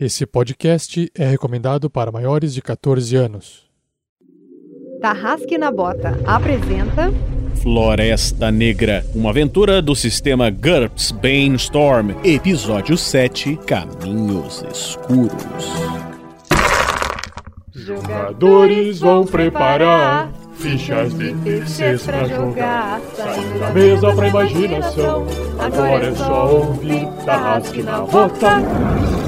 Esse podcast é recomendado para maiores de 14 anos. Tarrasque na Bota apresenta Floresta Negra, uma aventura do sistema GURPS Brainstorm, episódio 7, Caminhos Escuros. Jogadores vão preparar fichas de terceiros pra jogar. Saindo da mesa pra imaginação. Agora é só ouvir Tarrasque na Bota.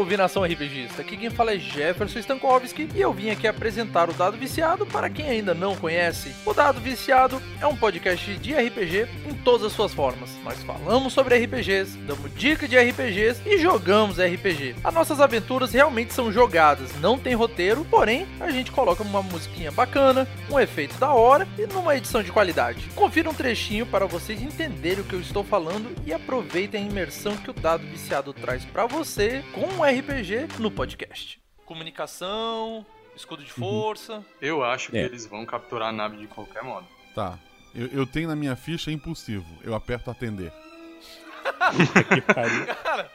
Salve nação RPGista! Aqui quem fala é Jefferson Stankowski e eu vim aqui apresentar o Dado Viciado para quem ainda não conhece. O Dado Viciado é um podcast de RPG em todas as suas formas. Nós falamos sobre RPGs, damos dica de RPGs e jogamos RPG. As nossas aventuras realmente são jogadas, não tem roteiro, porém a gente coloca uma musiquinha bacana, um efeito da hora e numa edição de qualidade. Confira um trechinho para vocês entenderem o que eu estou falando e aproveitem a imersão que o Dado Viciado traz para você com um RPG no podcast. Comunicação, escudo de força. Eu acho que É. eles vão capturar a nave de qualquer modo. Tá. Eu, eu tenho na minha ficha impulsivo. Eu aperto atender. Cara,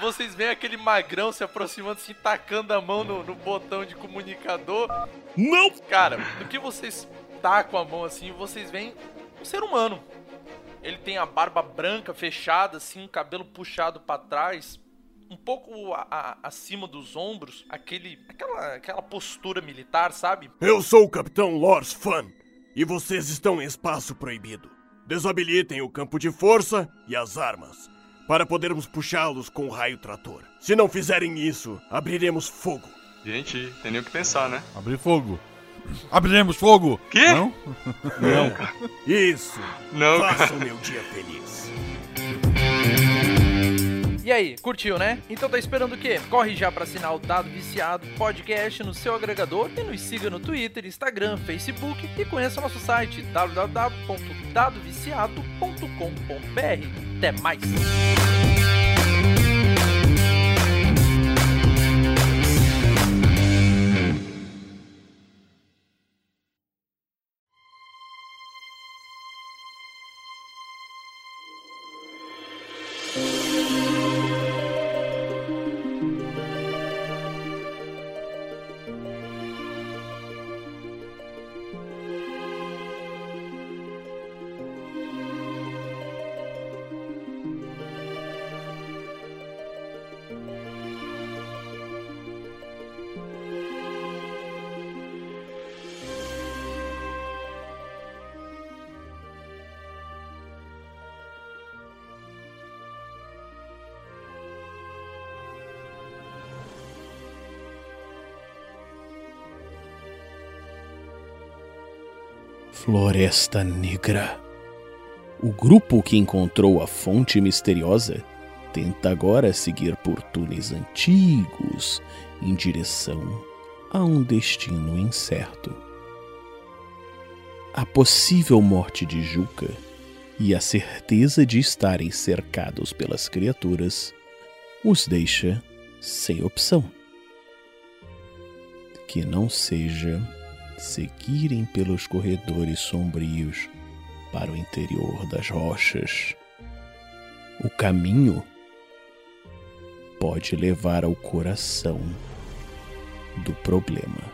vocês veem aquele magrão se aproximando, assim, tacando a mão no, no botão de comunicador. Não! Cara, no que vocês tacam a mão assim, vocês veem um ser humano. Ele tem a barba branca fechada, assim, o cabelo puxado pra trás, um pouco a- a- acima dos ombros, aquele, aquela, aquela postura militar, sabe? Eu sou o Capitão Lors Fan e vocês estão em espaço proibido. Desabilitem o campo de força e as armas para podermos puxá-los com o raio trator. Se não fizerem isso, abriremos fogo. Gente, tem nem o que pensar, né? Abrir fogo. Abriremos fogo! Quê? Não? Isso. Não. Façam meu dia feliz. E aí, curtiu, né? Então tá esperando o quê? Corre já pra assinar o Dado Viciado Podcast no seu agregador e nos siga no Twitter, Instagram, Facebook e conheça nosso site www.dadoviciado.com.br. Até mais! Floresta Negra. O grupo que encontrou a fonte misteriosa tenta agora seguir por túneis antigos em direção a um destino incerto. A possível morte de Juca e a certeza de estarem cercados pelas criaturas os deixa sem opção. Que não seja seguirem pelos corredores sombrios para o interior das rochas. O caminho pode levar ao coração do problema.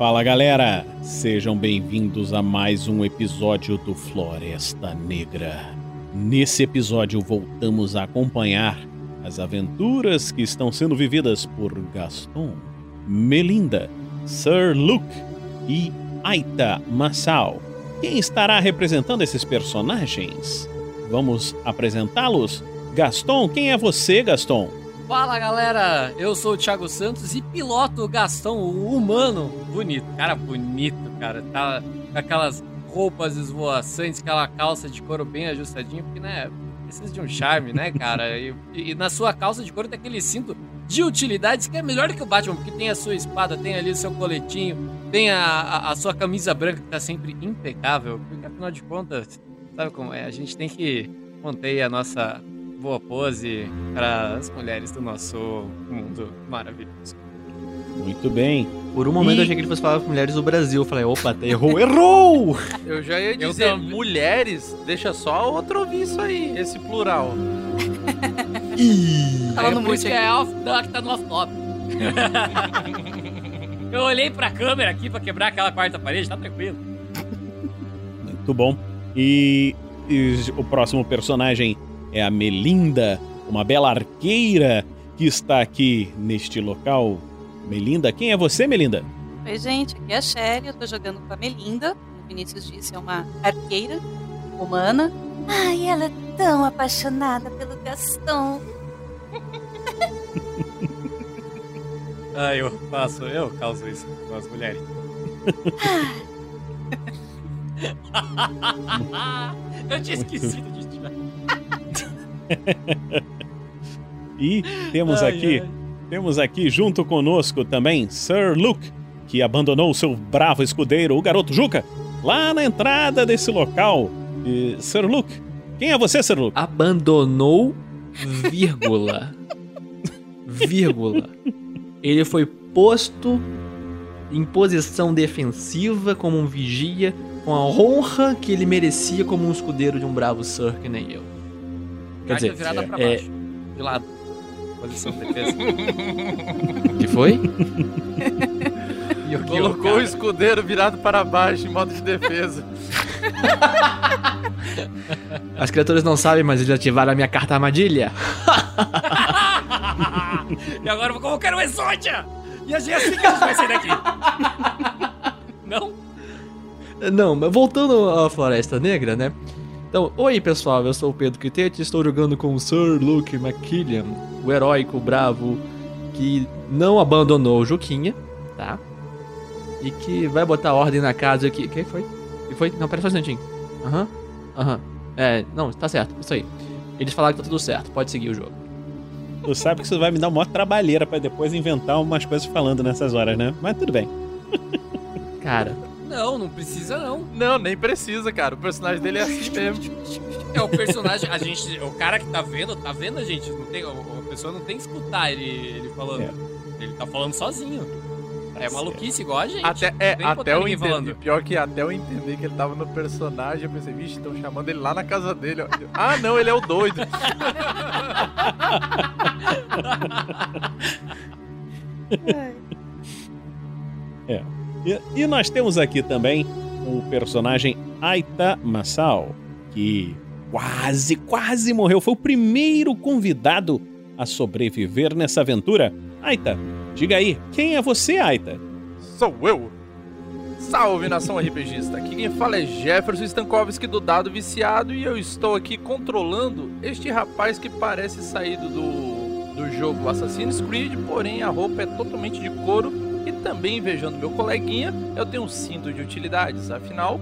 Fala galera, sejam bem-vindos a mais um episódio do Floresta Negra. Nesse episódio voltamos a acompanhar as aventuras que estão sendo vividas por Gaston, Melinda, Sir Luke e Aita Masao. Quem estará representando esses personagens? Vamos apresentá-los? Gaston, quem é você, Gaston? Fala galera, eu sou o Thiago Santos e piloto o Gastão, o humano. Bonito, cara bonito, cara. Tá com aquelas roupas esvoaçantes, aquela calça de couro bem ajustadinha, porque, né, precisa de um charme, né, cara? E, e na sua calça de couro tem aquele cinto de utilidades que é melhor que o Batman, porque tem a sua espada, tem ali o seu coletinho, tem a, a, a sua camisa branca que tá sempre impecável, porque afinal de contas, sabe como é? A gente tem que manter a nossa boa pose para as mulheres do nosso mundo maravilhoso. Muito bem. Por um momento E- eu achei que ele fosse falar mulheres do Brasil. Eu falei, opa, tá, errou, errou! Eu já ia dizer, mulheres, deixa só a outra ouvir isso aí, esse plural. Falando é por muito isso que é off, não, que tá no off-top. Eu olhei pra câmera aqui pra quebrar aquela quarta parede, tá tranquilo. Muito bom. E, e o próximo personagem é a Melinda, uma bela arqueira que está aqui neste local. Melinda, quem é você, Melinda? Oi, gente, aqui é a Shelly, eu tô jogando com a Melinda. O Vinícius disse, é uma arqueira humana. Ai, ela é tão apaixonada pelo Gaston. Ah, eu faço, eu causo isso com as mulheres. eu tinha esquecido de tirar. E temos Ai, aqui, ai. temos aqui junto conosco também Sir Luke, que abandonou o seu bravo escudeiro, o garoto Juca, lá na entrada desse local. E, Sir Luke, quem é você, Sir Luke? Abandonou, vírgula. vírgula. Ele foi posto em posição defensiva como um vigia, com a honra que ele merecia como um escudeiro de um bravo Sir que nem eu. Quer Carta dizer, virada pra é- baixo. De lado. Posição de defesa. que foi? Colocou o cara. escudeiro virado para baixo em modo de defesa. As criaturas não sabem, mas eles ativaram a minha carta armadilha. e agora eu vou colocar o Exódia! E a Jéssica vai sair daqui. Não? Não, mas voltando à Floresta Negra, né? Então, oi pessoal, eu sou o Pedro Quitete, estou jogando com o Sir Luke McKillian, o heróico bravo que não abandonou o Juquinha, tá? E que vai botar ordem na casa aqui. Quem foi? Quem foi? Não, pera só um instantinho. Aham, aham. É, não, tá certo, isso aí. Eles falaram que tá tudo certo, pode seguir o jogo. Tu sabe que isso vai me dar uma trabalheira pra depois inventar umas coisas falando nessas horas, né? Mas tudo bem. Cara, Não, não precisa não. Não, nem precisa, cara. O personagem dele é assim mesmo. É o personagem, a gente, o cara que tá vendo, tá vendo a gente. Não tem, a pessoa não tem que escutar ele, ele falando. É. Ele tá falando sozinho. É maluquice igual a gente. Até, é, até eu entender. falando. Pior que até eu entender que ele tava no personagem, eu pensei, vixe, estão chamando ele lá na casa dele. ó. Ah, não, ele é o doido. E, e nós temos aqui também o personagem Aita Masao, que quase, quase morreu. Foi o primeiro convidado a sobreviver nessa aventura. Aita, diga aí, quem é você, Aita? Sou eu. Salve nação RPGista. Aqui quem fala é Jefferson Stankovski do Dado Viciado e eu estou aqui controlando este rapaz que parece saído do, do jogo Assassin's Creed, porém a roupa é totalmente de couro e também invejando meu coleguinha, eu tenho um cinto de utilidades. Afinal,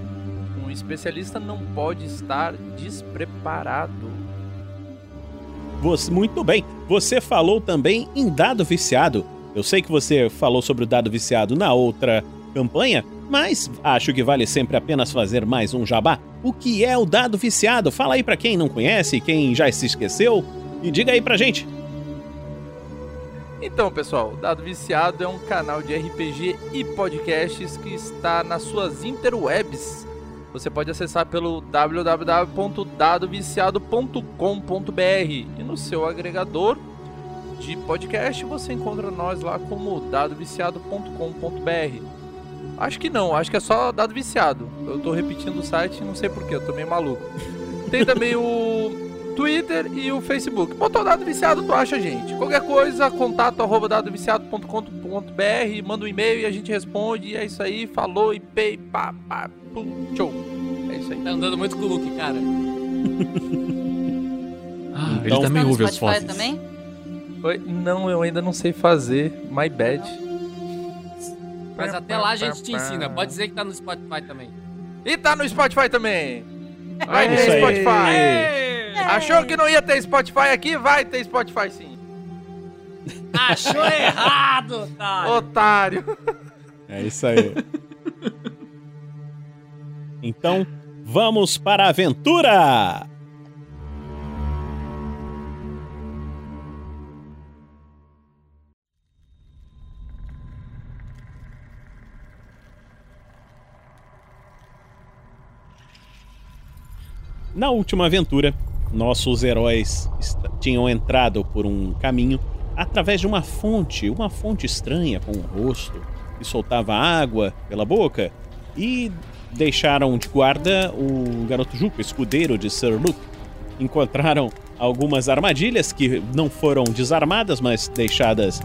um especialista não pode estar despreparado. Você, muito bem, você falou também em dado viciado. Eu sei que você falou sobre o dado viciado na outra campanha, mas acho que vale sempre apenas fazer mais um jabá. O que é o dado viciado? Fala aí pra quem não conhece, quem já se esqueceu, e diga aí pra gente. Então, pessoal, Dado Viciado é um canal de RPG e podcasts que está nas suas interwebs. Você pode acessar pelo www.dadoviciado.com.br e no seu agregador de podcast você encontra nós lá como dadoviciado.com.br. Acho que não, acho que é só Dado Viciado. Eu tô repetindo o site, não sei porquê, eu tô meio maluco. Tem também o Twitter e o Facebook. Botou Dado Viciado, tu acha a gente. Qualquer coisa, contato arroba dadoviciado.com.br, manda um e-mail e a gente responde. E é isso aí, falou e pei, pá, pá, pum, show. É isso aí. Tá andando muito com o Luke, cara. Ah, ele Então- também Tá no ouve as vozes. também? Oi? Não, eu ainda não sei fazer. My bad. Mas até lá a gente te ensina. Pode dizer que tá no Spotify também. E tá no Spotify também. Vai É ter aí. Spotify. Achou que não ia ter Spotify aqui? Vai ter Spotify sim. Achou errado, tá? Otário. É isso aí. então, vamos para a aventura! Na última aventura, nossos heróis tinham entrado por um caminho através de uma fonte, uma fonte estranha com um rosto que soltava água pela boca e deixaram de guarda o garoto Juco, escudeiro de Sir Luke. Encontraram algumas armadilhas que não foram desarmadas, mas deixadas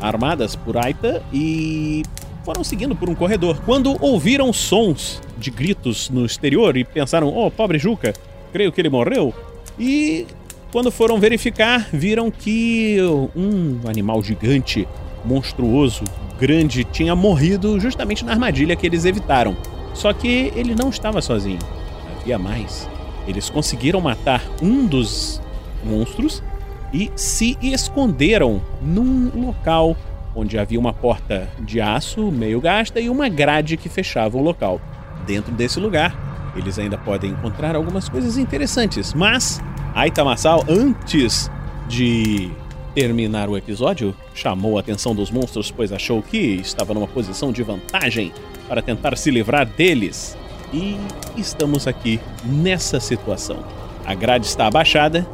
armadas por Aita e foram seguindo por um corredor. Quando ouviram sons de gritos no exterior e pensaram: "Oh, pobre Juca, creio que ele morreu". E quando foram verificar, viram que um animal gigante, monstruoso, grande, tinha morrido justamente na armadilha que eles evitaram. Só que ele não estava sozinho. Havia mais. Eles conseguiram matar um dos monstros e se esconderam num local onde havia uma porta de aço meio gasta e uma grade que fechava o local. Dentro desse lugar, eles ainda podem encontrar algumas coisas interessantes, mas Aita Masal, antes de terminar o episódio, chamou a atenção dos monstros, pois achou que estava numa posição de vantagem para tentar se livrar deles. E estamos aqui nessa situação. A grade está abaixada,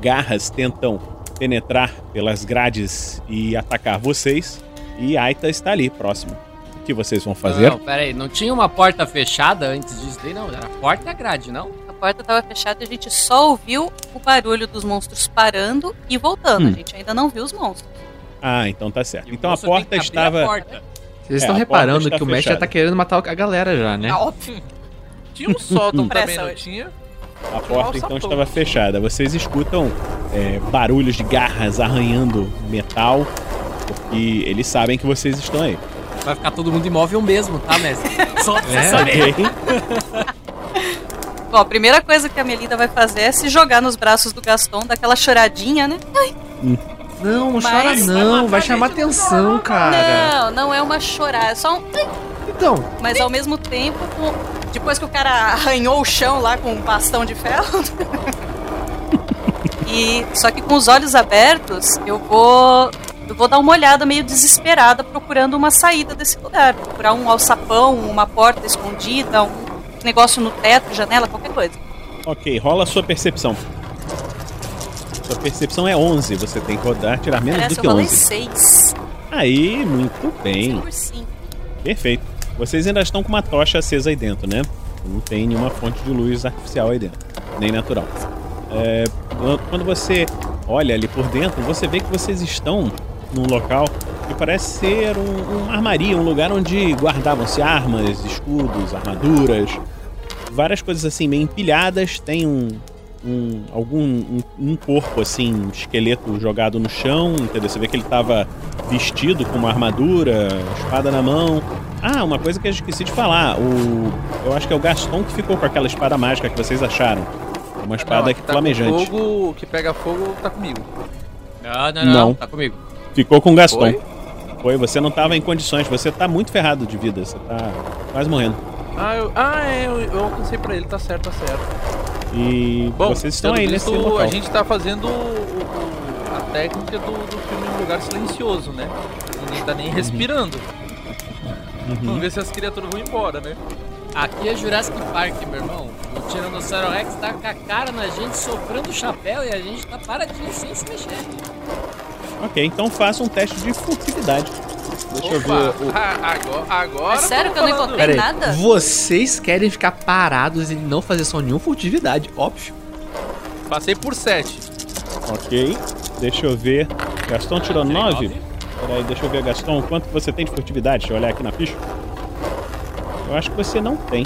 garras tentam penetrar pelas grades e atacar vocês, e Aita está ali próximo. Que vocês vão fazer? Não, pera aí. Não tinha uma porta fechada antes disso daí, não? Era a porta da grade, não? A porta estava fechada e a gente só ouviu o barulho dos monstros parando e voltando. Hum. A gente ainda não viu os monstros. Ah, então tá certo. E Então a porta estava. a porta. Vocês É, estão a reparando que o mestre já tá querendo matar a galera já, né? É óbvio. Tinha um sótão também, não tinha? A porta então estava fechada. Vocês escutam é, barulhos de garras arranhando metal, porque eles sabem que vocês estão aí. Vai ficar todo mundo imóvel mesmo, tá, mestre? Só pra você É, saber. Ok? Bom, a primeira coisa que a Melinda vai fazer é se jogar nos braços do Gaston, daquela choradinha, né? Não, não Mas- chora não, vai chamar atenção, cara. Não, não é uma chorar, é só um. Então, Mas ao mesmo tempo, depois que o cara arranhou o chão lá com um bastão de ferro. e só que com os olhos abertos, eu vou eu vou dar uma olhada meio desesperada procurando uma saída desse lugar, procurar um alçapão, uma porta escondida, um negócio no teto, janela, qualquer coisa. Ok, rola a sua percepção. Sua percepção é 11, você tem que rodar, tirar menos Parece do eu que falei 11. 6. Aí, muito bem. por 5. Perfeito. Vocês ainda estão com uma tocha acesa aí dentro, né? Não tem nenhuma fonte de luz artificial aí dentro, nem natural. É, quando você olha ali por dentro, você vê que vocês estão num local que parece ser um, um armaria, um lugar onde guardavam-se armas, escudos, armaduras, várias coisas assim meio empilhadas. Tem um, um algum um, um corpo assim, um esqueleto jogado no chão, entendeu? Você vê que ele estava vestido com uma armadura, espada na mão. Ah, uma coisa que eu esqueci de falar. O, eu acho que é o Gaston que ficou com aquela espada mágica que vocês acharam. Uma espada Não, que tá flamejante. fogo, que pega fogo tá comigo. Não, não, não, Não. Tá comigo. Ficou com o Gaston. Foi? Foi, você não estava em condições, você tá muito ferrado de vida, você tá quase morrendo. Ah, eu, ah é, eu, eu alcancei pra ele, tá certo, tá certo. E Bom, vocês estão aí nesse local. a gente tá fazendo o- o- a técnica do, do filme em um lugar silencioso, né? Ninguém tá nem respirando. Uhum. Vamos ver se as criaturas vão embora, né? Aqui é Jurassic Park, meu irmão. O Tiranossauro Rex tá com a cara na gente, soprando o chapéu e a gente tá paradinho sem se mexer. Ok, então faça um teste de furtividade. Deixa eu ver. Opa, o- ah, agora, agora. É sério que eu não encontrei pera aí. nada? Vocês querem ficar parados e não fazer só nenhuma furtividade, óbvio. Passei por 7. Ok. Deixa eu ver. Gastão tirou 9? Peraí, deixa eu ver, Gastão, quanto você tem de furtividade? Deixa eu olhar aqui na ficha. Eu acho que você não tem.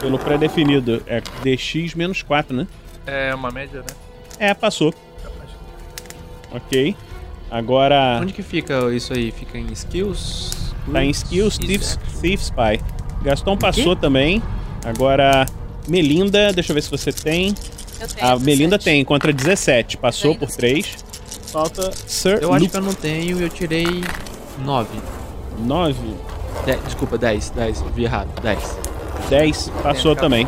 Pelo pré-definido. É DX menos 4, né? É uma média, né? É, passou. Ok. Agora. Onde que fica isso aí? Fica em skills? Tá em skills, Thieves, Thief Spy. Gaston passou também. Agora, Melinda, deixa eu ver se você tem. Eu tenho. A Melinda tem, contra 17. Passou por 3. Falta Sir Eu acho Luke. que eu não tenho, eu tirei 9. 9? desculpa, 10, 10, vi errado, 10. 10. Passou também.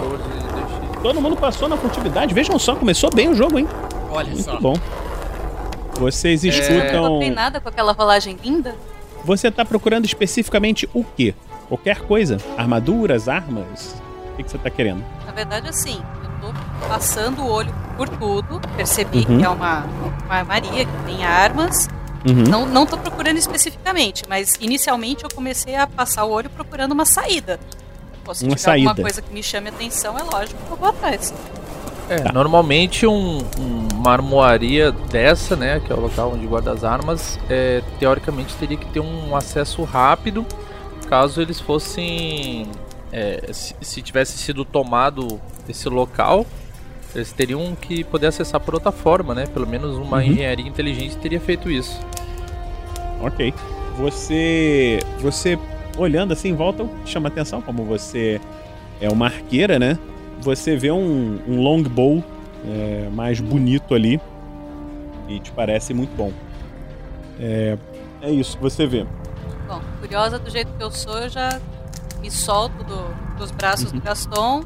Todo mundo passou na furtividade. Vejam só, começou bem o jogo, hein? Olha Muito só. bom. Vocês Você não escutam. tem nada com aquela rolagem linda? Você tá procurando especificamente o quê? Qualquer coisa? Armaduras, armas? O que, que você tá querendo? Na verdade, assim, eu tô passando o olho por tudo. Percebi Uhum. que é uma, uma armaria que tem armas. Uhum. Não, não tô procurando especificamente, mas inicialmente eu comecei a passar o olho procurando uma saída. Se Uma tiver alguma saída. coisa que me chame a atenção, é lógico que eu vou atrás. É, normalmente um- um- uma armoaria dessa, né, que é o local onde guarda as armas, é, teoricamente teria que ter um acesso rápido, caso eles fossem, é, se, se tivesse sido tomado esse local, eles teriam que poder acessar por outra forma, né? Pelo menos uma Uhum. engenharia inteligente teria feito isso. Ok. Você. Você olhando assim em volta chama atenção, como você é uma arqueira, né? Você vê um, um longbow é, mais bonito ali. E te parece muito bom. É, é isso que você vê. Bom, curiosa do jeito que eu sou, eu já me solto do- dos braços Uhum. do Gaston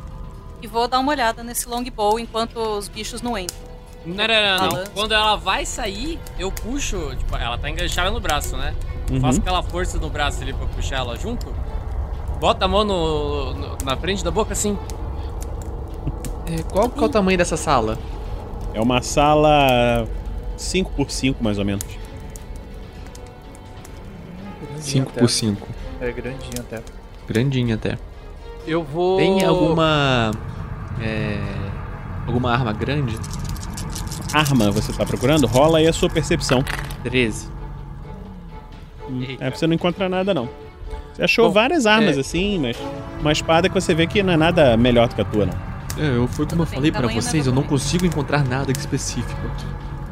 e vou dar uma olhada nesse longbow enquanto os bichos não entram. Não, não, não, não. Quando ela vai sair, eu puxo. Tipo, ela tá enganchada no braço, né? Uhum. Faço aquela força no braço ali pra puxar ela junto. Bota a mão no, no- na frente da boca assim. É, qual que é o tamanho dessa sala? É uma sala 5x5, mais ou menos. 5 por 5 É grandinho até. Grandinha até. Eu vou. Tem alguma. É, alguma arma grande? Arma você tá procurando? Rola aí a sua percepção. 13. É, você não encontra nada, não. Você achou várias armas é- assim, mas uma espada que você vê que não é nada melhor do que a tua, não. É, eu foi como eu falei pra tamanho vocês, eu não consigo encontrar nada específico aqui.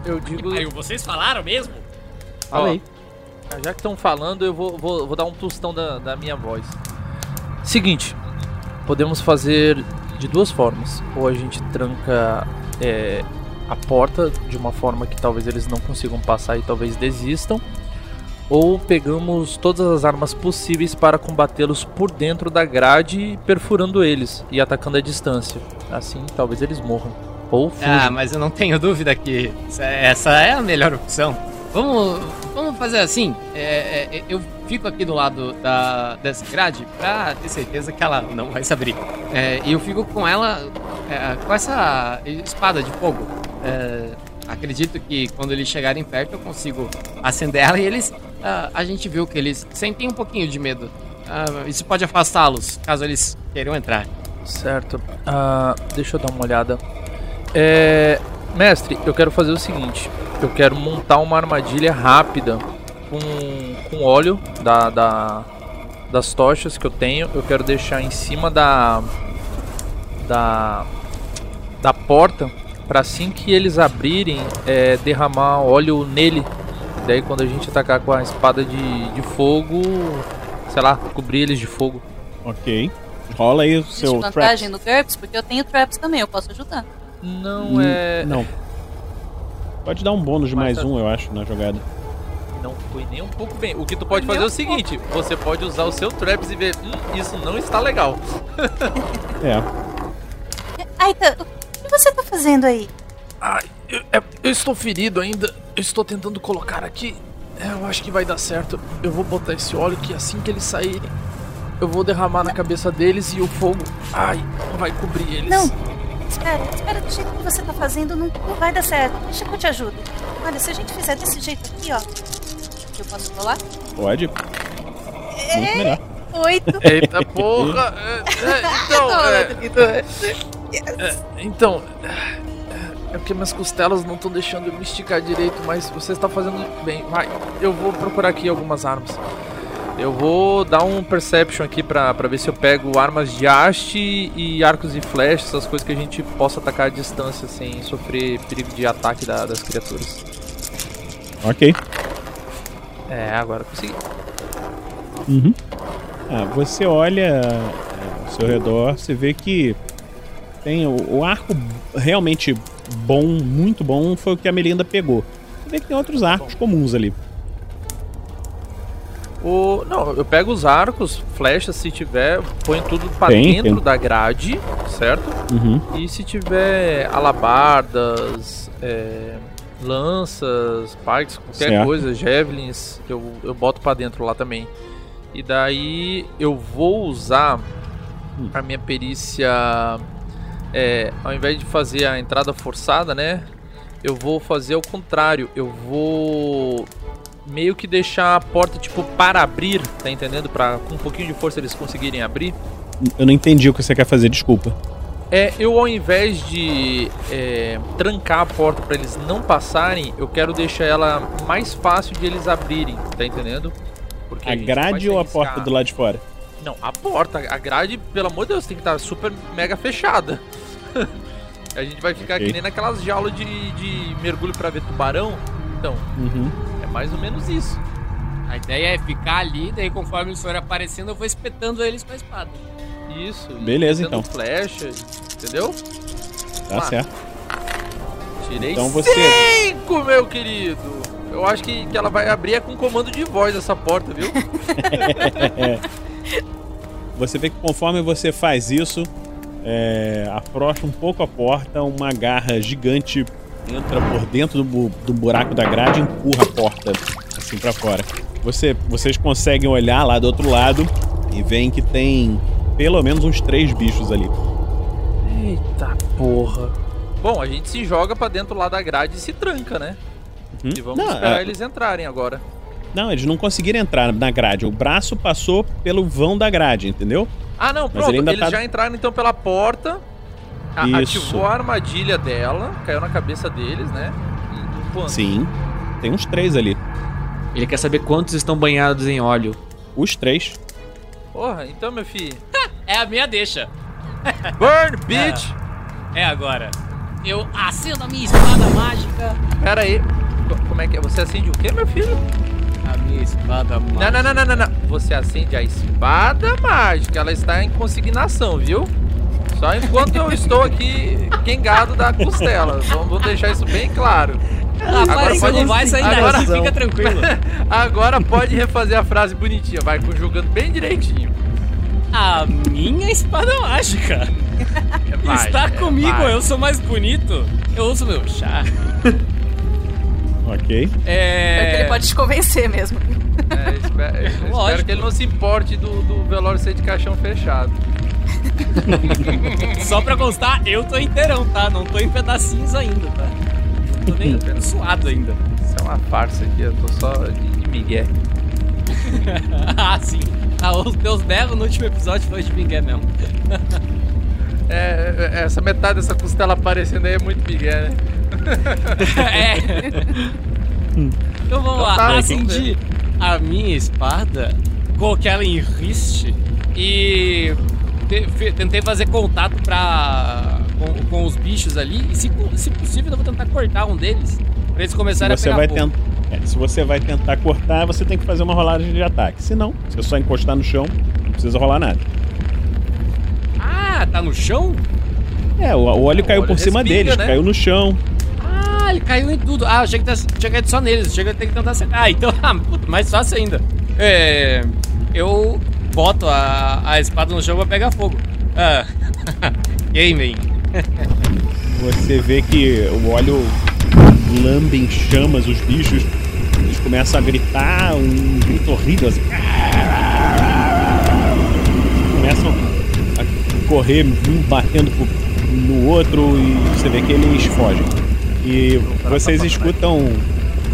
Eu digo. Aí, vocês falaram mesmo? Falei. Ó, já que estão falando, eu vou, vou, vou dar um tostão da, da minha voz. Seguinte, podemos fazer de duas formas. Ou a gente tranca é, a porta de uma forma que talvez eles não consigam passar e talvez desistam. Ou pegamos todas as armas possíveis para combatê-los por dentro da grade, perfurando eles e atacando a distância. Assim, talvez eles morram. Ou fujam. Ah, mas eu não tenho dúvida que essa- é a melhor opção. Vamos, vamos fazer assim. é, é, eu fico aqui do lado da, dessa grade pra ter certeza que ela não vai se abrir. É, E eu fico com ela, é, com essa espada de fogo. Acredito que quando eles chegarem perto eu consigo acender ela e eles. ah, a gente viu que eles sentem um pouquinho de medo. Ah, isso pode afastá-los caso eles queiram entrar. Certo. Ah, deixa eu dar uma olhada. É, mestre, eu quero fazer o seguinte: eu quero montar uma armadilha rápida com, com óleo da, da- das tochas que eu tenho. Eu quero deixar em cima da da da porta para assim que eles abrirem é, derramar óleo nele. Daí quando a gente atacar com a espada de, de fogo, sei lá, cobrir eles de fogo. Ok. Rola aí o Existe seu vantagem traps. no GURPS? Porque eu tenho traps também, eu posso ajudar. Não é. Não. Pode dar um bônus de mais Mas- um, eu acho, na jogada. Não foi nem um pouco bem. O que tu pode Foi fazer é o seguinte: você pode usar o seu traps e ver, hum, isso não está legal. É. Que você tá fazendo aí? Ai, eu, é- eu estou ferido ainda. Eu estou tentando colocar aqui. É, eu acho que vai dar certo. Eu vou botar esse óleo que assim que eles saírem, eu vou derramar na cabeça deles e o fogo, ai, vai cobrir eles. Não. Espera, espera, do jeito que você tá fazendo não, não vai dar certo. Deixa que eu te ajudo. Olha, se a gente fizer desse jeito aqui, ó. Eu posso rolar? Pode. Muito melhor. Oito. Eita porra! É, é, então, é, É, então, é porque minhas costelas não estão deixando eu me esticar direito, mas você está fazendo bem. Vai, eu vou procurar aqui algumas armas. Eu vou dar um perception aqui pra, pra ver se eu pego armas de haste e arcos e flechas, essas coisas que a gente possa atacar à distância sem sofrer perigo de ataque da- das criaturas. Ok. É, agora consegui. Uhum. Ah, você olha é, ao seu redor, você vê que tem o, o arco realmente bom, muito bom, foi o que a Melinda pegou. Você vê que tem outros arcos comuns ali. O, não, eu pego os arcos, flechas, se tiver, ponho tudo pra Tem, dentro tem. da grade, certo? Uhum. E se tiver alabardas, é, lanças, pikes, qualquer Certo. coisa, javelins, eu, eu boto pra dentro lá também. E daí eu vou usar Hum. a minha perícia, é, ao invés de fazer a entrada forçada, né? Eu vou fazer o contrário. Eu vou meio que deixar a porta tipo para abrir, tá entendendo? Para com um pouquinho de força eles conseguirem abrir. Eu não entendi o que você quer fazer, desculpa. É, eu ao invés de é, trancar a porta para eles não passarem, eu quero deixar ela mais fácil de eles abrirem, tá entendendo? Porque A vai grade ou a porta do lado de fora? Não, a porta, a grade, pelo amor de Deus, tem que estar super mega fechada. a gente vai ficar Ok. que nem naquelas jaulas de, de mergulho para ver tubarão. Então, Uhum. é mais ou menos isso. A ideia é ficar ali, daí conforme eles forem aparecendo, eu vou espetando eles com a espada. Isso. Beleza, então. flecha, entendeu? Tá Lá. certo. Tirei Então você- cinco, meu querido. Eu acho que, que ela vai abrir é com comando de voz essa porta, viu? Você vê que conforme você faz isso, é, afrouxa um pouco a porta, uma garra gigante entra por dentro do, do buraco da grade e empurra a porta assim pra fora. Você, vocês conseguem olhar lá do outro lado e veem que tem pelo menos uns três bichos ali. Eita porra. Bom, a gente se joga pra dentro lá da grade e se tranca, né? Uhum. E vamos Não, esperar é- eles entrarem agora. Não, eles não conseguiram entrar na grade. O braço passou pelo vão da grade, entendeu? Ah, não, pronto. ele Eles tá- já entraram então pela porta. a- Isso. Ativou a armadilha dela, caiu na cabeça deles, né? E quanto? Sim. Tem uns três ali. Ele quer saber quantos estão banhados em óleo. Os três. Porra, então, meu filho. É a minha deixa. Burn, bitch! É agora. Eu acendo a minha espada mágica. Pera aí. Co- Como é que é? Você acende o quê, meu filho? A minha espada mágica. Não, não, não, não, não. Você acende a espada mágica. Ela está em consignação, viu? Só enquanto eu estou aqui quengado da costela. Vamos, deixar isso bem claro. Rapaz, você não vai sair agora, daqui, fica tranquilo. agora pode refazer a frase bonitinha. Vai conjugando bem direitinho. A minha espada mágica. Vai, Está é, comigo, vai. eu sou mais bonito. Eu uso meu chá. Ok. É que É. ele pode te convencer mesmo. É, espero, espero que ele não se importe do, do velório ser de caixão fechado. Só pra constar, eu tô inteirão, tá? Não tô em pedacinhos ainda, tá? Tô nem tô suado ainda. Isso é uma farsa aqui, eu tô só de, de migué. ah, sim. Ah, os teus berros no último episódio foi de Miguel mesmo. É, é, essa metade dessa costela aparecendo aí é muito migué, né? é. Então vamos Então lá. tá, Acendi a minha espada, coloquei ela em riste e te- tentei fazer contato pra, com, com os bichos ali. E se, se possível, eu vou tentar cortar um deles pra eles começarem você, a vai pegar fogo. tent... é, se você vai tentar cortar, você tem que fazer uma rolagem de ataque. Se não, se é só encostar no chão, não precisa rolar nada. Ah, tá no chão? É, o, o óleo caiu óleo por cima respinga, deles, né? caiu no chão. Ah, ele caiu em tudo. Ah, achei que tá- tinha caído só neles. Chega ter que tentar acertar. Ah, então, ah, puta, mais fácil ainda. É. Eu boto a, a espada no chão pra pegar fogo. Ah. Gaming. Você vê que o óleo lambe em chamas os bichos. Eles começam a gritar, um grito horrível assim. Começam correr, um batendo no outro e você vê que eles fogem. E vocês escutam.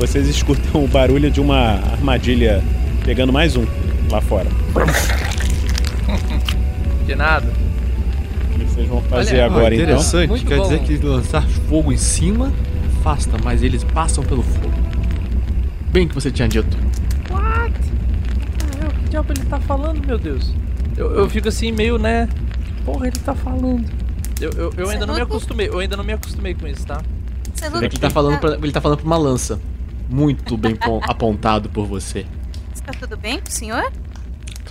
Vocês escutam o barulho de uma armadilha pegando mais um lá fora. De nada. que vocês vão fazer Olha, agora, então? interessante, Muito quer bom. dizer que lançar fogo em cima afasta, mas eles passam pelo fogo. Bem que você tinha dito. What? O que diabo ele tá falando, meu Deus? Eu, eu fico assim, meio, né? Que porra ele tá falando? Eu, eu, eu ainda não me acostumei, eu ainda não me acostumei com isso, tá? Você Ele tá falando pra, ele tá falando pra uma lança. Muito bem pon- apontado por você. Está tudo bem com o senhor?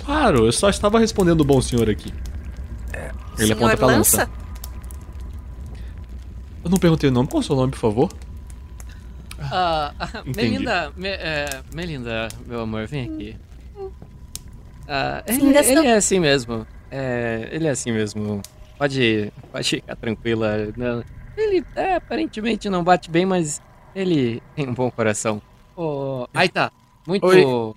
Claro, eu só estava respondendo o bom senhor aqui. Ele senhor aponta pra lança. Lança? Eu não perguntei o nome. Qual é o seu nome, por favor? Ah, Entendi. Melinda, Me- é, Melinda, meu amor, vem aqui. Sim, ele, ele é assim mesmo. É, ele é assim mesmo. Pode, pode ficar tranquila. Não, ele é, aparentemente não bate bem, mas ele tem um bom coração. Oh, aí tá. Muito, Oi.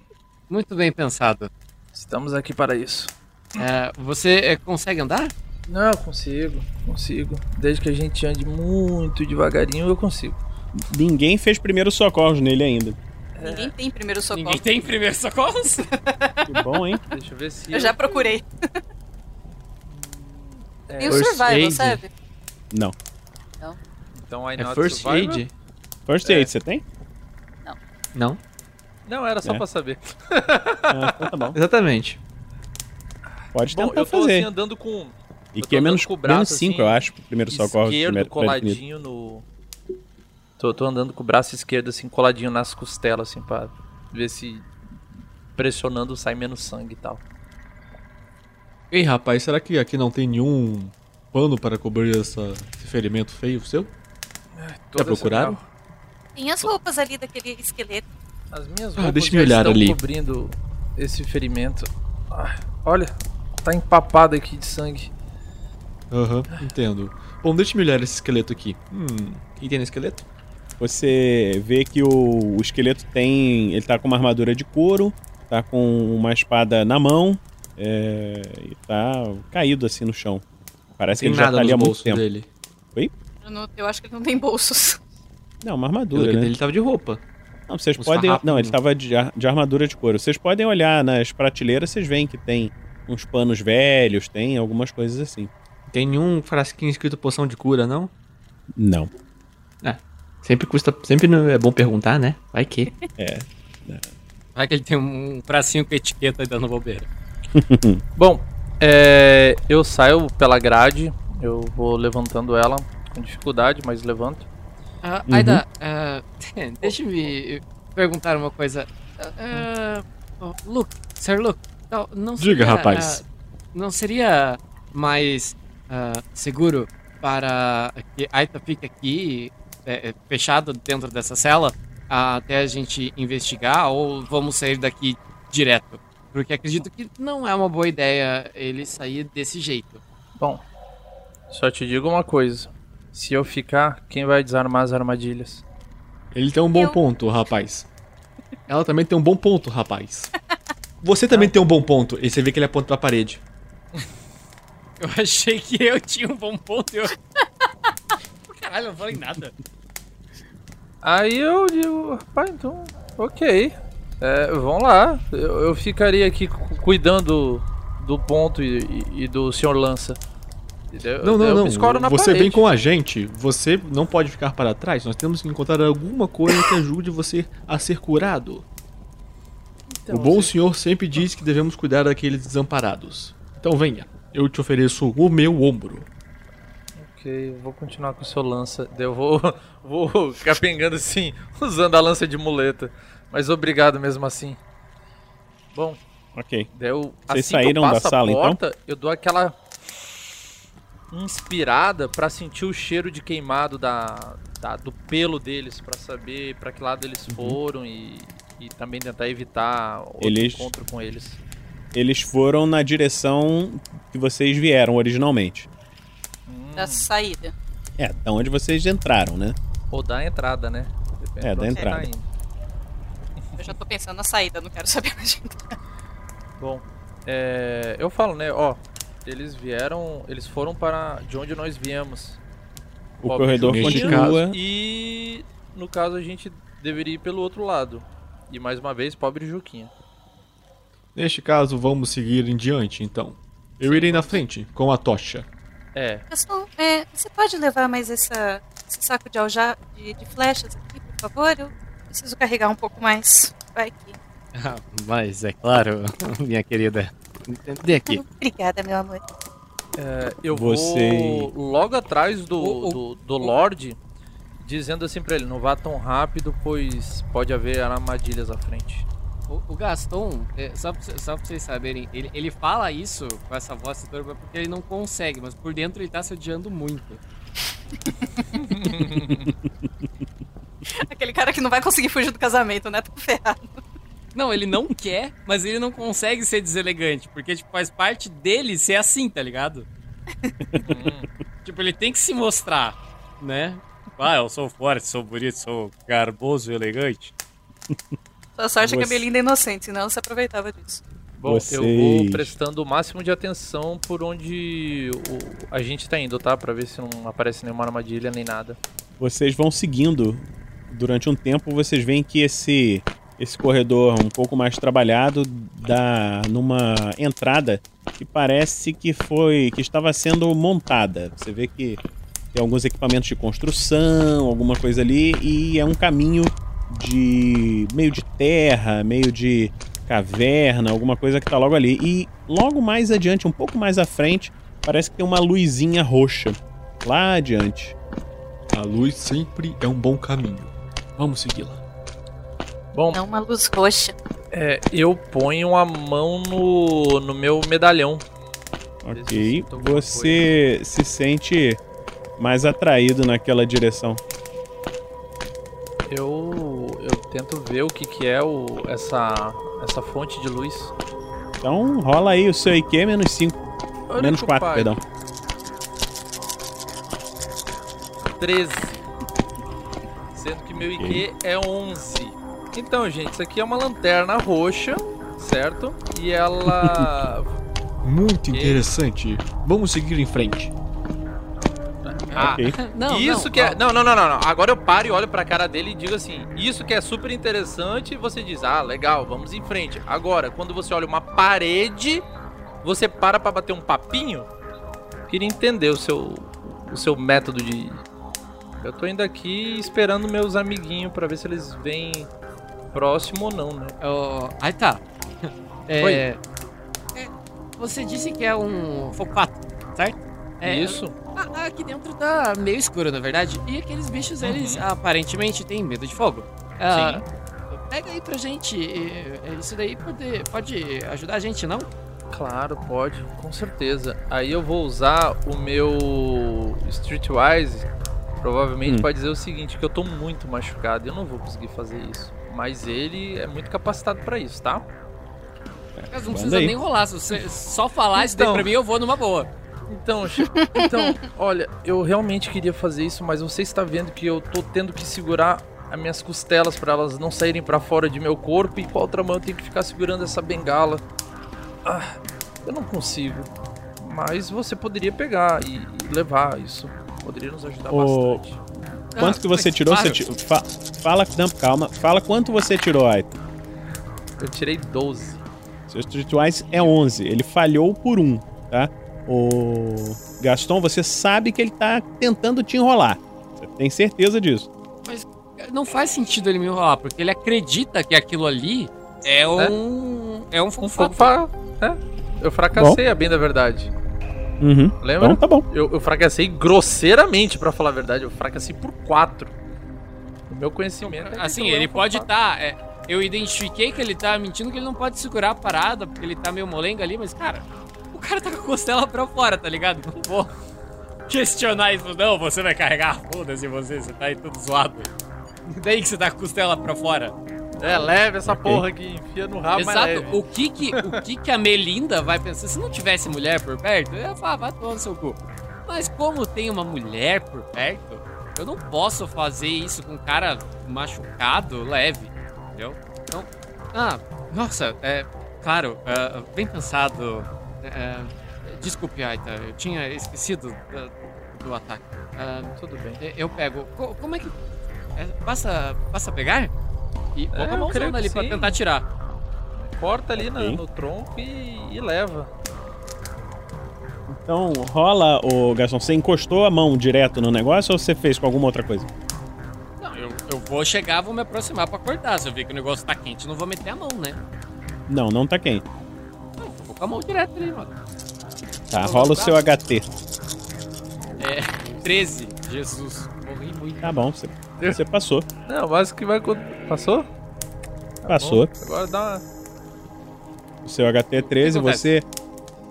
muito bem pensado. Estamos aqui para isso. É, você é, consegue andar? Não, eu consigo, consigo. Desde que a gente ande muito devagarinho, eu consigo. Ninguém fez primeiro socorros nele ainda. Ninguém tem primeiro socorro. Ninguém tem primeiro socorros? Que bom, hein? Deixa eu ver se. Eu já procurei. É, Tem o First survival, aid. sabe? Não. Então, I É first survivor? aid? First É. aid, você tem? Não? Não, era só É. pra saber. Ah, então tá bom. Exatamente. Pode Bom, tentar eu tô fazer. assim andando com. e eu que é menos com o braço, 5, assim, eu acho, primeiro socorro. esquerdo primeiro, coladinho no. Tô, tô andando com o braço esquerdo assim, coladinho nas costelas, assim, pra ver se pressionando sai menos sangue e tal. Ei, rapaz, será que aqui não tem nenhum pano para cobrir essa, esse ferimento feio seu? Toda procuraram? essa- Tem as roupas ali daquele esqueleto. As minhas Ah, roupas deixa eu já olhar estão ali. cobrindo esse ferimento. Ah, olha, tá empapado aqui de sangue. Aham, entendo. Bom, deixa eu olhar esse esqueleto aqui. Hum, o que tem no esqueleto? Você vê que o, o esqueleto tem. Ele tá com uma armadura de couro, tá com uma espada na mão é, e tá caído assim no chão. Parece Tem que ele já tá ali há muito tempo. dele. Eu, não- eu acho que ele não tem bolsos. Não, uma armadura, que né? Ele tava de roupa. Não, vocês podem. farrapos Não, ele tava de, de armadura de couro. Vocês podem olhar nas prateleiras, vocês veem que tem uns panos velhos, tem algumas coisas assim. Tem nenhum frasquinho escrito poção de cura, não? Não. Sempre custa. Sempre não é bom perguntar, né? Vai que. É. Vai que ele tem um bracinho com etiqueta dando bobeira. Bom, é, eu saio pela grade, eu vou levantando ela com dificuldade, mas levanto. Ah, Uhum. Aida, ah, deixa eu me perguntar uma coisa. Ah, oh, Luke, Sir Luke, não, não Diga, seria, rapaz. ah, não seria mais ah, seguro para que Aita fique aqui, eh, fechado dentro dessa cela, até a gente investigar, ou vamos sair daqui direto? Porque acredito que não é uma boa ideia ele sair desse jeito. Bom, só te digo uma coisa. Se eu ficar, quem vai desarmar as armadilhas? Ele tem um bom Eu- ponto, rapaz. Ela também tem um bom ponto, rapaz. Você também tem um bom ponto. E você vê que ele aponta pra parede. Eu achei que eu tinha um bom ponto e eu... Caralho, eu não falei nada. Aí eu digo, rapaz, então, ok. É, vamos lá. Eu, eu ficaria aqui cu- cuidando do ponto e, e- e do Sr. Lança. Eu- Não, eu não, não. na Você vem parede. com a gente. Você não pode ficar para trás. Nós temos que encontrar alguma coisa que ajude você a ser curado. Então, o bom você- senhor sempre diz que devemos cuidar daqueles desamparados. Então venha. Eu te ofereço o meu ombro. Ok, eu vou continuar com o seu lança. Eu vou, vou capengando assim, usando a lança de muleta. Mas obrigado mesmo assim. Bom, Ok. eu, Vocês assim saíram da sala, então? porta, Eu dou aquela inspirada pra sentir o cheiro de queimado da, da- do pelo deles, pra saber pra que lado eles foram e, e também tentar evitar outro Eles- encontro com eles. Eles foram na direção que vocês vieram originalmente. Da saída. É, da onde vocês entraram, né? Ou da entrada, né? Depende É, da onde tá entrada. indo. Eu já tô pensando na saída, não quero saber mais de entrar. Bom, é, eu falo, né, ó, eles vieram, eles foram para de onde nós viemos. O Pobre corredor continua. E no caso a gente deveria ir pelo outro lado. E mais uma vez, pobre Juquinha. Neste caso, vamos seguir em diante, então. Eu irei na frente, com a tocha. É. Gaston, é, você pode levar mais essa, esse saco de alja de, de flechas aqui, por favor? Eu preciso carregar um pouco mais. Vai aqui. Ah, Mas é claro, minha querida. Dê aqui. Obrigada, meu amor. É, eu Você- vou logo atrás do, do, do Lorde, dizendo assim pra ele, não vá tão rápido, pois pode haver armadilhas à frente. O, o Gaston, é, só, pra, só pra vocês saberem, ele, ele fala isso com essa voz sedutora porque ele não consegue, mas por dentro ele tá se odiando muito. Aquele cara que não vai conseguir fugir do casamento, né? Tô ferrado. Não, ele não quer, mas ele não consegue ser deselegante, porque tipo, faz parte dele ser assim, tá ligado? tipo, ele tem que se mostrar, né? Ah, eu sou forte, sou bonito, sou garboso e elegante. Sua sorte é que a Você- Belinda é inocente, senão você aproveitava disso. Bom, eu Vocês- vou prestando o máximo de atenção por onde o- a gente tá indo, tá? Pra ver se não aparece nenhuma armadilha nem nada. Vocês vão seguindo. Durante um tempo, vocês veem que esse esse corredor um pouco mais trabalhado dá numa entrada que parece que foi que estava sendo montada. Você vê que tem alguns equipamentos de construção, alguma coisa ali e é um caminho de meio de terra, meio de caverna, alguma coisa que tá logo ali. E logo mais adiante, um pouco mais à frente, parece que tem uma luzinha roxa lá adiante. A luz sempre é um bom caminho. Vamos segui-la. Bom, É uma luz roxa. é, eu ponho a mão no, no meu medalhão. Ok. Você se sente mais atraído naquela direção. Eu tento ver o que, que é o, essa, essa fonte de luz. Então rola aí o seu IQ menos 5. Olha, Menos 4, compadre. perdão. 13. Sendo que meu IQ é 11. Então, gente, isso aqui é uma lanterna roxa, certo? E ela. Muito interessante. Vamos seguir em frente. Ah, Não, isso não, que é. Não, não, não, não, não. Agora eu paro e olho pra cara dele e digo assim: Isso que é super interessante. E você diz: Ah, legal, vamos em frente. Agora, quando você olha uma parede, você para pra bater um papinho. Queria entender o seu, o seu método de. Eu tô indo aqui esperando meus amiguinhos pra ver se eles vêm próximo ou não, né? Ó, aí tá. É, Oi. é, você disse que é um focato, certo? É, Isso. a- Aqui dentro tá meio escuro, na verdade. E aqueles bichos, eles aparentemente têm medo de fogo. Ah, Pega aí pra gente. e- e Isso daí pode, pode ajudar a gente, não? Claro, pode, com certeza. Aí eu vou usar o meu Streetwise, provavelmente Hum. pra dizer o seguinte, que eu tô muito machucado, eu não vou conseguir fazer isso. Mas ele é muito capacitado pra isso, tá? Mas não Manda precisa aí. nem rolar. Se você só falar isso daí Então. pra mim, eu vou numa boa. Então, então, olha, eu realmente queria fazer isso, mas você está vendo que eu tô tendo que segurar as minhas costelas pra elas não saírem pra fora de meu corpo e com a outra mão eu tenho que ficar segurando essa bengala. Ah, eu não consigo. Mas você poderia pegar e e levar isso. Poderia nos ajudar Ô, bastante. Quanto Ah, que você tirou? Você claro. ti- fa- fala, não, calma. Fala quanto você tirou, Aito. Eu tirei 12. Seu Streetwise é 11. Ele falhou por um, tá? O Gaston, você sabe que ele tá tentando te enrolar. Você tem certeza disso. Mas não faz sentido ele me enrolar, porque ele acredita que aquilo ali é um. É, um Um fogo fogo fa... é, Eu fracassei, a bem da verdade. Uhum. Lembra? Então tá bom. Eu, eu fracassei grosseiramente, pra falar a verdade. Eu fracassei por 4. O meu conhecimento. é Assim, ele é um pode estar. eu identifiquei que ele tá mentindo, que ele não pode segurar a parada, porque ele tá meio molenga ali, mas, cara, o cara tá com a costela pra fora, tá ligado? Não vou questionar isso, não. Você vai carregar, foda-se você, você tá aí tudo zoado. Daí que você tá com a costela pra fora. É, leve essa porra aqui, enfia no rabo, mas Exato. leve. O que que, o que que a Melinda vai pensar? Se não tivesse mulher por perto, eu ia falar, vai tomar no seu cu. Mas como tem uma mulher por perto, eu não posso fazer isso com um cara machucado, leve, entendeu? Então, ah, nossa, é, claro, é, bem pensado. É, desculpe, Aita, eu tinha esquecido do, do ataque. Ah, Tudo bem. é, Eu pego. Co- como é que. É, basta, basta pegar? E põe É, a eu mãozona creio que ali pra sim. tentar tirar. Corta ali na- Ok. no tronco e, e leva. Então, rola, o Garçom, você encostou a mão direto no negócio ou você fez com alguma outra coisa? Não, eu, eu vou chegar, vou me aproximar pra cortar. Se eu ver que o negócio tá quente, não vou meter a mão, né? Não, não tá quente. A mão direto ali, mano. Tá, rola o seu HT. É, 13. Jesus, morri muito. Tá bom, você, você passou. Não, mas o que vai? Passou? Tá Passou. bom. Agora dá uma. O seu HT é 13, O que você.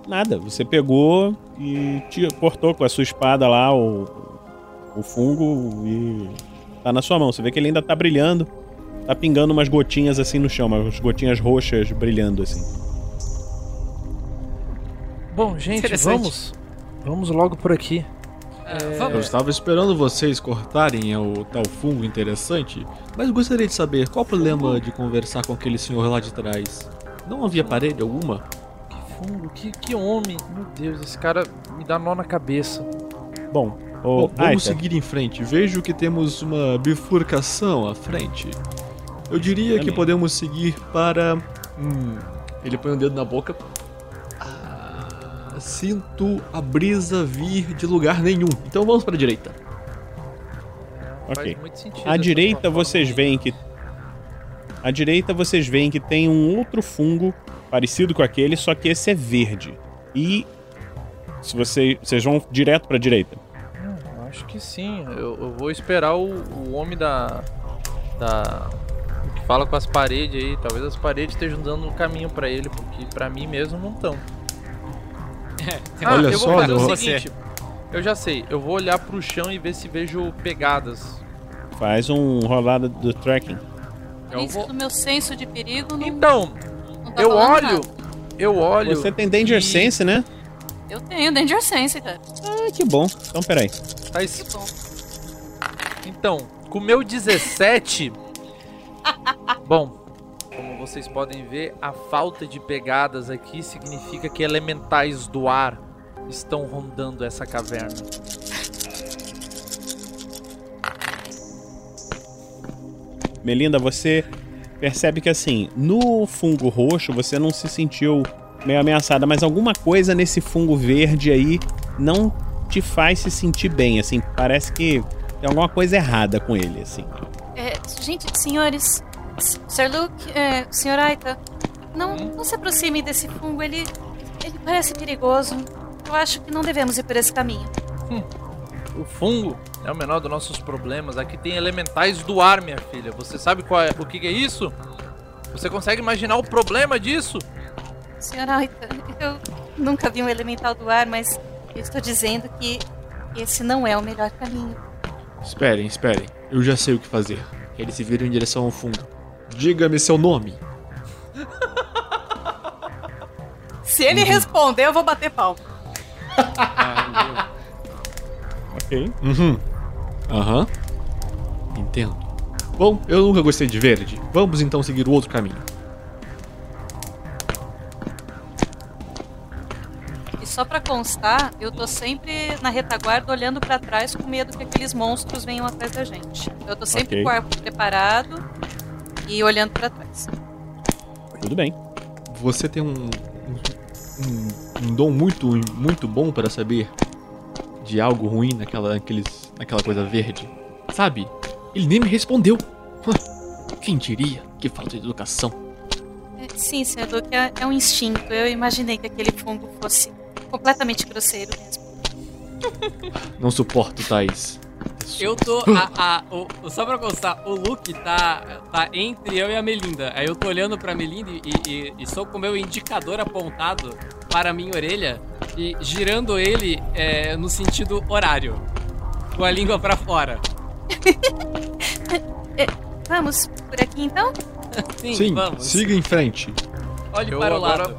Nada, você pegou e te cortou com a sua espada lá o, o fungo e tá na sua mão. Você vê que ele ainda tá brilhando. Tá pingando umas gotinhas assim no chão, umas gotinhas roxas brilhando assim. Bom, gente, vamos. Vamos logo por aqui. Ah, Eu vamos. estava esperando vocês cortarem o tal fungo interessante, mas gostaria de saber qual o problema de conversar com aquele senhor lá de trás. Não havia parede alguma? Que fungo, que, que homem. Meu Deus, esse cara me dá nó na cabeça. Bom, Bom, vamos Aita, seguir em frente. Vejo que temos uma bifurcação à frente. Eu diria que podemos seguir para. Hum, ele põe o dedo na boca. Sinto a brisa vir de lugar nenhum. Então vamos para a direita. Ok. Faz muito sentido. À direita vocês veem que. À direita vocês veem que tem um outro fungo parecido com aquele, só que esse é verde. E. Se vocês. Vocês vão direto pra direita. Hum, acho que sim. Eu, eu vou esperar o, o homem da. Da. Que fala com as paredes aí. Talvez as paredes estejam dando um caminho pra ele, porque pra mim mesmo não estão. Ah, Olha eu só, vou fazer o seguinte. Eu já sei, eu vou olhar pro chão e ver se vejo pegadas. Faz um rolada do tracking. Eu Isso vou. do meu senso de perigo não, Então, não tá eu olho. nada. Eu olho. Você tem Danger e- Sense, né? Eu tenho Danger Sense, cara. Ah, que bom. Então, peraí. Tá Que es- bom. Então, com o meu 17. bom, vocês podem ver, a falta de pegadas aqui significa que elementais do ar estão rondando essa caverna. Melinda, você percebe que assim, no fungo roxo você não se sentiu meio ameaçada, mas alguma coisa nesse fungo verde aí não te faz se sentir bem, assim, parece que tem alguma coisa errada com ele, assim. É, gente, senhores, Sir Luke, é, Sr. Aita, não, não se aproxime desse fungo, ele, ele parece perigoso. Eu acho que não devemos ir por esse caminho. O fungo é o menor dos nossos problemas. Aqui tem elementais do ar, minha filha. Você sabe qual é, o que que é isso? Você consegue imaginar o problema disso? Sr. Aita, eu nunca vi um elemental do ar, mas eu estou dizendo que esse não é o melhor caminho. Esperem, esperem. Eu já sei o que fazer. Eles se viram em direção ao fundo. Diga-me seu nome. Se ele responder, eu vou bater palma. Ok. Uhum. Aham. Entendo. Bom, eu nunca gostei de verde. Vamos então seguir o outro caminho. E só pra constar, eu tô sempre na retaguarda olhando pra trás com medo que aqueles monstros venham atrás da gente. Eu tô sempre Ok. com o arco preparado e olhando pra trás. Tudo bem. Você tem um, um, um- dom muito, muito bom para saber de algo ruim naquela, naqueles, naquela coisa verde. Sabe? Ele nem me respondeu. Quem diria? Que falta de educação. É, Sim, Sr. Duque, é, é um instinto. Eu imaginei que aquele fungo fosse completamente grosseiro mesmo. Não suporto tais. Eu tô. A, a- o- só pra constar, o Luke tá, tá entre eu e a Melinda. Aí eu tô olhando pra Melinda e, e, e sou com o meu indicador apontado para a minha orelha e girando ele é, no sentido horário. Com a língua pra fora. Vamos por aqui então? Sim, Sim, vamos. siga em frente. Olhe Eu para o agora- lado.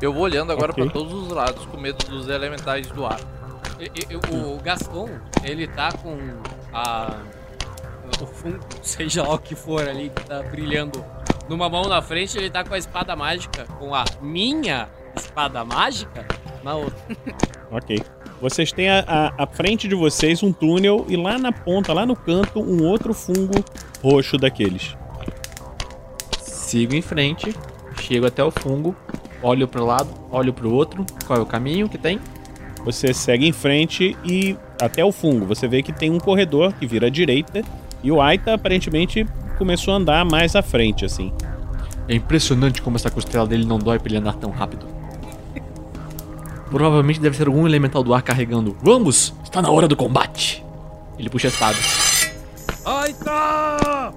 Eu vou olhando agora Ok. pra todos os lados com medo dos elementais do ar. O Gaston, ele tá com a. O fungo, seja lá o que for ali, que tá brilhando numa mão na frente, ele tá com a espada mágica, com a minha espada mágica na outra. Ok. Vocês têm a- a- à frente de vocês um túnel e lá na ponta, lá no canto, um outro fungo roxo daqueles. Sigo em frente, chego até o fungo olho pro lado, olho pro outro. Qual é o caminho que tem? Você segue em frente e até o fungo. Você vê que tem um corredor que vira à direita e o Aita aparentemente começou a andar mais à frente, assim. É impressionante como essa costela dele não dói pra ele andar tão rápido. Provavelmente deve ser algum elemental do ar carregando. Vamos! Está na hora do combate! Ele puxa a espada. Aita!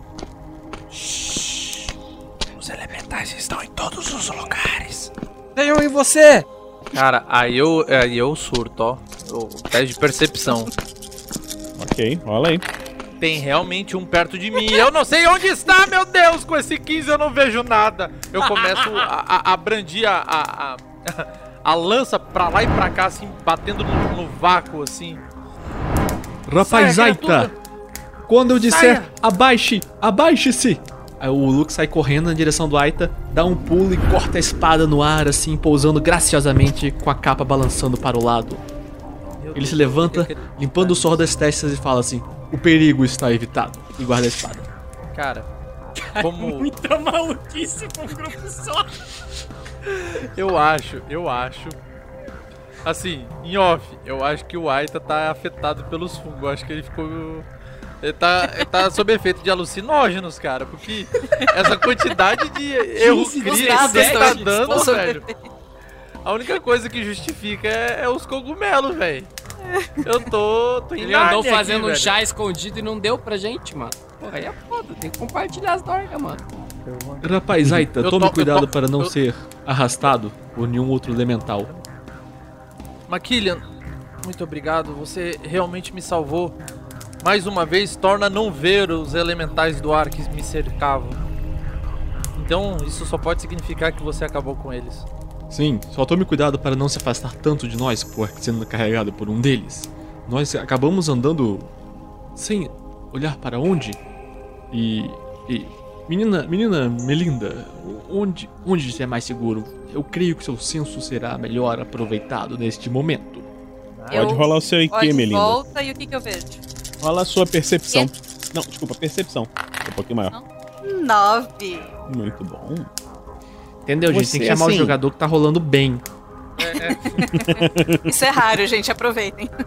Os elementais estão em todos os lugares. Tenham em você! Cara, aí eu, aí eu surto, ó. Eu, teste de percepção. Ok, rola aí. Tem realmente um perto de mim. Eu não sei onde está, meu Deus! Com esse 15 eu não vejo nada. Eu começo a, a, a brandir a, a, a, a lança pra lá e pra cá, assim, batendo no, no vácuo, assim. Rapaz Saia, Aita! criatura! Quando eu disser Saia! abaixe, abaixe-se! Aí o Luke sai correndo na direção do Aita, dá um pulo e corta a espada no ar, assim, pousando graciosamente com a capa balançando para o lado. Ele se levanta, limpando o suor das testas e fala assim: O perigo está evitado. E guarda a espada. Cara, como. Muita maluquice pra um grupo só. Eu acho, eu acho. Assim, em off, eu acho que o Aita tá afetado pelos fungos. Eu acho que ele ficou. Ele tá, ele tá sob efeito de alucinógenos, cara. Porque essa quantidade de erro crítico que ele tá dando, velho. A única coisa que justifica é, é os cogumelos, velho. Eu tô, tô em Ele andou fazendo aqui, um chá escondido e não deu pra gente, mano. Porra, aí é foda, tem que compartilhar as dorgas, mano. Rapaz Aita, tome cuidado para não eu- ser arrastado por nenhum outro elemental. Maquilian, muito obrigado. Você realmente me salvou. Mais uma vez, torna não ver os elementais do ar que me cercavam. Então, isso só pode significar que você acabou com eles. Sim, só tome cuidado para não se afastar tanto de nós, por sendo carregado por um deles. Nós acabamos andando sem olhar para onde. E. e menina, menina Melinda, onde, onde é mais seguro? Eu creio que seu senso será melhor aproveitado neste momento. Pode rolar o seu IQ, Melinda. volta e o que, que eu vejo? Rola a sua percepção. Não, desculpa, percepção. É um pouquinho maior. Nove. Muito bom. Entendeu, gente? Você, Tem que chamar o assim- jogador que tá rolando bem. Isso é raro, gente. Aproveitem.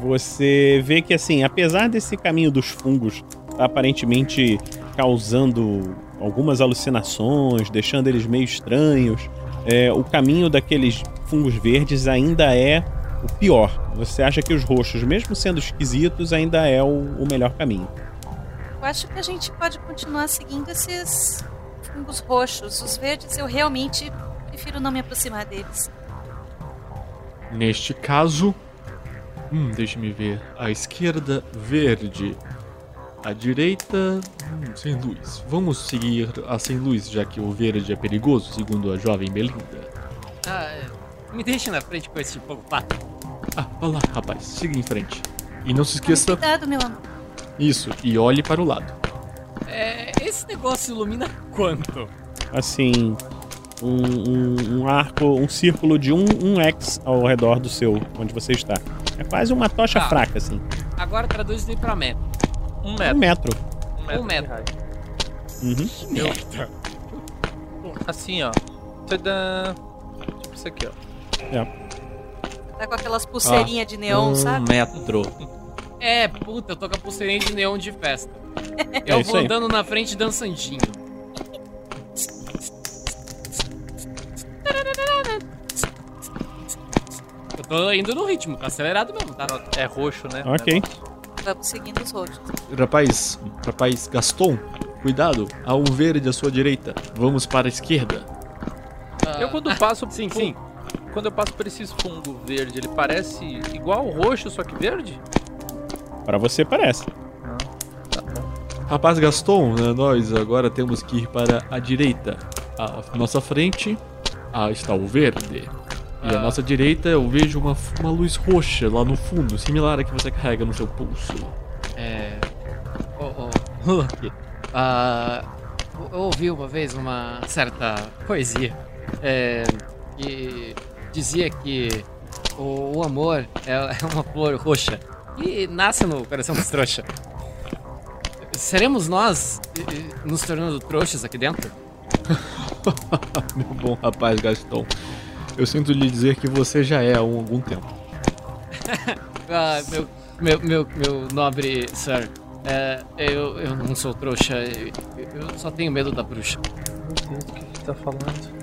Você vê que, assim, apesar desse caminho dos fungos aparentemente causando algumas alucinações, deixando eles meio estranhos, é, o caminho daqueles fungos verdes ainda é o pior. Você acha que os roxos, mesmo sendo esquisitos, ainda é o, o melhor caminho. Eu acho que a gente pode continuar seguindo esses fungos roxos. Os verdes eu realmente prefiro não me aproximar deles. Neste caso. Hum, deixe-me ver. À esquerda, verde. À direita, hum, sem luz. Vamos seguir a sem luz, já que o verde é perigoso, segundo a jovem Belinda. Ah, é, me deixa na frente com esse fogo pato. Ah, vá lá, rapaz, siga em frente. E não se esqueça. Cuidado, meu amor. Isso, e olhe para o lado. É, esse negócio ilumina quanto? Assim, um, um- um arco, um círculo de um, um X ao redor do seu, onde você está. É quase uma tocha Tá. fraca, assim. Agora traduz isso aí pra metro. Um Um metro. metro. Um metro. Uhum. Eu- Assim, ó. Tadã. Tipo isso aqui, ó. É. Tá com aquelas pulseirinhas de neon, um sabe? metro. É, puta, eu tô com a pulseirinha de neon de festa. É Eu isso vou aí. andando na frente dançandinho. Eu tô indo no ritmo, tá acelerado mesmo, tá? É roxo, né? Ok. Vamos seguindo os roxos. Rapaz, rapaz Gaston, cuidado, há um verde à sua direita. Vamos para a esquerda. Eu quando passo. Sim, sim. Quando eu passo por esses fungo verde, ele parece igual o roxo, só que verde? Para você parece. Rapaz Gaston, né, nós agora temos que ir para a direita. À nossa frente ah, está o verde. E à Ah. nossa direita eu vejo uma, uma luz roxa lá no fundo, similar à que você carrega no seu pulso. É. Ô, Luke. Ah, eu ouvi uma vez uma certa poesia. É. Que dizia que o, o amor é, é uma flor roxa. E nasce no coração dos trouxa. Seremos nós nos tornando trouxas aqui dentro? Meu bom rapaz Gastão, eu sinto lhe dizer que você já é há um- algum tempo. Ah, meu, meu, meu, meu nobre sir, é, eu, eu não sou trouxa, eu, eu só tenho medo da bruxa. Meu Deus, o que que tá falando?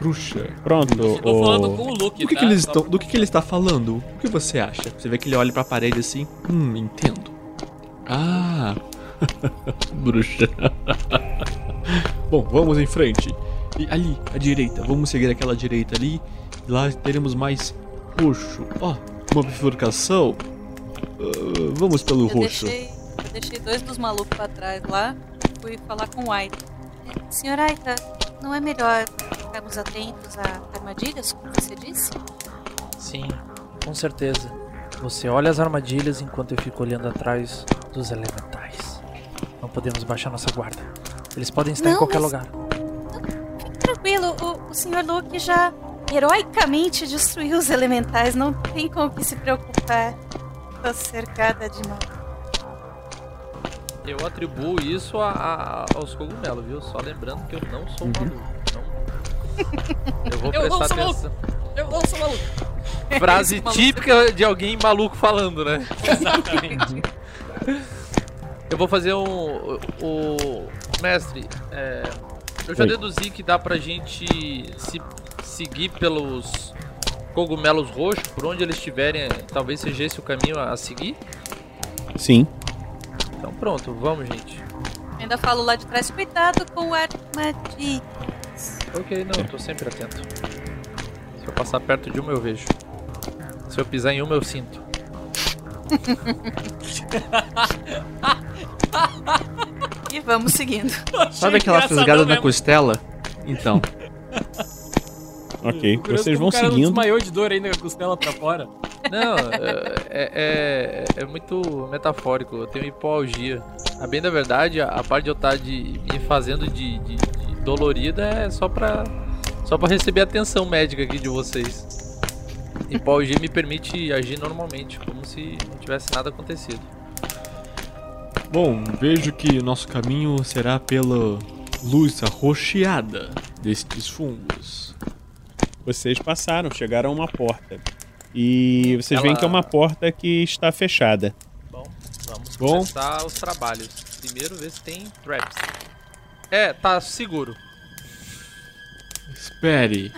Bruxa. Pronto, Eu tô falando com o Luke, Do que, tá? que eles estão, do que, que ele está falando? O que você acha? Você vê que ele olha pra parede assim. Hum, entendo. Ah, bruxa. Bom, vamos em frente. E ali, à direita. Vamos seguir aquela direita ali. E lá teremos mais roxo. Ó, uma bifurcação. Ah, vamos pelo Eu roxo. deixei, eu deixei dois dos malucos pra trás lá. Fui falar com o Aita. É, Senhor Aita, não é melhor ficarmos atentos a armadilhas, como você disse? Sim, com certeza. Você olha as armadilhas enquanto eu fico olhando atrás dos elementais. Não podemos baixar nossa guarda. Eles podem estar em Não, qualquer mas- lugar. Tranquilo, o, o Sr. Luke já heroicamente destruiu os elementais. Não tem com o que se preocupar. Tô cercada de mal. Eu atribuo isso a, a- aos cogumelos, viu? Só lembrando que eu não sou Uhum. maluco. Não... Eu vou Eu não prestar sou atenção. Eu não sou maluco. Frase maluco- típica de alguém maluco falando, né? Exatamente. Eu vou fazer um. O. Mestre, é, eu já Oi. deduzi que dá pra gente se seguir pelos cogumelos roxos, por onde eles estiverem, talvez seja esse o caminho a seguir. Sim. Então pronto, vamos, gente. Ainda falo lá de trás, cuidado com armadilhas. Ok, não, eu tô sempre atento. Se eu passar perto de uma, eu vejo. Se eu pisar em uma, eu sinto. E vamos seguindo. Sabe aquela fisgada na costela? Então. Ok, vocês vão o cara não seguindo. desmaiou de dor ainda com a costela pra fora. Não, é, é, é muito metafórico. Eu tenho hipoalgia. A bem da verdade, a, a parte de eu estar de, me fazendo de, de- de dolorida é só pra, só pra receber atenção médica aqui de vocês. Hipoalgia me permite agir normalmente, como se não tivesse nada acontecido. Bom, vejo que nosso caminho será pela luz arroxeada destes fungos. Vocês passaram, chegaram a uma porta. E vocês Ela- veem que é uma porta que está fechada. Bom, vamos Bom. começar os trabalhos. Primeiro ver se tem traps. É, tá seguro. Espere.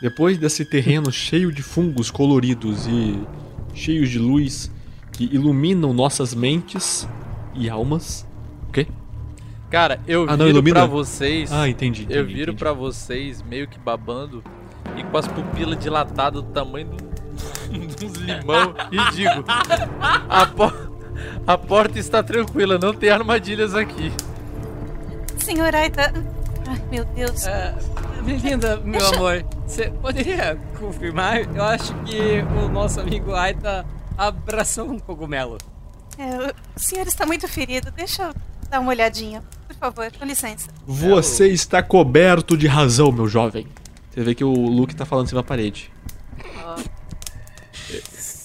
Depois desse terreno cheio de fungos coloridos e cheios de luz que iluminam nossas mentes e almas. O quê? Cara, eu Ah, não, viro ilumina? pra vocês. Ah, entendi, entendi, eu viro entendi. pra vocês meio que babando e com as pupilas dilatadas do tamanho do, dos limão e digo: a, por- a porta está tranquila, não tem armadilhas aqui. Senhor Aita. Ai, meu Deus. Melinda, meu Deixa- amor, você poderia confirmar? Eu acho que o nosso amigo Aita abraçou um cogumelo. É, o senhor está muito ferido. Deixa eu dar uma olhadinha. Por favor, com licença. Você está coberto de razão, meu jovem. Você vê que o Luke tá falando assim na parede.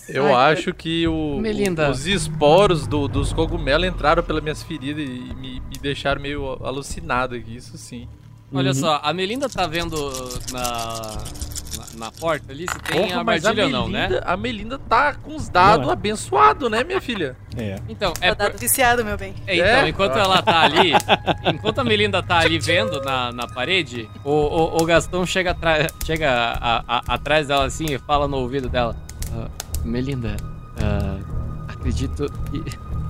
Eu Ai, acho que o, Melinda. os esporos do- dos cogumelos entraram pelas minhas feridas e me, me deixaram meio alucinado aqui, isso sim. Olha Uhum. só, a Melinda tá vendo na, na, na porta ali se tem Porra, a armadilha ou não, né? Melinda- A Melinda tá com os dados é. abençoados, né, minha filha? É. Então, é dado viciado, meu bem. É, então, É? enquanto ela tá ali, enquanto a Melinda tá ali vendo na, na parede, o, o, o Gastão chega, atra- chega a- a- atrás dela assim e fala no ouvido dela: "Ah, Melinda, ah, acredito que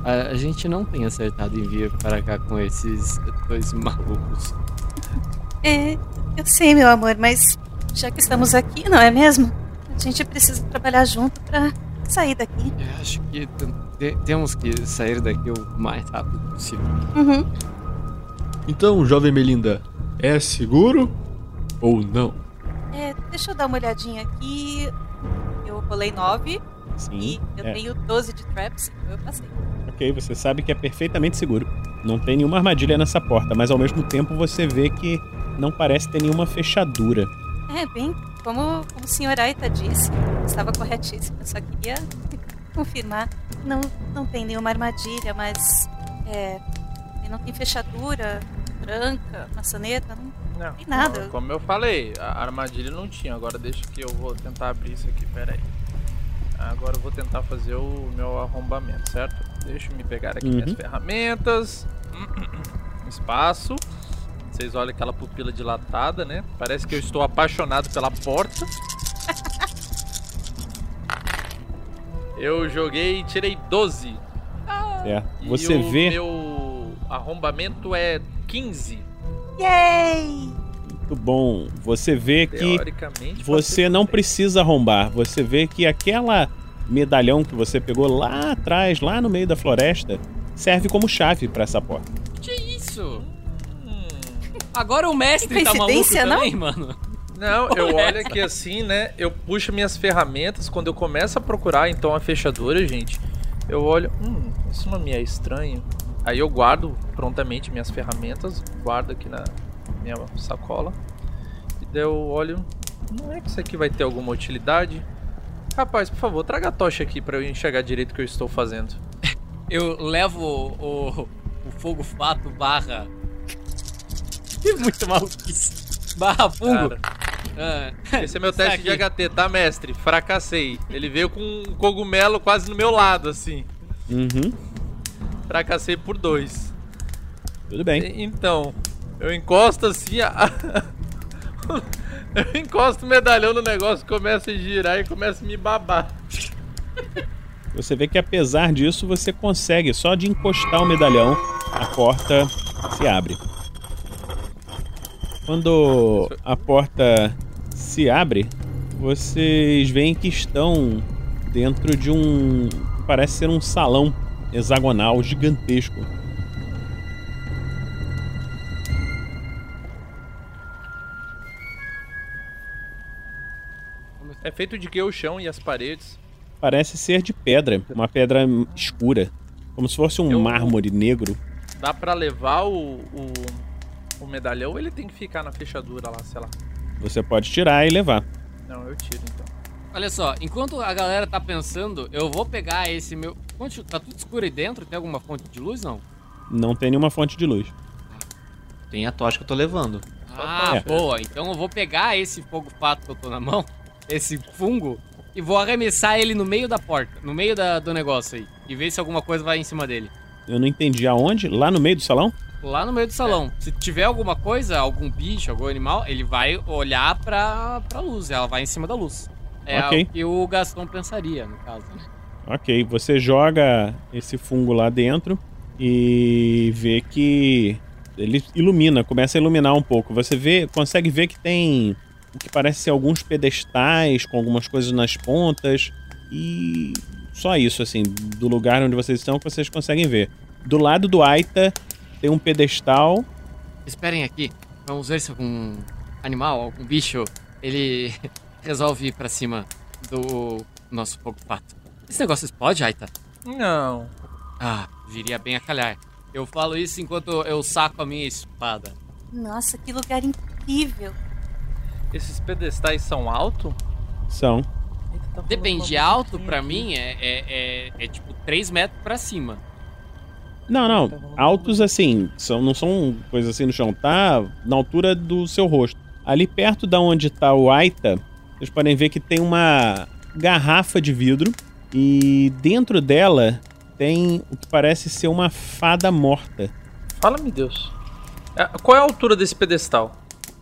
a, a gente não tem acertado em vir para cá com esses dois malucos. É, eu sei, meu amor, mas já que estamos aqui, não é mesmo? A gente precisa trabalhar junto pra sair daqui. Eu acho que temos que sair daqui o mais rápido possível. Uhum. Então, jovem Melinda, é seguro ou não? É, deixa eu dar uma olhadinha aqui. Eu rolei 9 Sim. e eu é. tenho 12 de traps, então eu passei. Ok, você sabe que é perfeitamente seguro. Não tem nenhuma armadilha nessa porta, mas ao mesmo tempo você vê que não parece ter nenhuma fechadura. É, bem, como, como o senhor Aita disse, estava corretíssimo. Eu só queria confirmar. Não, não tem nenhuma armadilha, mas é, não tem fechadura. tranca, maçaneta, não, Não, tem nada. Como eu falei, a armadilha não tinha. Agora deixa que eu vou tentar abrir isso aqui, pera aí. Agora eu vou tentar fazer o meu arrombamento, certo? Deixa eu me pegar aqui minhas Uhum. ferramentas. Espaço. Vocês olham aquela pupila dilatada, né? Parece que eu estou apaixonado pela porta. Eu joguei e tirei 12. É. E Você o vê. meu arrombamento é 15. Yay! Muito bom. Você vê que você não precisa arrombar. Você vê que aquela medalhão que você pegou lá atrás, lá no meio da floresta, serve como chave pra essa porta. Que isso? Agora o mestre Que tá maluco não? também, mano. Não, eu olho essa? aqui assim, né? Eu puxo minhas ferramentas. Quando eu começo a procurar, então, a fechadura, gente, eu olho. Hum, isso não me é estranho. Aí eu guardo prontamente minhas ferramentas, guardo aqui na minha sacola. E daí eu olho. Não é que isso aqui vai ter alguma utilidade? Rapaz, por favor, traga a tocha aqui pra eu enxergar direito o que eu estou fazendo. Eu levo o, o fogo fato barra. Muito maluquice. Barra fungo. Ah, Esse é meu teste de. HT, tá, mestre? Fracassei. Ele veio com um cogumelo quase no meu lado, assim. Uhum. Fracassei por dois. Tudo bem. Então, eu encosto assim a. eu encosto o medalhão no negócio, começa a girar e começa a me babar. Você vê que apesar disso, você consegue, só de encostar o medalhão, a porta se abre. Quando a porta se abre, vocês veem que estão dentro de um. parece ser um salão hexagonal gigantesco. É feito de que o chão e as paredes? Parece ser de pedra, uma pedra escura, como se fosse um Eu- mármore negro. Dá pra levar o, o, o medalhão ou ele tem que ficar na fechadura lá, sei lá? Você pode tirar e levar. Não, eu tiro então. Olha só, enquanto a galera tá pensando, eu vou pegar esse meu. Tá tudo escuro aí dentro? Tem alguma fonte de luz? Não. Não tem nenhuma fonte de luz. Tem a tocha que eu tô levando. Ah, É. boa. Então eu vou pegar esse fogo fato que eu tô na mão, esse fungo, e vou arremessar ele no meio da porta, no meio da- do negócio aí. E ver se alguma coisa vai em cima dele. Eu não entendi aonde? Lá no meio do salão? Lá no meio do salão. Se tiver alguma coisa, algum bicho, algum animal, ele vai olhar pra, pra luz. Ela vai em cima da luz. É Ok. o que o Gastão pensaria, no caso. né? Ok, você joga esse fungo lá dentro e vê que ele ilumina, começa a iluminar um pouco. Você vê, consegue ver que tem o que parece ser alguns pedestais com algumas coisas nas pontas e só isso assim, do lugar onde vocês estão que vocês conseguem ver. Do lado do Aita tem um pedestal. Esperem aqui. Vamos ver se algum animal, algum bicho, ele resolve ir pra cima do nosso fogo fato. Esse negócio explode, Aita? Não. Ah, viria bem a calhar. Eu falo isso enquanto eu saco a minha espada. Nossa, que lugar incrível. Esses pedestais são altos? São. Depende, de alto pra mim é, é, é, é tipo 3 metros pra cima. Não, não. Altos assim, são, não são coisas assim no chão, tá na altura do seu rosto. Ali perto da onde tá o Aita, vocês podem ver que tem uma garrafa de vidro e dentro dela tem o que parece ser uma fada morta. Fala-me Deus. É, Qual é a altura desse pedestal?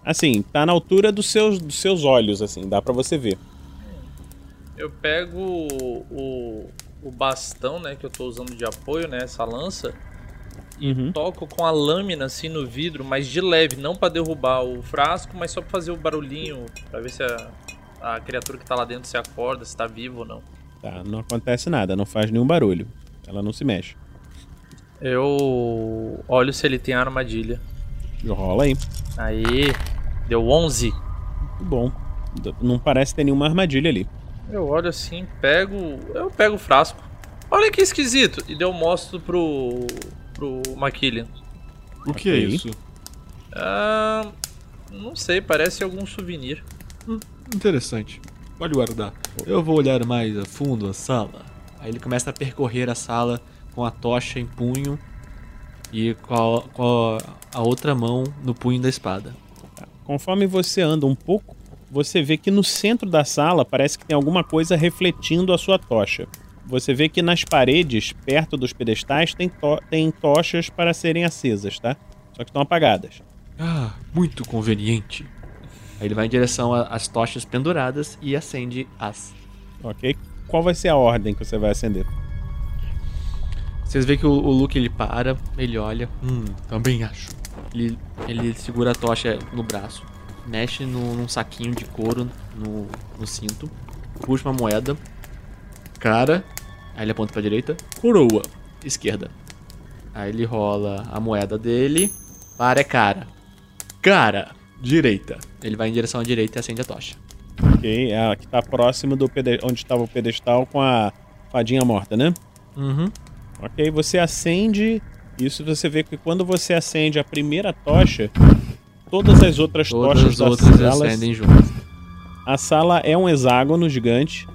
Assim, tá na altura dos seus, dos seus olhos, assim, dá pra você ver. Eu pego o, o, o bastão, né, que eu tô usando de apoio, né, essa lança, e Uhum. toco com a lâmina assim no vidro, mas de leve, não pra derrubar o frasco, mas só pra fazer o barulhinho, pra ver se a, a criatura que tá lá dentro se acorda, se tá viva ou não. Tá, não acontece nada, não faz nenhum barulho. Ela não se mexe. Eu olho se ele tem armadilha. Rola aí. Aí, deu 11. Muito bom. Não parece ter nenhuma armadilha ali. Eu olho assim, pego. Eu pego o frasco. Olha que esquisito. E daí eu mostro pro. pro Maquilian. O que é isso? Ah. Não sei, parece algum souvenir. Interessante. Pode guardar. Eu vou olhar mais a fundo a sala. Aí ele começa a percorrer a sala com a tocha em punho. E com a, com a outra mão no punho da espada. Conforme você anda um pouco, você vê que no centro da sala parece que tem alguma coisa refletindo a sua tocha. Você vê que nas paredes, perto dos pedestais, tem, to tem tochas para serem acesas, tá? Só que estão apagadas. Ah, muito conveniente. Aí ele vai em direção às tochas penduradas e acende as. Ok? Qual vai ser a ordem que você vai acender? Vocês veem que o, o Luke ele para, ele olha. Hum, também acho. Ele, ele segura a tocha no braço, mexe no, num saquinho de couro no, no cinto, puxa uma moeda, cara, aí ele aponta pra direita, coroa, esquerda. Aí ele rola a moeda dele, para é cara. Cara, direita. Ele vai em direção à direita e acende a tocha. Ok, é a que tá próximo do onde estava o pedestal com a fadinha morta, né? Uhum. Ok, você acende. Isso você vê que quando você acende a primeira tocha, todas as outras Todas tochas as da outras sala acendem juntas. A sala é um hexágono gigante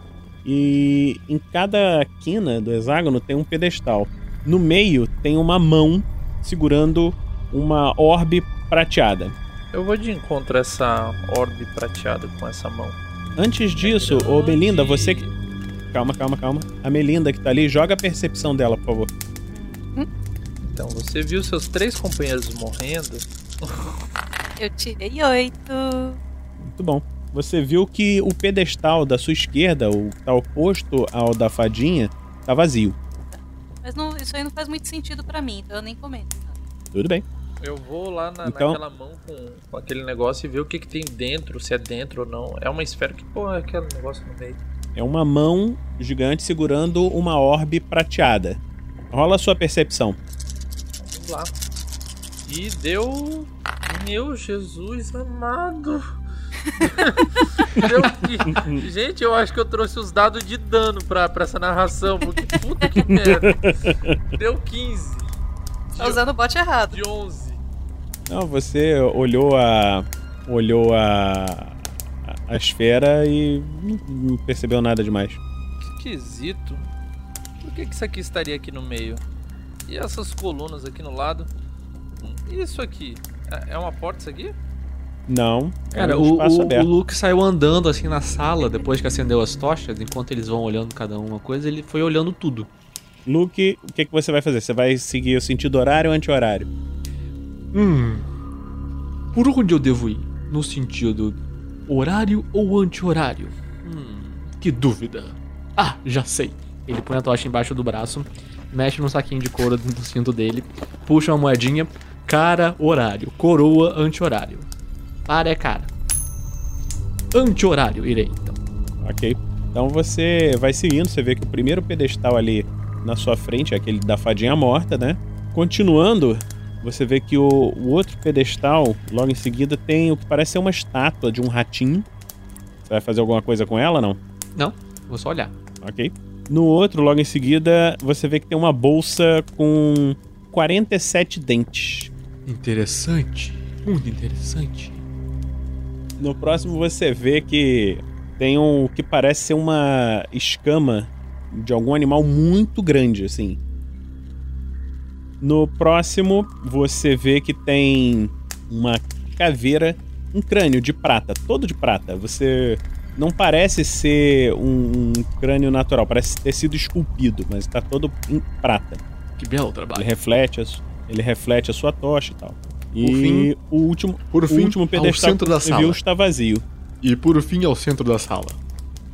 e em cada quina do hexágono tem um pedestal. No meio tem uma mão segurando uma orbe prateada. Eu vou de encontro a essa orbe prateada com essa mão. Antes disso, ô Melinda, você que. Calma, calma, calma. A Melinda que tá ali, joga a percepção dela, por favor. Então, você viu seus três companheiros morrendo? Eu tirei oito. Muito bom. Você viu que o pedestal da sua esquerda, o que tá oposto ao da fadinha, tá vazio. Mas não- isso aí não faz muito sentido pra mim, então eu nem comento. Tudo bem. Eu vou lá na, Então- naquela mão com, com aquele negócio e ver o que, que tem dentro, se é dentro ou não. É uma esfera que porra é aquele negócio no meio. É uma mão gigante segurando uma orbe prateada. Rola a sua percepção. Vamos lá. E deu. Meu Jesus amado. deu. Gente, eu acho que eu trouxe os dados de dano pra, pra essa narração, porque puta que merda. Deu 15. Tá usando o bot errado. De 11. Não, você olhou a. olhou a. a, esfera e não- não percebeu nada demais. Que esquisito. Por que, que isso aqui estaria aqui no meio? E essas colunas aqui no lado? Isso aqui? É é uma porta isso aqui? Não. Cara, é um o, espaço o, o. Luke saiu andando assim na sala depois que acendeu as tochas, enquanto eles vão olhando cada um uma coisa, ele foi olhando tudo. Luke, o que, que você vai fazer? Você vai seguir o sentido horário ou anti-horário? Hum. Por onde eu devo ir? No sentido horário ou anti-horário? Hum. Que dúvida. Ah, já sei. Ele põe a tocha embaixo do braço, mexe no saquinho de couro do cinto dele, puxa uma moedinha, cara, horário, coroa, anti-horário. Para é cara. Anti-horário, irei então. Ok. Então você vai seguindo, você vê que o primeiro pedestal ali na sua frente é aquele da fadinha morta, né? Continuando, você vê que o, o outro pedestal, logo em seguida, tem o que parece ser uma estátua de um ratinho. Você vai fazer alguma coisa com ela, não? Não, vou só olhar. Ok. No outro, logo em seguida, você vê que tem uma bolsa com 47 dentes. Interessante. Muito interessante. No próximo você vê que tem um que parece ser uma escama de algum animal muito grande, assim. No próximo você vê que tem uma caveira, um crânio de prata, todo de prata. Você não parece ser um, um crânio natural, parece ter sido esculpido, mas está todo em prata. Que belo trabalho. Ele reflete, a, su- ele reflete a sua tocha e tal. E Por fim- o último, por o fim, último ao pedestal centro que da você sala. viu está vazio. E por fim ao centro da sala.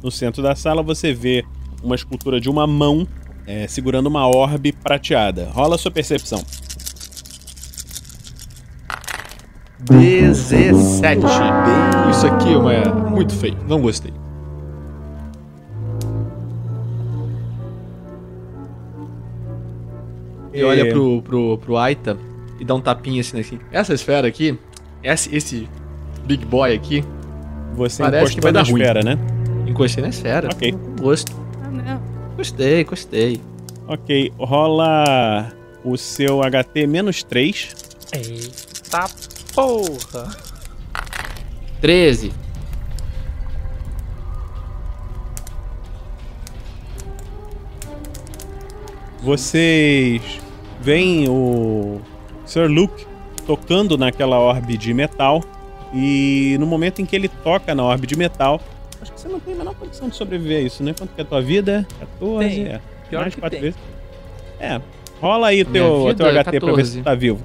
No centro da sala você vê uma escultura de uma mão é, segurando uma orbe prateada. Rola a sua percepção. 17. Isso aqui é uma- muito feio, não gostei. E olha pro, pro, pro Aita e dá um tapinha assim, assim. Essa esfera aqui, esse, esse Big Boy aqui, Você parece que vai na dar ruim. esfera, né? Encostei na esfera. Ok. Gosto. Ah, não. Gostei, gostei. Ok, rola o seu HT menos 3. Eita porra! 13. Vocês veem o Sir Luke tocando naquela orbe de metal. E no momento em que ele toca na orbe de metal, acho que você não tem a menor condição de sobreviver a isso, né? Quanto que é a tua vida? 14? Tem. É. Pior Mais que quatro tem. vezes. É. Rola aí o Minha teu, vida teu é HT pra ver se 14. tu tá vivo.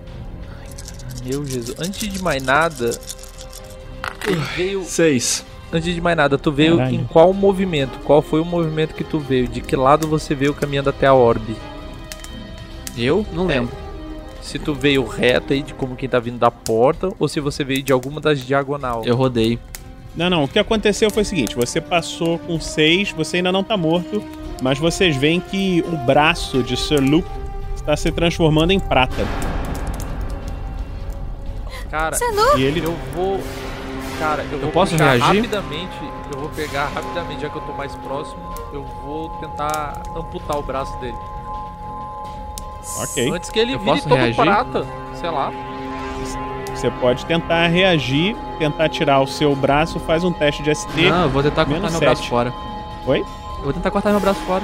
Meu Jesus. Antes de mais nada. Veio. Seis. Antes de mais nada, tu veio Caralho. em qual movimento? Qual foi o movimento que tu veio? De que lado você veio caminhando até a orbe? Eu? Não lembro. Se tu veio reto aí, de como quem tá vindo da porta, ou se você veio de alguma das diagonal. Eu rodei. Não, não. O que aconteceu foi o seguinte: você passou com seis, você ainda não tá morto, mas vocês veem que o braço de Sir Luke está se transformando em prata. Cara, E ele. eu vou. Cara, eu vou posso reagir? rapidamente. Eu vou pegar rapidamente, já que eu tô mais próximo. Eu vou tentar amputar o braço dele. Ok. Antes que ele Eu vire posso todo reagir? prata. Sei lá. Você pode tentar reagir, tentar tirar o seu braço, faz um teste de ST. Não, eu vou tentar cortar menos meu braço fora. Oi? Eu vou tentar cortar meu braço fora.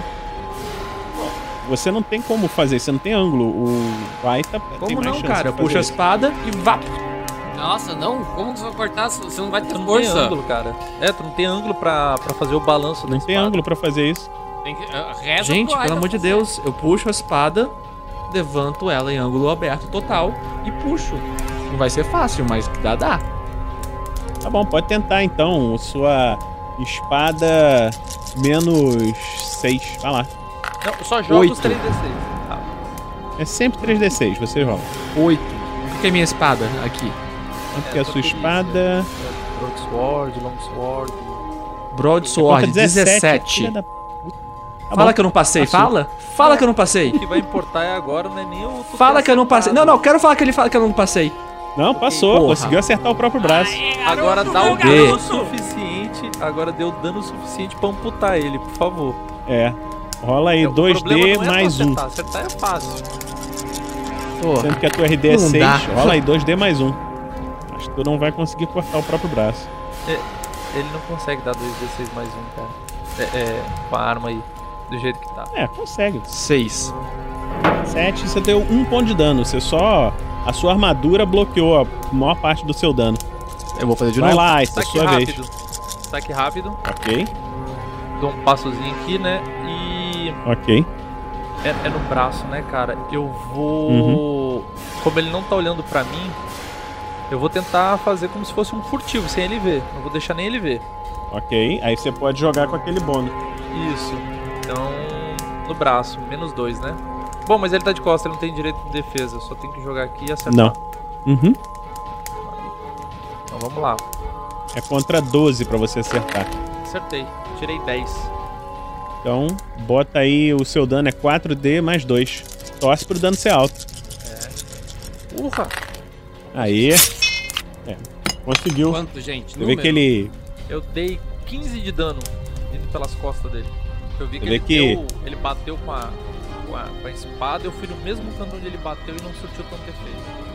Você não tem como fazer, você não tem ângulo. O vai tá. tem Como mais não, cara? de Eu fazer puxo a espada e vá. Nossa, não. Como você vai cortar? Você não vai ter Tu não tem força. ângulo, cara. É, tu não tem ângulo pra, pra fazer o balanço da Não tem ângulo pra fazer isso. Tem que, uh, reza Gente, pro pelo amor de. Deus, eu puxo a espada, levanto ela em ângulo aberto total e puxo. Não vai ser fácil, mas dá, dá. Tá bom, pode tentar então. Sua espada menos 6. Vai lá. Não, só joga os Oito. 3d6. Tá. É sempre 3d6, você rola. Oito. O que é minha espada aqui? Quanto que é a sua espada? Broadsword, Longsword. Broadsword, Conta 17. Tá Fala bom. que eu não passei, Passou. fala. Fala que eu não passei. O que vai importar é agora, não é nem o. Fala que eu não passei. Não, não, quero falar que ele fala que eu não passei. Não, passou. Porra. Conseguiu acertar o próprio braço. Agora dá o garoto. dano suficiente. Agora deu o dano suficiente pra amputar ele, por favor. É. Rola aí É, o problema 2D não é mais tu 1. acertar. Acertar é fácil. Porra. Sendo que a tua RD é Não 6. dá. Rola aí 2D mais 1. Acho que tu não vai conseguir cortar o próprio braço. Ele não consegue dar 2d6 mais um, cara. É, é, com a arma aí. Do jeito que tá. É, consegue. Seis. 7, você deu um ponto de dano. Você só. A sua armadura bloqueou a maior parte do seu dano. Eu vou fazer de Vai novo. lá, Aista, Saque sua rápido. vez. Saque rápido. Ok, Dou um passozinho aqui, né? E. ok. É, é no braço, né, cara? Eu vou. Uhum. Como ele não tá olhando pra mim, eu vou tentar fazer como se fosse um furtivo, sem ele ver. Não vou deixar nem ele ver. Ok, aí você pode jogar com aquele bônus. Isso. Então, no braço, menos dois, né? Bom, mas ele tá de costas, ele não tem direito de defesa. Eu só tenho que jogar aqui e acertar. Não. Uhum. Então vamos lá. É contra 12 pra você acertar. Acertei. Tirei 10. Então, bota aí o seu dano é 4D mais 2. Torce pro dano ser alto. Urra! Aí. É. Conseguiu. Quanto, gente? Você vê que ele. Eu dei 15 de dano indo pelas costas dele. Eu vi que Você vê ele que- deu. Ele bateu com a, com a. com a espada, eu fui no mesmo canto onde ele bateu e não surtiu tanto efeito.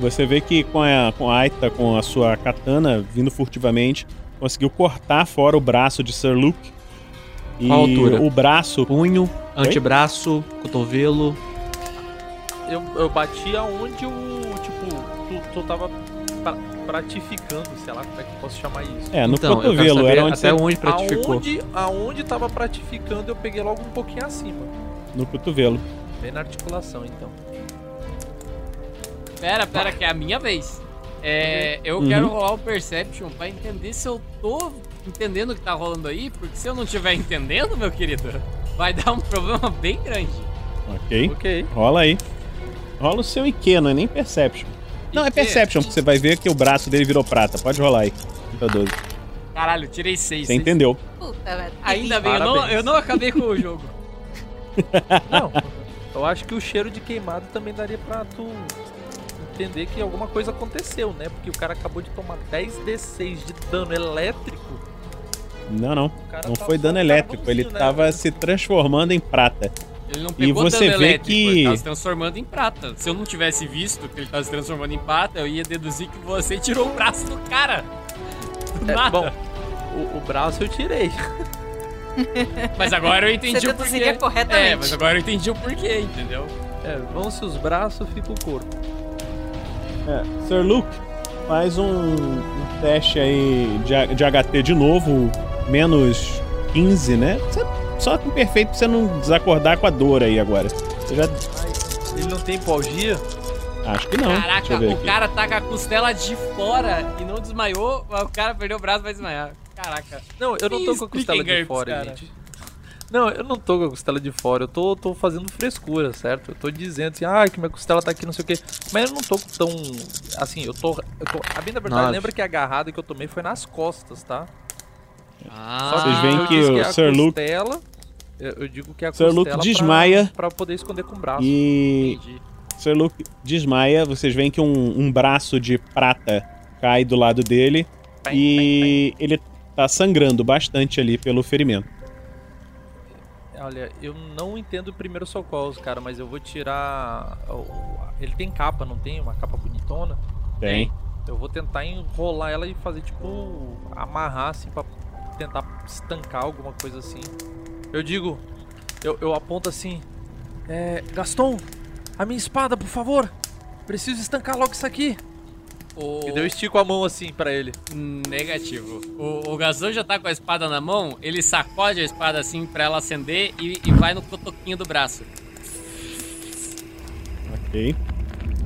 Você vê que com a, com a Aita, com a sua katana vindo furtivamente, conseguiu cortar fora o braço de Sir Luke. E Qual altura? o braço. Punho, antebraço, cotovelo. Eu, eu bati aonde o. Tipo, tu, tu tava pra, pratificando, sei lá como é que eu posso chamar isso. É, no Então, cotovelo, era onde até você. onde pratificou. Aonde, aonde tava pratificando, eu peguei logo um pouquinho acima. No cotovelo. Bem na articulação, então. Pera, pera, que é a minha vez. É, eu Uhum. quero rolar o Perception pra entender se eu tô entendendo o que tá rolando aí, porque se eu não estiver entendendo, meu querido, vai dar um problema bem grande. Ok. Ok. Rola aí. Rola o seu IQ, não é nem Perception. Não, é? Perception, porque você vai ver que o braço dele virou prata. Pode rolar aí. Contra 12. Caralho, tirei seis. Você seis. entendeu. Puta, velho. Ainda bem, eu não, eu não acabei com o jogo. Não, eu acho que o cheiro de queimado também daria pra tu entender que alguma coisa aconteceu, né? Porque o cara acabou de tomar 10d6 de dano elétrico. Não, não. Não tá foi dano elétrico. Ele né, tava velho? se transformando em prata. Ele não E pegou você dano vê elétrico, que- ele tava se transformando em prata. Se eu não tivesse visto que ele tava se transformando em prata, eu ia deduzir que você tirou o braço do cara. Do É, nada. bom, o, o braço eu tirei. Mas agora eu entendi Você o porquê. corretamente. É, mas agora eu entendi o porquê, entendeu? É, vão-se os braços, fica o corpo. É, Sir Luke, faz um, um teste aí de, de HT de novo, menos 15, né? Você- só com perfeito pra você não desacordar com a dor aí agora. Você já. Ele não tem hipoalgia? Acho que não. Deixa Caraca, eu ver o aqui. cara tá com a costela de fora e não desmaiou, mas o cara perdeu o braço e vai desmaiar. Caraca. Não, eu não tô com a costela de fora, gente. Não, eu não tô com a costela de fora, eu tô, tô fazendo frescura, certo? Eu tô dizendo assim, ah, que minha costela tá aqui, não sei o quê. Mas eu não tô tão. Assim, eu tô. Eu tô a bem da verdade, lembra que a agarrada que eu tomei foi nas costas, tá? Ah, Vocês veem que o é Sir Luke- eu, digo que é a Sir Luke desmaia. Pra, pra poder esconder com o braço. E. Sir Luke desmaia, vocês veem que um, um braço de prata cai do lado dele. e ele tá sangrando bastante ali pelo ferimento. Olha, eu não entendo primeiros socorros, cara, mas eu vou tirar. Ele tem capa, não tem? Uma capa bonitona? Tem. Eu vou tentar enrolar ela e fazer tipo. amarrar assim pra tentar estancar alguma coisa assim. Eu digo. Eu, eu aponto assim. É. Gaston, a minha espada, por favor! Preciso estancar logo isso aqui! O... E daí eu estico a mão assim pra ele. Negativo. O, o Gastão já tá com a espada na mão, ele sacode a espada assim pra ela acender e, e vai no cotoquinho do braço. Ok.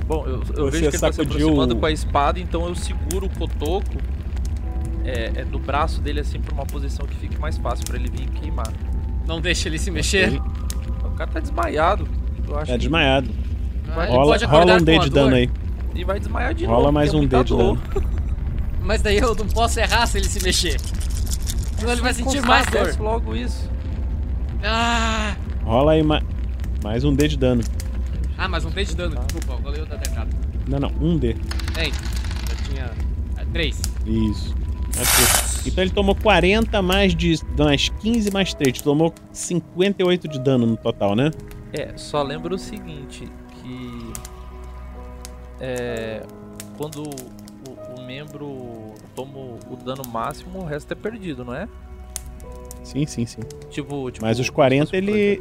Bom, eu, eu vejo que ele tá se aproximando o- com a espada, então eu seguro o cotoco é, é, do braço dele assim pra uma posição que fique mais fácil pra ele vir queimar. Não deixa ele se mexer. O cara tá desmaiado. Eu acho É que desmaiado. Ele Rola, pode acordar rola um D de dano aí. E vai desmaiar de novo. Rola mais é um D de dano. Mas daí eu não posso errar se ele se mexer. Senão ele vai sentir mais dor. Logo isso. Ah! Rola aí ma- mais um D de dano. Ah, mas um D de dano, desculpa, eu falei outra errado. Não, não, um D. Tem, eu tinha ah, três. Isso. Aqui. Então ele tomou 40 mais de. mais 15 mais 3. Tomou 58 de dano no total, né? É, só lembra o seguinte, que é, quando o, o membro toma o dano máximo, o resto é perdido, não é? Sim, sim, sim. Tipo, tipo Mas os 40 ele.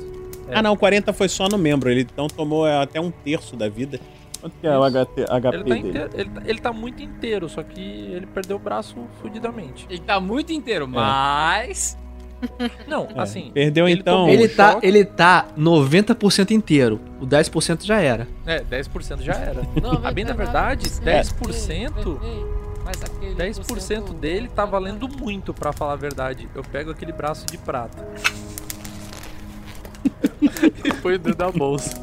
É. Ah não, 40 foi só no membro. Ele então tomou é, até um terço da vida. Quanto que é o HT, HP ele, tá dele? inteiro, ele, tá, ele tá muito inteiro, só que ele perdeu o braço fudidamente. Ele tá muito inteiro, mas. Não, É, assim. Perdeu ele então. Ele o tá, choque. ele tá 90% inteiro. O 10% já era. É, 10% já era. Não, A bem da verdade, 10%. Mas aquele 10% dele tá valendo muito, pra falar a verdade. Eu pego aquele braço de prata. e põe dentro da bolsa.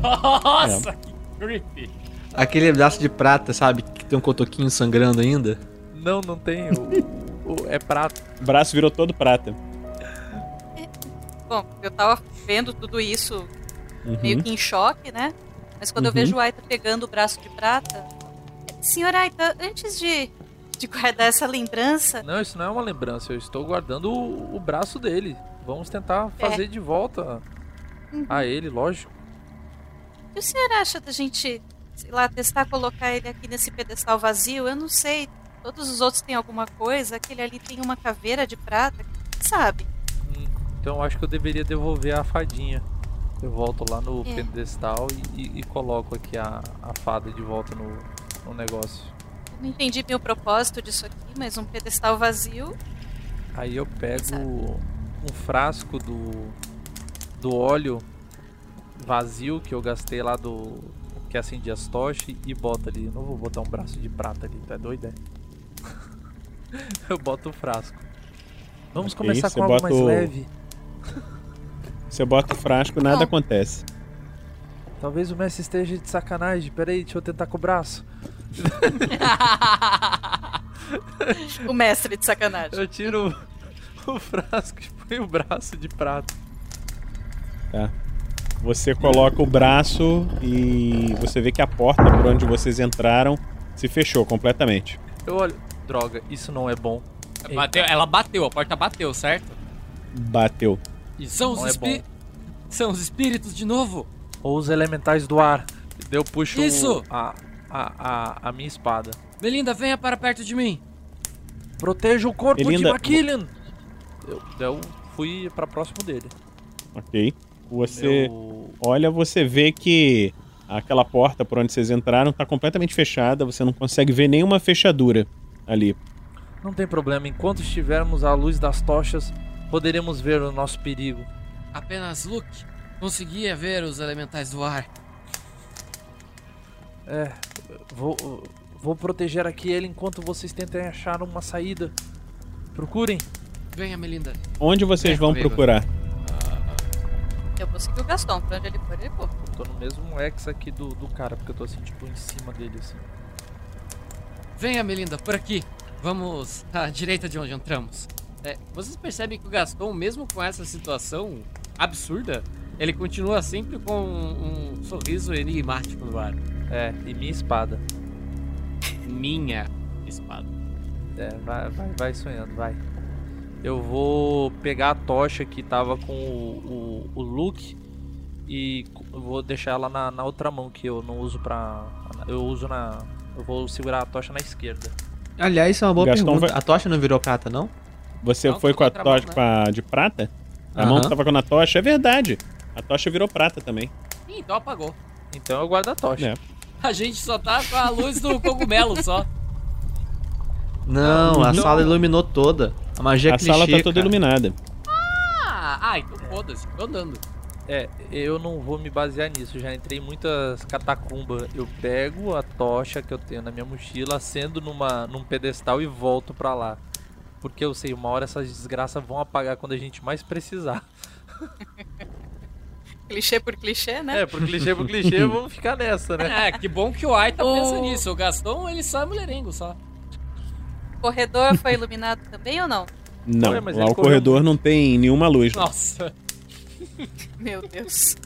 Nossa, É. Aquele braço de prata, sabe? Que tem um cotoquinho sangrando ainda. Não, não tem. O, o- é prata. O braço virou todo prata. Bom, eu tava vendo tudo isso Uhum. meio que em choque, né? Mas quando eu Uhum. vejo o Aita pegando o braço de prata. Senhor Aita, antes de, de guardar essa lembrança, Não, isso não é uma lembrança. Eu estou guardando o, o braço dele. Vamos tentar fazer de volta a ele, lógico. O que o senhor acha da gente, sei lá, testar colocar ele aqui nesse pedestal vazio? Eu não sei. Todos os outros têm alguma coisa. Aquele ali tem uma caveira de prata. Quem sabe? Então eu acho que eu deveria devolver a fadinha. Eu volto lá no É. pedestal e, e- e coloco aqui a, a fada de volta no, no negócio. Eu não entendi bem o propósito disso aqui, mas um pedestal vazio. Aí eu pego um frasco do, do óleo vazio que eu gastei lá do. que acendi as tochas e boto ali. Eu não vou botar um braço de prata ali, tá doido? É? eu boto o frasco. Vamos Ok, começar com algo bota mais o- leve. Você bota o frasco, nada Não. acontece. Talvez o mestre esteja de sacanagem. Peraí, deixa eu tentar com o braço. o mestre de sacanagem. Eu tiro o, o frasco e põe o braço de prata. Tá. Você coloca o braço e você vê que a porta por onde vocês entraram se fechou completamente. Eu olho. Droga, isso não é bom. Bateu, ela bateu, a porta bateu, certo? Bateu. E são os, é são os espíritos de novo? Ou os elementais do ar. Eu puxo Isso! a, a, a, a minha espada. Melinda, venha para perto de mim. Proteja o corpo de Maquillian! Eu, eu fui pra próximo dele. Ok. Você olha, você vê que aquela porta por onde vocês entraram tá completamente fechada, você não consegue ver nenhuma fechadura ali. Não tem problema, enquanto estivermos à luz das tochas, poderemos ver o nosso perigo. Apenas Luke conseguia ver os elementais do ar. É, vou, vou proteger aqui ele enquanto vocês tentem achar uma saída. Procurem. Venha, Melinda. Onde vocês Vem vão comigo. procurar? Eu vou seguir o Gastão, pra onde ele for, ele for. Eu tô no mesmo X aqui do, do cara, porque eu tô assim, tipo, em cima dele, assim. Venha, Melinda, por aqui. Vamos à direita de onde entramos. É, vocês percebem que o Gaston, mesmo com essa situação absurda, ele continua sempre com um, um sorriso enigmático no ar. É, e minha espada. Minha espada. É, vai, vai, vai sonhando, vai. Eu vou pegar a tocha que tava com o, o, o Luke e vou deixar ela na, na outra mão que eu não uso pra. Eu uso na. Eu vou segurar a tocha na esquerda. Aliás, isso é uma boa Gastão pergunta. vai- A tocha não virou prata, não? Você Não, foi com a outra mão, tocha né? de prata? A mão Aham. que tava com a tocha, é verdade. A tocha virou prata também. Ih, então apagou. Então eu guardo a tocha. É. A gente só tá com a luz do cogumelo só. Não, a Não. sala iluminou toda. A magia a clichê, sala tá toda cara. iluminada. Ah, ah então foda-se, tô andando. É, eu não vou me basear nisso. Já entrei em muitas catacumbas. Eu pego a tocha que eu tenho na minha mochila, acendo numa, num pedestal e volto pra lá. Porque eu sei, uma hora essas desgraças vão apagar quando a gente mais precisar. Clichê por clichê, né? É, por clichê por clichê, vamos ficar nessa, né? É, que bom que o Ai tá O- pensando nisso. O Gaston, ele só é mulherengo só. O corredor foi iluminado também ou não? Não, lá o correu corredor não tem nenhuma luz. Nossa. Meu Deus.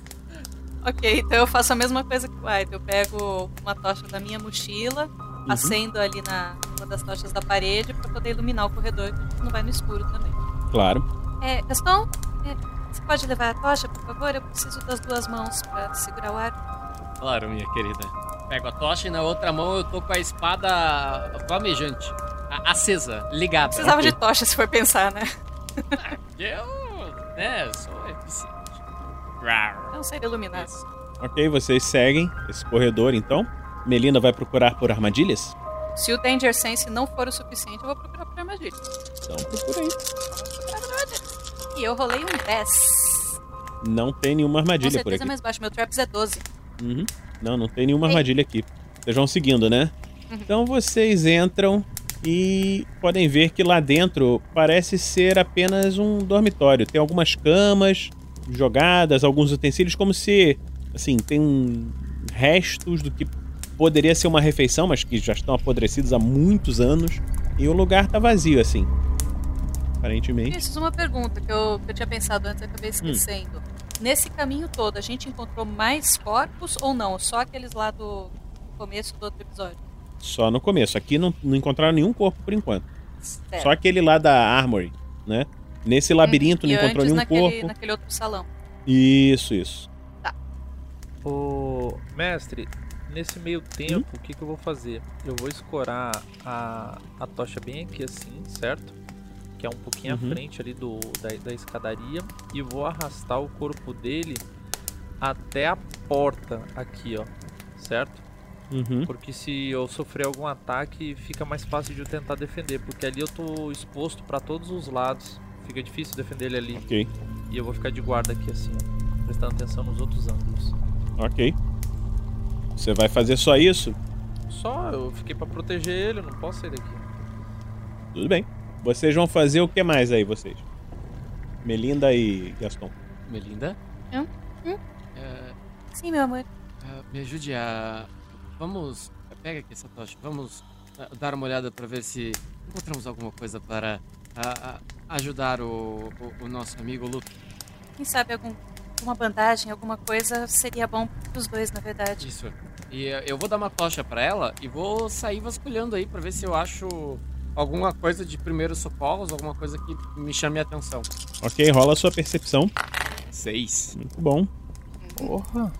Ok, então eu faço a mesma coisa que o White. Eu pego uma tocha da minha mochila, Uhum. acendo ali na uma das tochas da parede pra poder iluminar o corredor, que não vai no escuro também. Claro. É, Gaston, é, você pode levar a tocha, por favor? Eu preciso das duas mãos pra segurar o ar. Claro, minha querida. Pego a tocha e na outra mão eu tô com a espada flamejante. A- acesa, ligada. Precisava de tocha se for pensar, né? Eu, né, sou eficiente. Não sei iluminar. Ok, vocês seguem esse corredor então. Melinda vai procurar por armadilhas? Se o Danger Sense não for o suficiente, eu vou procurar por armadilha. Então procura aí. E eu rolei um 10. Não tem nenhuma Com armadilha por certeza aqui. é mais baixo. Meu Traps é 12. Uhum. Não, não tem nenhuma Ei. armadilha aqui. Vocês vão seguindo, né? Uhum. Então vocês entram e podem ver que lá dentro parece ser apenas um dormitório. Tem algumas camas jogadas, alguns utensílios, como se, assim, tem restos do que poderia ser uma refeição, mas que já estão apodrecidos há muitos anos. E o lugar tá vazio, assim. Aparentemente. Isso, uma pergunta que eu, que eu tinha pensado antes e acabei esquecendo. Nesse caminho todo, a gente encontrou mais corpos ou não? Só aqueles lá do começo do outro episódio? Só no começo. Aqui não, não encontraram nenhum corpo por enquanto. Certo. Só aquele lá da Armory, né? Nesse labirinto E não encontrou nenhum naquele, corpo. naquele outro salão. Isso, isso. Ô, mestre, nesse meio tempo, o que, que eu vou fazer? Eu vou escorar a, a tocha bem aqui assim, certo? Que é um pouquinho Uhum. à frente ali do, da, da escadaria. E vou arrastar o corpo dele até a porta aqui, ó. Certo? Uhum. Porque se eu sofrer algum ataque, fica mais fácil de eu tentar defender. Porque ali eu tô exposto pra todos os lados. Fica difícil defender ele ali. Ok. E eu vou ficar de guarda aqui assim, ó. Prestando atenção nos outros ângulos. Ok. Você vai fazer só isso? Só, eu fiquei pra proteger ele, eu não posso sair daqui. Tudo bem. Vocês vão fazer o que mais aí, vocês? Melinda e Gaston. Melinda? Hum? Hum? É, Sim, meu amor. é, me ajude a. Vamos. Pega aqui essa tocha. Vamos ah, dar uma olhada para ver se encontramos alguma coisa para ah, ah, ajudar o, o, o nosso amigo Luke. Quem sabe algum, alguma bandagem, alguma coisa seria bom pros dois, na verdade. Isso. E eu vou dar uma tocha para ela e vou sair vasculhando aí para ver se eu acho alguma coisa de primeiros socorros, alguma coisa que me chame a atenção. Ok, rola a sua percepção. Seis. Muito bom. Porra.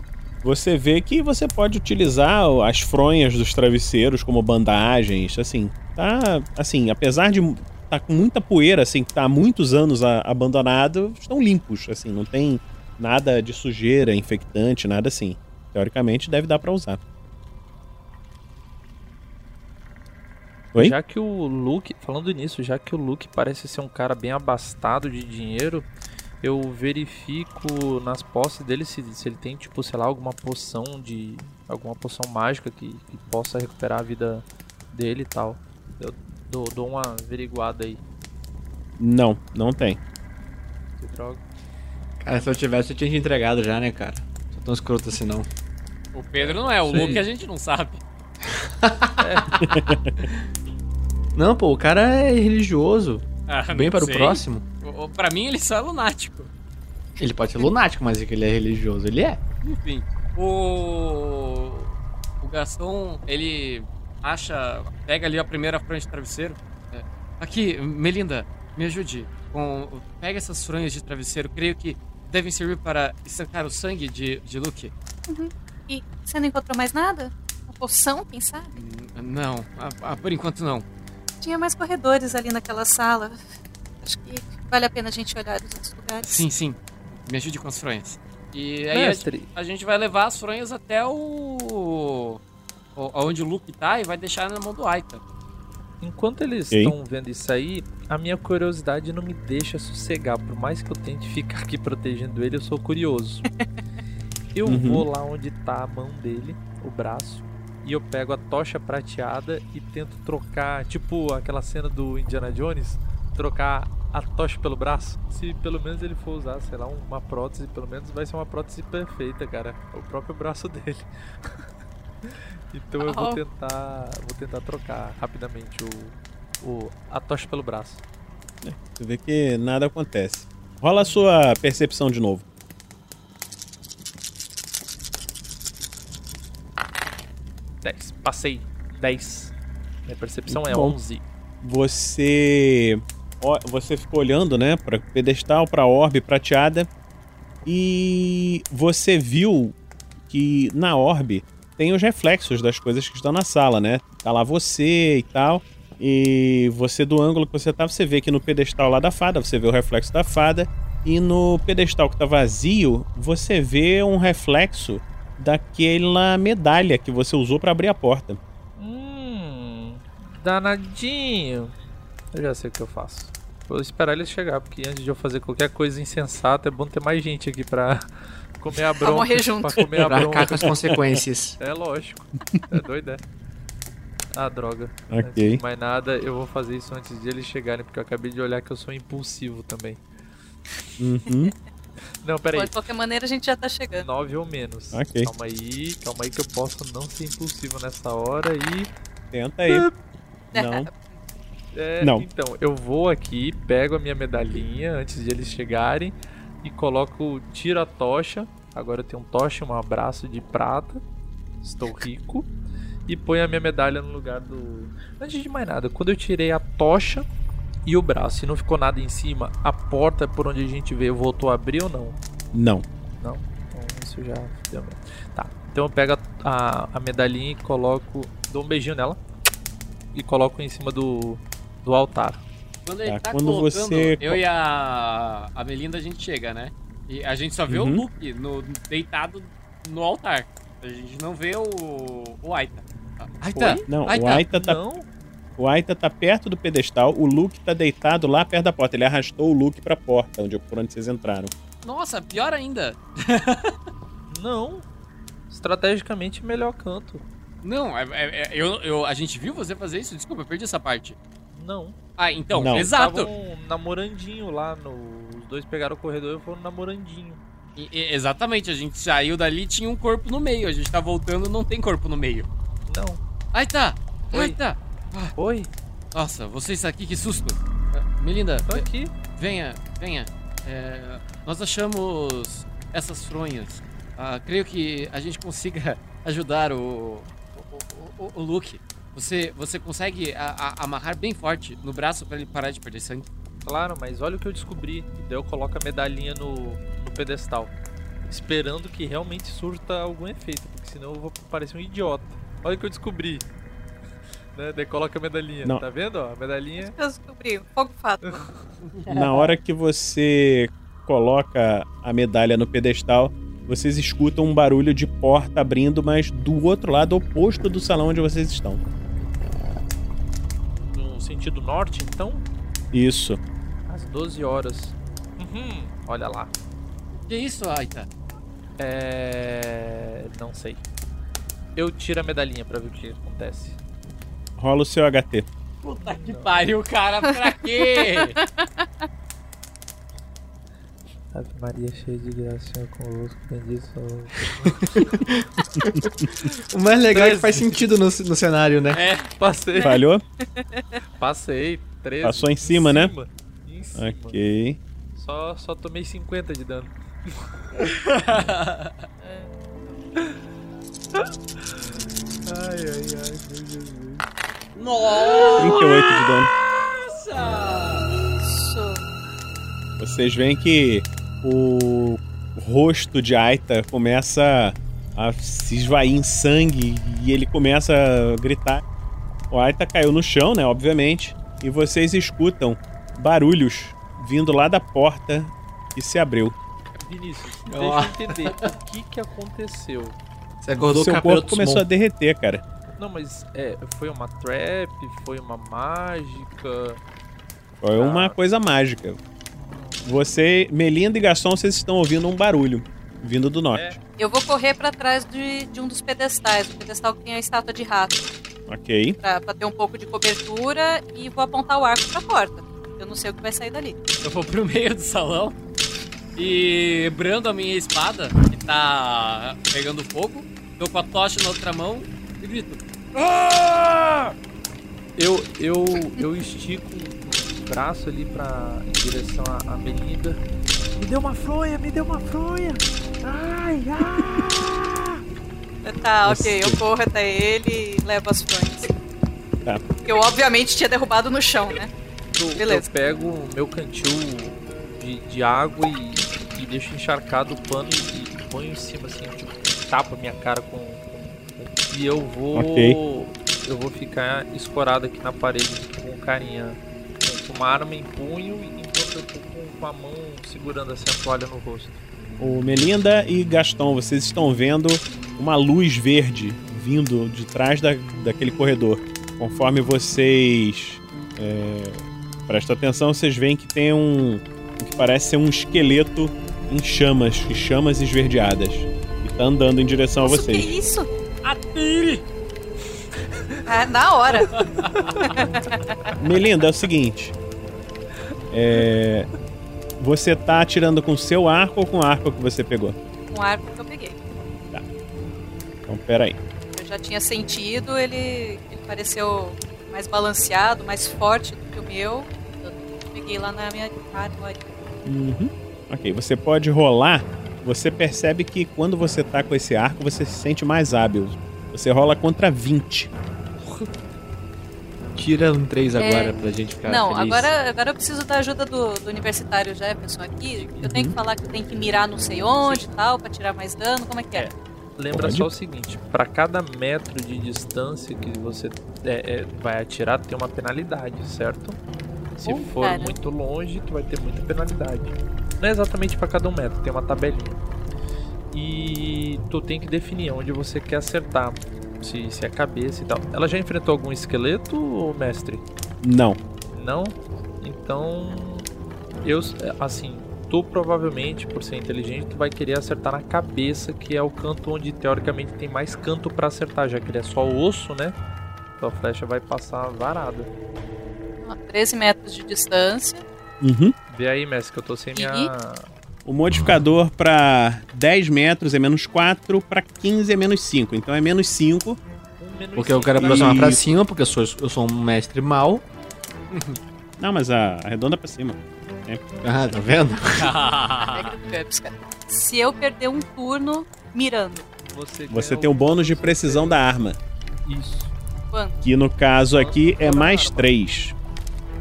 Você vê que você pode utilizar as fronhas dos travesseiros como bandagens, assim. Tá, assim, apesar de tá com muita poeira, assim, que tá há muitos anos a- abandonado, estão limpos, assim, não tem Nada de sujeira, infectante, nada assim. Teoricamente deve dar pra usar. Oi? Já que o Luke, falando nisso, já que o Luke parece ser um cara bem abastado de dinheiro, eu verifico nas posses dele se, se ele tem, tipo, sei lá, alguma poção de. alguma poção mágica que, que possa recuperar a vida dele e tal. Eu dou, dou uma averiguada aí. Não, não tem. Que droga. Cara, se eu tivesse, eu tinha te entregado já, né, cara? Sou tão escroto assim, não. O Pedro não é, o Sim. Luke a gente não sabe. Não, pô, o cara é religioso. Ah, Bem para sei. o próximo. Pra mim, ele só é lunático. Ele pode ser lunático, mas é que ele é religioso. Ele é. Enfim, o. O Gastão, ele acha. Pega ali a primeira franja de travesseiro. É. Aqui, Melinda, me ajude. Com... Pega essas fronhas de travesseiro. Creio que devem servir para estancar o sangue de, de Luke. Uhum. E você não encontrou mais nada? Uma poção, quem sabe? Não, ah, ah, por enquanto não. Tinha mais corredores ali naquela sala. Acho que vale a pena a gente olhar os outros lugares. Sim, sim. Me ajude com as fronhas. E aí a, Mestre. a gente vai levar as fronhas até o. o- Onde o Luke tá e vai deixar na mão do Aita. Enquanto eles estão vendo isso aí, a minha curiosidade não me deixa sossegar. Por mais que eu tente ficar aqui protegendo ele, eu sou curioso. Eu Uhum. vou lá onde tá a mão dele, o braço, e eu pego a tocha prateada e tento trocar, tipo aquela cena do Indiana Jones, trocar a tocha pelo braço. Se pelo menos ele for usar, sei lá, uma prótese, pelo menos vai ser uma prótese perfeita, cara. O próprio braço dele. então eu vou Oh. tentar, vou tentar trocar rapidamente o, o a tocha pelo braço. Você vê que nada acontece. Rola a sua percepção de novo. 10. Passei. 10. Minha percepção Muito é bom. 11. Você você ficou olhando, né, para pedestal, para orbe prateada e você viu que na orbe tem os reflexos das coisas que estão na sala, né? Tá lá você e tal. E você do ângulo que você tá, você vê que no pedestal lá da fada, você vê o reflexo da fada e no pedestal que tá vazio, você vê um reflexo daquela medalha que você usou para abrir a porta. Hum. Danadinho. Eu já sei o que eu faço. Vou esperar eles chegar, porque antes de eu fazer qualquer coisa insensata, é bom ter mais gente aqui pra comer a bronca. morrer junto. Pra comer a Pra bronca. com as consequências. É lógico. É doido, é. Ah, droga. Ok. Antes de mais nada, eu vou fazer isso antes de eles chegarem, porque eu acabei de olhar que eu sou impulsivo também. Uhum. Não, peraí. de qualquer maneira, a gente já tá chegando. 9 ou menos. Ok. Calma aí, calma aí que eu posso não ser impulsivo nessa hora e. Tenta aí. Não. É, Não. Então, eu vou aqui, pego a minha medalhinha antes de eles chegarem e coloco, tiro a tocha. Agora eu tenho um tocha, um abraço de prata. Estou rico. E ponho a minha medalha no lugar do. Antes de mais nada, quando eu tirei a tocha e o braço e não ficou nada em cima, a porta por onde a gente veio voltou a abrir ou não? Não. Não. Então isso já deu mesmo. Tá. Então eu pego a, a, a medalhinha e coloco. Dou um beijinho nela. E coloco em cima do, do altar. Quando ele Tá, tá, quando colocando, você- eu e a, a Melinda a gente chega, né? E a gente só vê Uhum. o Luke no, deitado no altar. A gente não vê o, o Aita. Aita! Oi? Não, o Aita! Aita tá, Não. o Aita tá perto do pedestal, o Luke tá deitado lá perto da porta. Ele arrastou o Luke pra porta, onde, por onde vocês entraram. Nossa, pior ainda. Não. Estrategicamente melhor canto. Não, é- é- é- eu, eu, a gente viu você fazer isso? Desculpa, eu perdi essa parte. Não. Ah, então, Não. exato. Estavam namorandinho lá no. Os dois pegaram o corredor e foram namorandinho. E- exatamente, a gente saiu dali tinha um corpo no meio. A gente tá voltando não tem corpo no meio. Não. Aita! Oi. Aita! Oi, Nossa, vocês aqui, que susto. Ah, Melinda, tô aqui. venha, venha. É, nós achamos essas fronhas. Ah, creio que a gente consiga ajudar o, o, o, o Luke. Você, você consegue a- a- amarrar bem forte no braço para ele parar de perder sangue? Claro, mas olha o que eu descobri. Daí eu coloco a medalhinha no, no pedestal. Esperando que realmente surta algum efeito, porque senão eu vou parecer um idiota. Olha o que eu descobri. Né? Daí coloca a medalhinha. Não. Tá vendo? Ó, a medalhinha. Eu descobri, fogo fato. Na hora que você coloca a medalha no pedestal, vocês escutam um barulho de porta abrindo, mas do outro lado oposto do salão onde vocês estão. No sentido norte, então? Isso. Às 12 horas. Uhum, olha lá. Que isso, Aita? É. Não sei. Eu tiro a medalhinha pra ver o que acontece. Rola o seu HT. Puta que pariu, cara, pra quê? Ave Maria cheia de graça, Senhor convosco, bendito O mais legal é que faz sentido no, no cenário, né? É, passei. Falhou? Passei, 13. Passou em cima, né? Em cima. Ok. Só, só tomei 50 de dano. ai, ai, ai, meu Jesus. Nossa! 38 de dano. Isso. Vocês veem que o rosto de Aita começa a se esvair em sangue e ele começa a gritar. O Aita caiu no chão, né? Obviamente. E vocês escutam barulhos vindo lá da porta que se abriu. Vinícius, deixa eu entender o que que aconteceu. Você acordou Seu o cabelo corpo começou a derreter, cara. Não, mas é, foi uma trap, foi uma mágica. Foi uma coisa mágica. Você, Melinda e Gaston, vocês estão ouvindo um barulho vindo do norte. Eu vou correr pra trás de, de um dos pedestais, o pedestal que tem a estátua de rato, Ok. pra, pra ter um pouco de cobertura e vou apontar o arco pra porta. Eu não sei o que vai sair dali. Eu vou pro meio do salão e brando a minha espada, que tá pegando fogo, tô com a tocha na outra mão e grito. Ah! Eu, eu, eu estico braço ali pra, em direção à, Melinda. Me deu uma fronha, me deu uma fronha. Ai, ah! Tá, ok, eu corro até ele e levo as fronhas. Tá. Que eu obviamente tinha derrubado no chão, né? Eu, Beleza. eu pego o meu cantil de, de água e, e deixo encharcado o pano e, e ponho em cima, assim, tipo, tapa minha cara com. com- e eu vou. Ok. Eu vou ficar escorado aqui na parede com carinha. Com uma arma em punho enquanto eu tô com, com a mão segurando assim a toalha no rosto. O Melinda e Gaston, vocês estão vendo uma luz verde vindo de trás da, daquele corredor. Conforme vocês é, prestam atenção, vocês veem que tem um o que parece ser um esqueleto em chamas, e chamas esverdeadas. E tá andando em direção a Isso, que vocês. isso? Atire! Ah, na hora. Melinda, é o seguinte. É, você tá atirando com seu arco ou com o arco que você pegou? Um arco que eu peguei. Então, peraí. Eu já tinha sentido, ele, ele pareceu mais balanceado, mais forte do que o meu. Eu peguei lá na minha arma. Uhum. Ok, você pode rolar. Você percebe que quando você tá com esse arco, você se sente mais hábil. Você rola contra 20. Tira um 3 É. agora pra gente ficar Não, feliz. agora, agora eu preciso da ajuda do, do universitário Jefferson aqui. Eu Uhum. tenho que falar que eu tenho que mirar não sei onde e tal, pra tirar mais dano. Como é que é? Lembra Pode. só o seguinte: para cada metro de distância que você é, é, vai atirar, tem uma penalidade, certo? Se Oh, for cara. muito longe, tu vai ter muita penalidade. Não é exatamente para cada um metro, tem uma tabelinha. E tu tem que definir onde você quer acertar. Se, se é a cabeça e tal. Ela já enfrentou algum esqueleto, mestre? Não. Não? Então. Eu, assim, tu provavelmente, por ser inteligente, tu vai querer acertar na cabeça, que é o canto onde teoricamente tem mais canto pra acertar, já que ele é só osso, né? Tua flecha vai passar varada. Ó, 13 metros de distância. Uhum. Vê aí, mestre, que eu tô sem minha. O modificador pra 10 metros é menos 4, pra 15 é menos 5. Então é menos 5. Porque eu quero aproximar pra cima, porque eu sou, eu sou um mestre mau. Não, mas a arredonda pra cima. Sempre. Ah, tá vendo? Se eu perder um turno mirando, Você, Você tem o bônus de precisão da arma. Isso. quanto? Que no caso aqui é mais 3.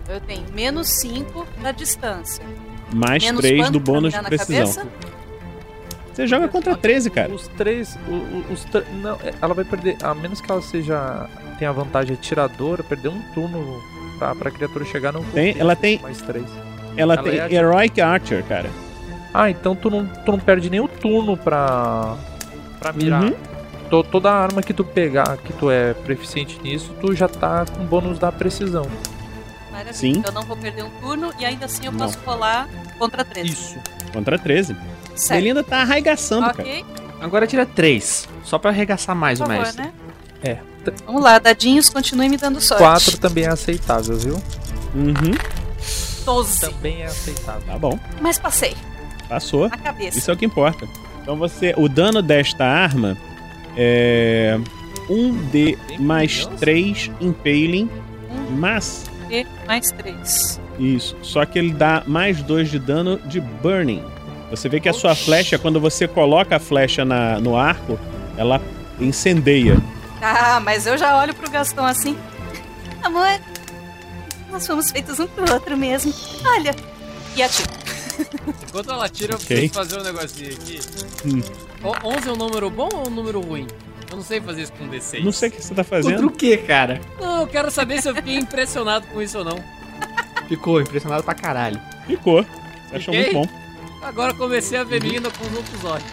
Eu tenho menos 5 da distância. Mais Menos 3 quanto do bônus de precisão. cabeça? Você joga contra 13, cara. Os três. Os, tr- não, é, ela vai perder. A menos que ela seja. tenha vantagem atiradora, perder um turno pra, pra criatura chegar no. Tem- ela tem- Mais três. Ela, Ela tem é a- Heroic Archer, cara. Ah, então tu não, tu não perde nem o turno pra, pra mirar. Uhum. To- toda arma que tu pegar, que tu é proficiente nisso, tu já tá com bônus da precisão. Maravilha. Sim. Eu não vou perder um turno e ainda assim eu Não. posso rolar contra 13. Isso. Contra 13. Certo. Ele ainda tá arraigaçando, cara. Ok, Agora tira 3, só pra arregaçar mais por o favor, mestre. né? É. Vamos lá, dadinhos, continue me dando sorte. 4 também é aceitável, viu? Uhum. 12. Também é aceitável. Tá bom. Mas passei. Passou. Na cabeça. Isso é o que importa. Então você. O dano desta arma é. 1D mais 3 Impaling. Mas. E mais 3. Isso. Só que ele dá mais 2 de dano de Burning. Você vê que a sua flecha, quando você coloca a flecha na, no arco, ela incendeia. Ah, mas eu já olho pro Gastão assim. Amor, nós fomos feitos um pro outro mesmo. Olha. E atiro. Enquanto ela tira, eu preciso fazer um negocinho aqui. Hum. O- 11 é um número bom ou um número ruim? Eu não sei fazer isso com D6. Não sei o que você tá Contra fazendo. o que, cara? Não, eu quero saber se eu fiquei impressionado com isso ou não. Ficou impressionado pra caralho. Ficou. Achou muito bom. Agora comecei a ver menina com os outros olhos.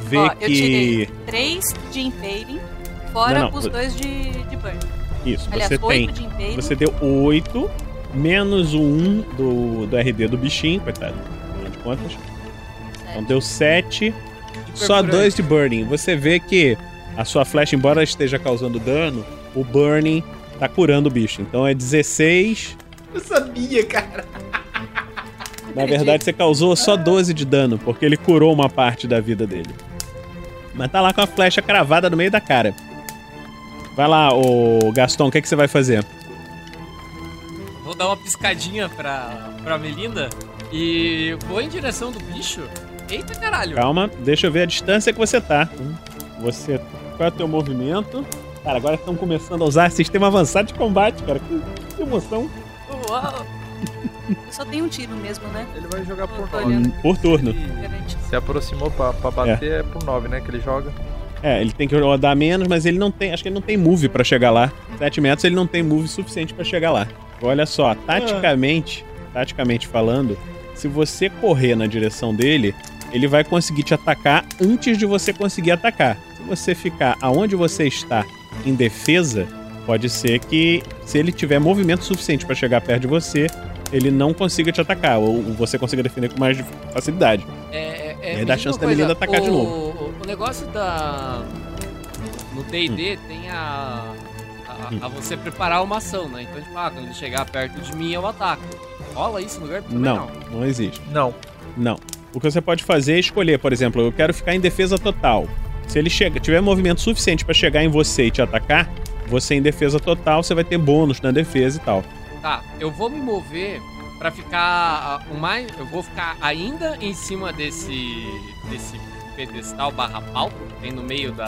Vê Ó, eu que. tirei 3 de Impaling, fora Não, não, os dois de, de Burn. Isso, Aliás, você tem. 8 de. Você deu 8 menos o 1 do, do RD do bichinho, coitado. Afinal de contas. Então deu 7. Só. 2 de burning. Você vê que a sua flecha, embora esteja causando dano, o burning tá curando o bicho. Então é 16. Eu sabia, cara. Na verdade, você causou só 12 de dano, porque ele curou uma parte da vida dele. Mas tá lá com a flecha cravada no meio da cara. Vai lá, ô Gaston, o que, que você vai fazer? Vou dar uma piscadinha pra, pra Melinda e vou em direção do bicho. Eita caralho. Calma, deixa eu ver a distância que você tá. Você. Qual é o teu movimento? Cara, agora estão começando a usar sistema avançado de combate, cara. Que, que emoção. Uau. Eu só tenho um tiro mesmo, né? Ele vai jogar por Tô 9. olhando. Por turno. Diferente. Se aproximou pra, pra bater é. por 9, né? Que ele joga. É, ele tem que rodar menos, mas ele não tem. Acho que ele não tem move pra chegar lá. 7 metros ele não tem move suficiente pra chegar lá. Olha só, taticamente, taticamente falando, se você correr na direção dele, ele vai conseguir te atacar antes de você conseguir atacar. Se você ficar aonde você está em defesa, pode ser que se ele tiver movimento suficiente pra chegar perto de você, ele não consiga te atacar ou você consiga defender com mais facilidade. É, é, aí me dá diz chance da coisa, atacar de o- novo. O, o negócio da. No DD Hum. tem a, a. a você preparar uma ação, né? Então, tipo, ah, quando ele chegar perto de mim, eu ataco. Rola isso no lugar? Também Não, não existe. Não. Não. O que você pode fazer é escolher, por exemplo, eu quero ficar em defesa total. Se ele chega, tiver movimento suficiente pra chegar em você e te atacar, você em defesa total, você vai ter bônus na defesa e tal. Tá, eu vou me mover pra ficar ah, o mais. Eu vou ficar ainda em cima desse. desse pedestal barra palco que tem no meio da,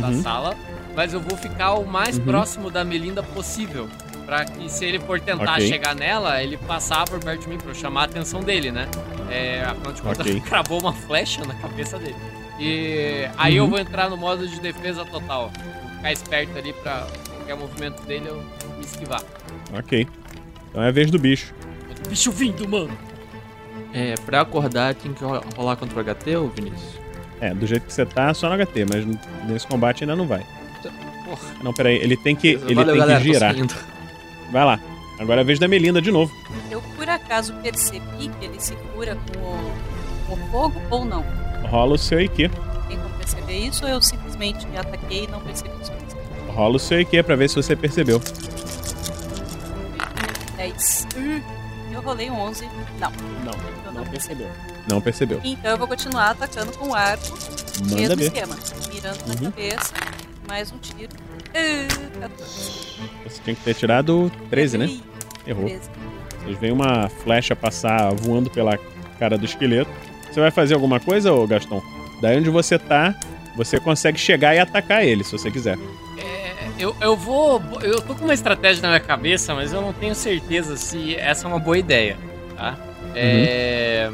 da Uhum. sala. Mas eu vou ficar o mais Uhum. próximo da Melinda possível. Pra que se ele for tentar Ok. chegar nela, ele passar por perto de mim pra eu chamar a atenção dele, né? É, afinal de contas, Ok. cravou uma flecha na cabeça dele. E aí eu Uhum. vou entrar no modo de defesa total. Vou ficar esperto ali pra qualquer movimento dele eu me esquivar. Ok. Então é a vez do bicho. Bicho vindo, mano. É, pra acordar tem que ro- rolar contra o HT, ô Vinícius? É, do jeito que você tá, só no HT, mas nesse combate ainda não vai. Porra. Não, peraí, ele tem que, ele Valeu, tem galera, que girar. Vai lá. Agora é a vez da Melinda de novo. Eu por acaso percebi que ele se cura com o, com o fogo ou não? Rola o seu IQ. Tem como perceber isso ou eu simplesmente me ataquei e não percebi isso? Rola o seu IQ pra ver se você percebeu. 10. Hum, eu rolei um 11. Não. Não, Eu não percebeu. Não percebeu. Então eu vou continuar atacando com o arco. Manda mesmo ver. esquema. Mirando na Uhum. cabeça. Mais um tiro. 14. Você tinha que ter tirado 13, né? Errou. 13. Vocês veem uma flecha passar voando pela cara do esqueleto. Você vai fazer alguma coisa, ô Gaston? Daí onde você tá, você consegue chegar e atacar ele, se você quiser. Eu, eu vou. Eu tô com uma estratégia na minha cabeça, mas eu não tenho certeza se essa é uma boa ideia, tá? É.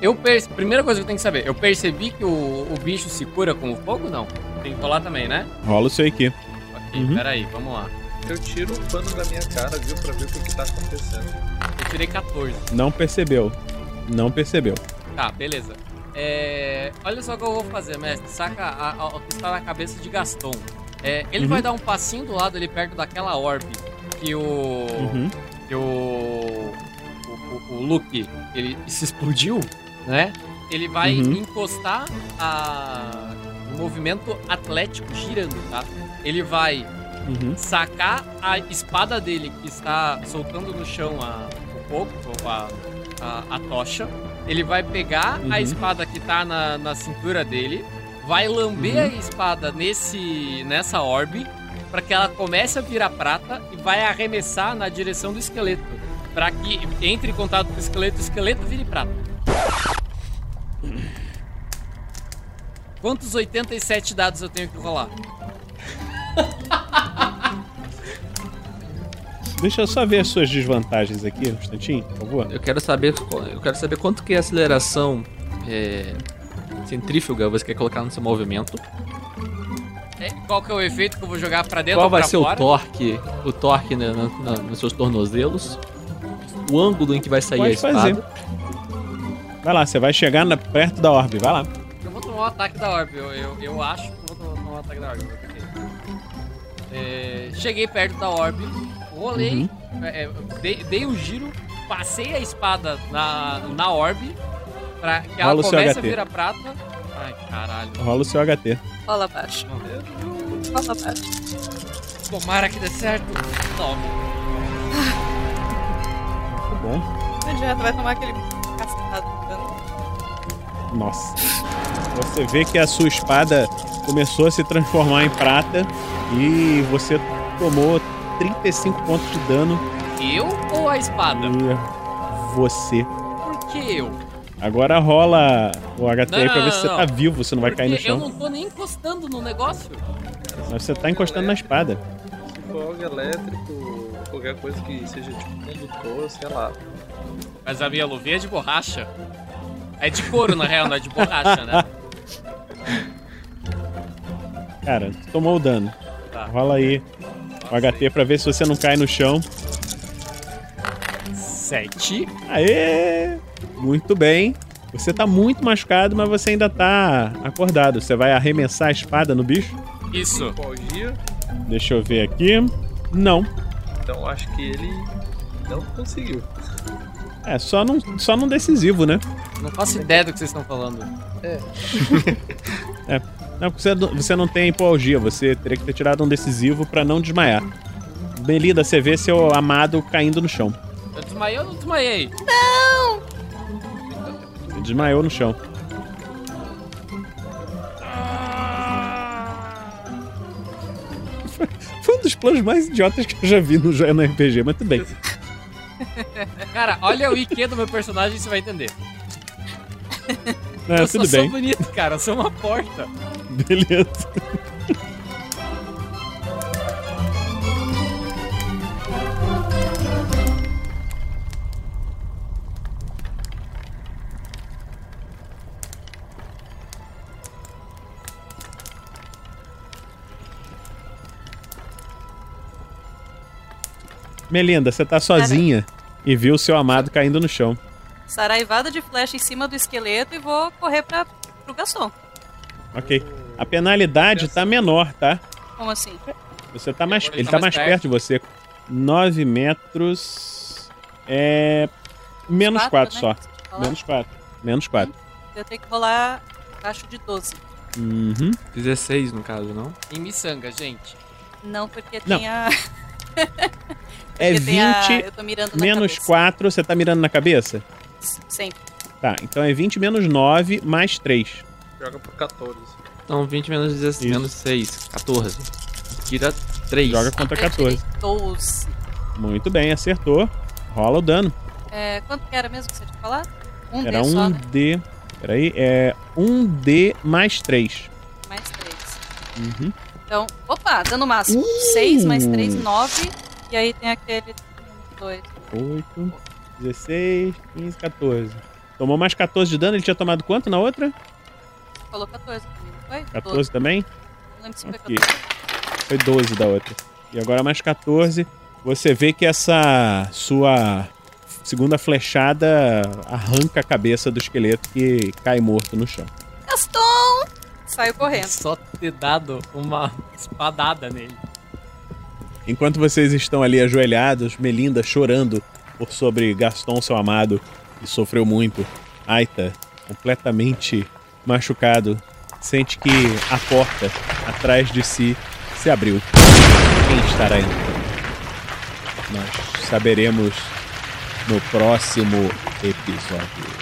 Eu perce... Primeira coisa que eu tenho que saber, eu percebi que o, o bicho se cura com o fogo não? Tem que rolar também, né? Rola o seu IQ. Uhum. peraí, vamos lá. Eu tiro o pano da minha cara, viu? Pra ver o que, que tá acontecendo. Eu tirei 14. Não percebeu. Não percebeu. Tá, beleza. É, olha só o que eu vou fazer, mestre. Saca a- a- o que está na cabeça de Gaston. É, ele Uhum. vai dar um passinho do lado ali perto daquela orbe que o. Uhum. Que o. O, o, o Luke ele se explodiu, né? Ele vai Uhum. encostar a, o movimento atlético girando, tá? Ele vai Uhum. sacar a espada dele que está soltando no chão a, o ou a, a, a tocha. Ele vai pegar Uhum. a espada que tá na, na cintura dele, vai lamber Uhum. a espada nesse nessa orbe para que ela comece a virar prata e vai arremessar na direção do esqueleto, para que entre em contato com o esqueleto, o esqueleto vire prata. Quantos 87 dados eu tenho que rolar? Deixa eu só ver as suas desvantagens aqui, um instantinho, por favor. Eu quero saber, eu quero saber quanto que é a aceleração é, centrífuga você quer colocar no seu movimento. É, Qual que é o efeito que eu vou jogar pra dentro Qual ou vai ser fora? o torque, o torque na- na- na- nos seus tornozelos, o ângulo em que vai sair a Pode espada. fazer. Vai lá, você vai chegar na- perto da orbe, vai lá. Eu vou tomar o ataque da orbe. Eu, eu, eu acho que vou tomar o ataque da que- É, cheguei perto da orbe, rolei, Uhum. é, é, dei, dei um giro, passei a espada na, na orbe pra que ela Rola comece a virar prata. Ai, caralho. Rola o seu HT. Rola abaixo. Rola abaixo. Tomara que dê certo. Tome. Tá bom. O direto vai tomar aquele cascado. Nossa. Você vê que a sua espada começou a se transformar em prata e você tomou 35 pontos de dano. Eu ou a espada? E você. Por que eu? Agora rola o HT Não, aí pra não, ver se você não. tá vivo, você não vai Porque cair no eu chão. não tô nem encostando no negócio. Mas você tá encostando na espada. Se for algo elétrico, qualquer coisa que seja tipo condutor, sei lá. Mas a minha luvinha é de borracha. É de couro, na real, não é de borracha, né? Cara, tu tomou o dano. Tá. Rola aí o HT pra ver se você não cai no chão. Sete. Aê! Muito bem. Você tá muito machucado, mas você ainda tá acordado. Você vai arremessar a espada no bicho? Isso. Deixa eu ver aqui. Não. então acho que ele não conseguiu. É, só num, só num decisivo, né? Não faço ideia do que vocês estão falando. É. É. Não, porque você, você não tem hipoalgia. Você teria que ter tirado um decisivo pra não desmaiar. Belida, você vê seu amado caindo no chão. Eu desmaiei ou não desmaiei? Não! Desmaiou no chão. Foi um dos planos mais idiotas que eu já vi no, no RPG, mas tudo bem. Cara, olha o IQ do meu personagem e você vai entender. É, eu tudo sou bem. bonito, cara. Eu sou uma porta. Beleza. Melinda, você tá sozinha e viu o seu amado caindo no chão. Saraivada de flecha em cima do esqueleto e vou correr pra, pro Gaston. Ok. A penalidade tá menor, tá? Como assim? Você tá mais. Ele tá tá mais perto de você. 9 metros. É. Menos Quatro, 4 né? só. Menos 4. Menos 4. Eu tenho que rolar abaixo de 12. Uhum. 16 no caso, não? Em miçanga, gente. Não, porque Não. tem a. É Porque tem a- 20 eu tô mirando na menos cabeça. 4. Você tá mirando na cabeça? Sempre. Tá, então é 20 menos 9 mais 3. Joga por 14. Então 20 menos 16, menos 6, 14. Tira 3. Joga contra 14. 12. Muito bem, acertou. Rola o dano. É, quanto que era mesmo que você tinha falado? Um Era D só, né? 1D. Peraí, é 1D mais 3. Mais 3. Uhum. Então, opa, dano máximo. 6 mais 3, 9. E aí tem aquele 2. 8, 16, 15, 14. Tomou mais 14 de dano, ele tinha tomado quanto na outra? Falou 14 pra mim, não foi? 14 também? Não lembro se foi Ok. 14. Foi 12 da outra. E agora mais 14. Você vê que essa sua segunda flechada arranca a cabeça do esqueleto que cai morto no chão. Gaston! Saiu correndo. Só ter dado uma espadada nele. Enquanto vocês estão ali ajoelhados, Melinda chorando por sobre Gaston, seu amado, que sofreu muito. Aita, completamente machucado, sente que a porta atrás de si se abriu. Quem estará entrando? Nós saberemos no próximo episódio.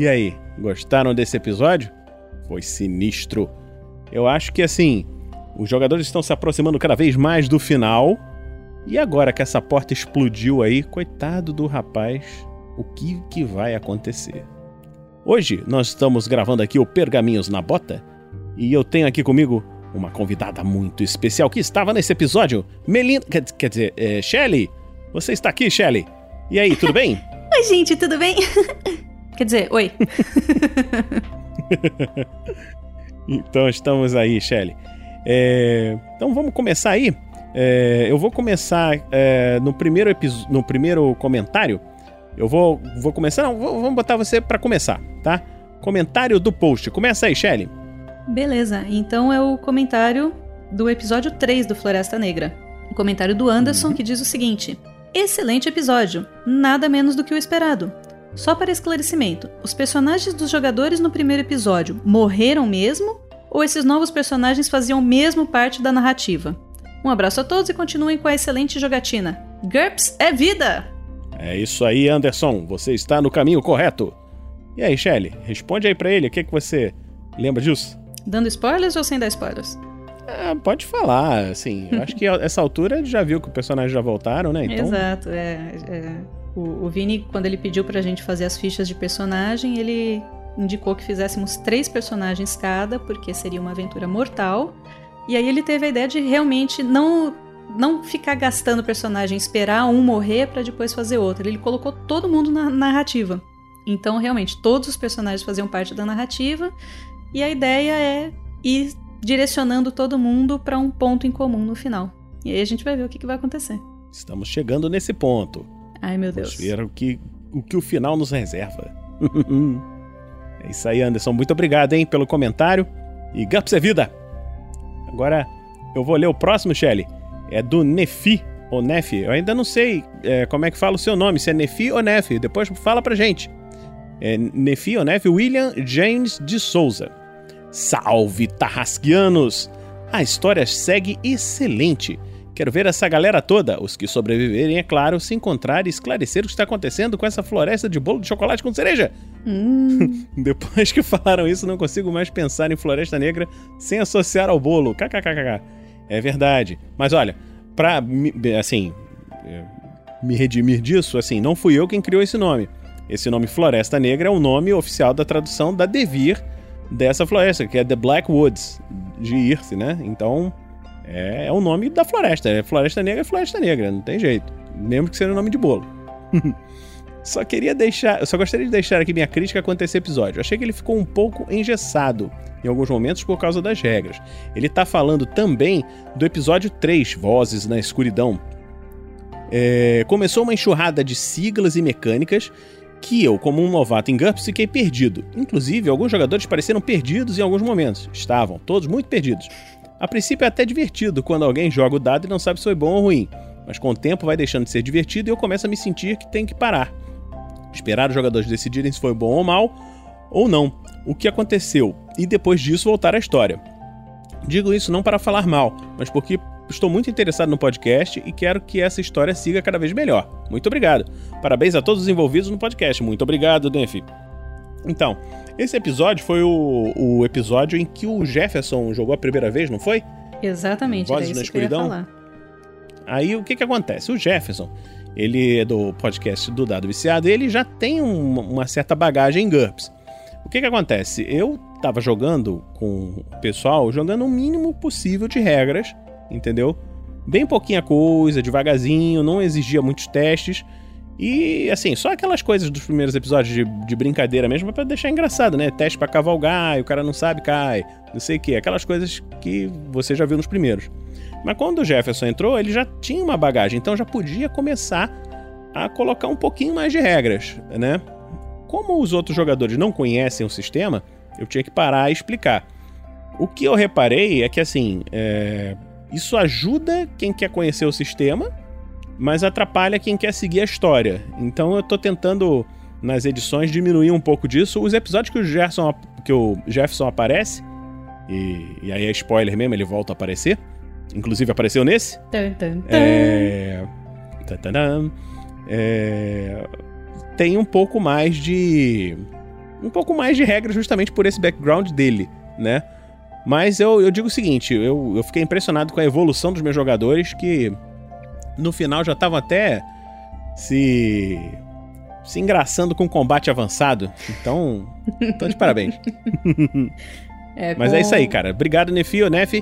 E aí, gostaram desse episódio? Foi sinistro. Eu acho que assim, os jogadores estão se aproximando cada vez mais do final. E agora que essa porta explodiu aí, coitado do rapaz, o que, que vai acontecer? Hoje nós estamos gravando aqui o Pergaminhos na Bota e eu tenho aqui comigo uma convidada muito especial que estava nesse episódio, Melinda. Quer, quer dizer, é, Shelly. Você está aqui, Shelly? E aí, tudo bem? Oi, gente, tudo bem? Quer dizer, oi. então estamos aí, Shelly. É, então vamos começar aí. É, eu vou começar é, no primeiro no primeiro comentário. Eu vou, vou começar. Não, vamos botar você para começar, tá? Comentário do post. Começa aí, Shelly. Beleza, então é o comentário do episódio 3 do Floresta Negra. O comentário do Anderson uhum. que diz o seguinte: Excelente episódio, nada menos do que o esperado. Só para esclarecimento, os personagens dos jogadores no primeiro episódio morreram mesmo? Ou esses novos personagens faziam mesmo parte da narrativa? Um abraço a todos e continuem com a excelente jogatina. GURPS é vida! É isso aí, Anderson. Você está no caminho correto. E aí, Shelly, responde aí para ele. O que, que você lembra disso? Dando spoilers ou sem dar spoilers? É, pode falar, assim. Eu acho que a essa altura já viu que os personagens já voltaram, né? Então... Exato, é. é. O, o Vini, quando ele pediu pra gente fazer as fichas de personagem, ele indicou que fizéssemos três personagens cada, porque seria uma aventura mortal. E aí ele teve a ideia de realmente não não ficar gastando personagem, esperar um morrer para depois fazer outro. Ele colocou todo mundo na narrativa. Então, realmente, todos os personagens faziam parte da narrativa. E a ideia é ir direcionando todo mundo para um ponto em comum no final. E aí a gente vai ver o que, que vai acontecer. Estamos chegando nesse ponto. Ai, meu Deus. Vamos ver o que o, que o final nos reserva. é isso aí, Anderson. Muito obrigado, hein, pelo comentário. E Gaps é vida! Agora eu vou ler o próximo, Shelly. É do Nefi, ou Nefi. Eu ainda não sei é, como é que fala o seu nome, se é Nefi ou Nefi. Depois fala pra gente. É Nefi ou Nefi William James de Souza. Salve, Tarrasquianos! A história segue excelente. Quero ver essa galera toda, os que sobreviverem, é claro, se encontrar e esclarecer o que está acontecendo com essa floresta de bolo de chocolate com cereja. Hum. Depois que falaram isso, não consigo mais pensar em Floresta Negra sem associar ao bolo. KKKK. É verdade. Mas olha, pra, assim, é, me redimir disso, assim, não fui eu quem criou esse nome. Esse nome Floresta Negra é o nome oficial da tradução da Devir dessa floresta, que é The Black Woods, de Irse, né? Então, é, é o nome da floresta. É Floresta Negra é Floresta Negra, não tem jeito. Mesmo que seja o nome de bolo. só queria deixar. Eu só gostaria de deixar aqui minha crítica quanto a esse episódio. Eu achei que ele ficou um pouco engessado em alguns momentos por causa das regras. Ele tá falando também do episódio 3, Vozes na Escuridão. É, começou uma enxurrada de siglas e mecânicas que eu, como um novato em GURPS, fiquei perdido. Inclusive, alguns jogadores pareceram perdidos em alguns momentos. Estavam, todos muito perdidos. A princípio é até divertido quando alguém joga o dado e não sabe se foi bom ou ruim, mas com o tempo vai deixando de ser divertido e eu começo a me sentir que tem que parar. Esperar os jogadores decidirem se foi bom ou mal, ou não, o que aconteceu, e depois disso voltar à história. Digo isso não para falar mal, mas porque estou muito interessado no podcast e quero que essa história siga cada vez melhor. Muito obrigado. Parabéns a todos os envolvidos no podcast. Muito obrigado, Denf. Então, esse episódio foi o, o episódio em que o Jefferson jogou a primeira vez, não foi? Exatamente, Vozes era na que eu ia escuridão? falar. Aí o que que acontece? O Jefferson, ele é do podcast do Dado Viciado, ele já tem um- uma certa bagagem em GURPS. O que que acontece? Eu tava jogando com o pessoal, jogando o mínimo possível de regras, entendeu? Bem pouquinha coisa, devagarzinho, não exigia muitos testes. E assim, só aquelas coisas dos primeiros episódios de, de brincadeira mesmo pra deixar engraçado, né? Teste pra cavalgar, e o cara não sabe, cai, não sei o que. Aquelas coisas que você já viu nos primeiros. Mas quando o Jefferson entrou, ele já tinha uma bagagem, então já podia começar a colocar um pouquinho mais de regras, né? Como os outros jogadores não conhecem o sistema, eu tinha que parar e explicar. O que eu reparei é que, assim, é, isso ajuda quem quer conhecer o sistema, mas atrapalha quem quer seguir a história. Então eu tô tentando, nas edições, diminuir um pouco disso. Os episódios que o Jefferson, que o Jefferson aparece, e, e aí é spoiler mesmo, ele volta a aparecer. Inclusive apareceu nesse. Tan, tan, tan. É... É, Tem um pouco mais de. Um pouco mais de regra justamente por esse background dele, né? Mas eu, eu digo o seguinte, eu, eu fiquei impressionado com a evolução dos meus jogadores, que no final já estavam até se. se engraçando com combate avançado. Então. Então de parabéns. É, Mas com- é isso aí, cara. Obrigado, Nefi, Nef.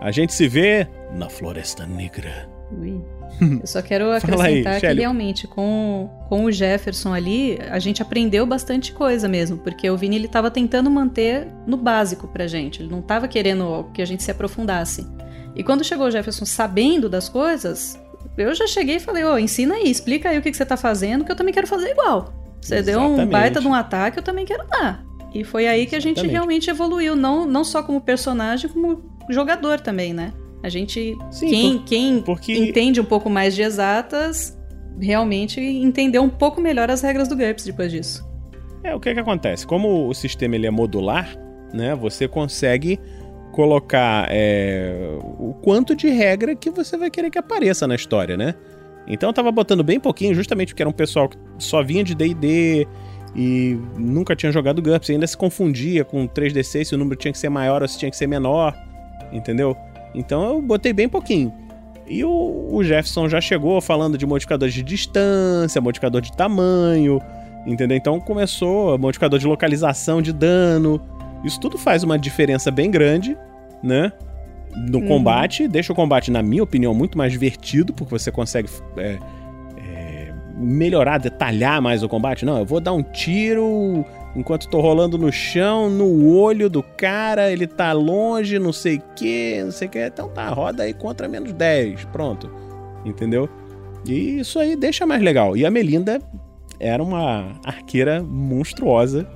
A gente se vê na Floresta Negra. Ui. Eu só quero Fala aí, acrescentar que realmente com, com o Jefferson ali, a gente aprendeu bastante coisa mesmo, porque o Vini ele tava tentando manter no básico pra gente, ele não tava querendo que a gente se aprofundasse. E quando chegou o Jefferson sabendo das coisas, eu já cheguei e falei, ô, ensina aí, explica aí o que, que você tá fazendo, que eu também quero fazer igual. Você deu um Exatamente. baita de um ataque, eu também quero dar. E foi aí que a gente Exatamente. realmente evoluiu, não, não só como personagem, como jogador também, né? A gente. Sim, quem por- quem porque- entende um pouco mais de exatas realmente entendeu um pouco melhor as regras do GURPS depois disso. É, o que que acontece? Como o sistema ele é modular, né? Você consegue colocar é, o quanto de regra que você vai querer que apareça na história, né? Então eu tava botando bem pouquinho, justamente porque era um pessoal que só vinha de D&D e nunca tinha jogado GURPS, ainda se confundia com 3D6 se o número tinha que ser maior ou se tinha que ser menor, entendeu? Então eu botei bem pouquinho. E o, o Jefferson já chegou falando de modificadores de distância, modificador de tamanho, entendeu? Então começou modificador de localização de dano. Isso tudo faz uma diferença bem grande, né? No Uhum. combate, deixa o combate, na minha opinião, muito mais divertido, porque você consegue é, é, melhorar, detalhar mais o combate. Não, eu vou dar um tiro enquanto tô rolando no chão, no olho do cara, ele tá longe, não sei o que, não sei o que. Então tá, roda aí contra menos 10, pronto. Entendeu? E isso aí deixa mais legal. E a Melinda era uma arqueira monstruosa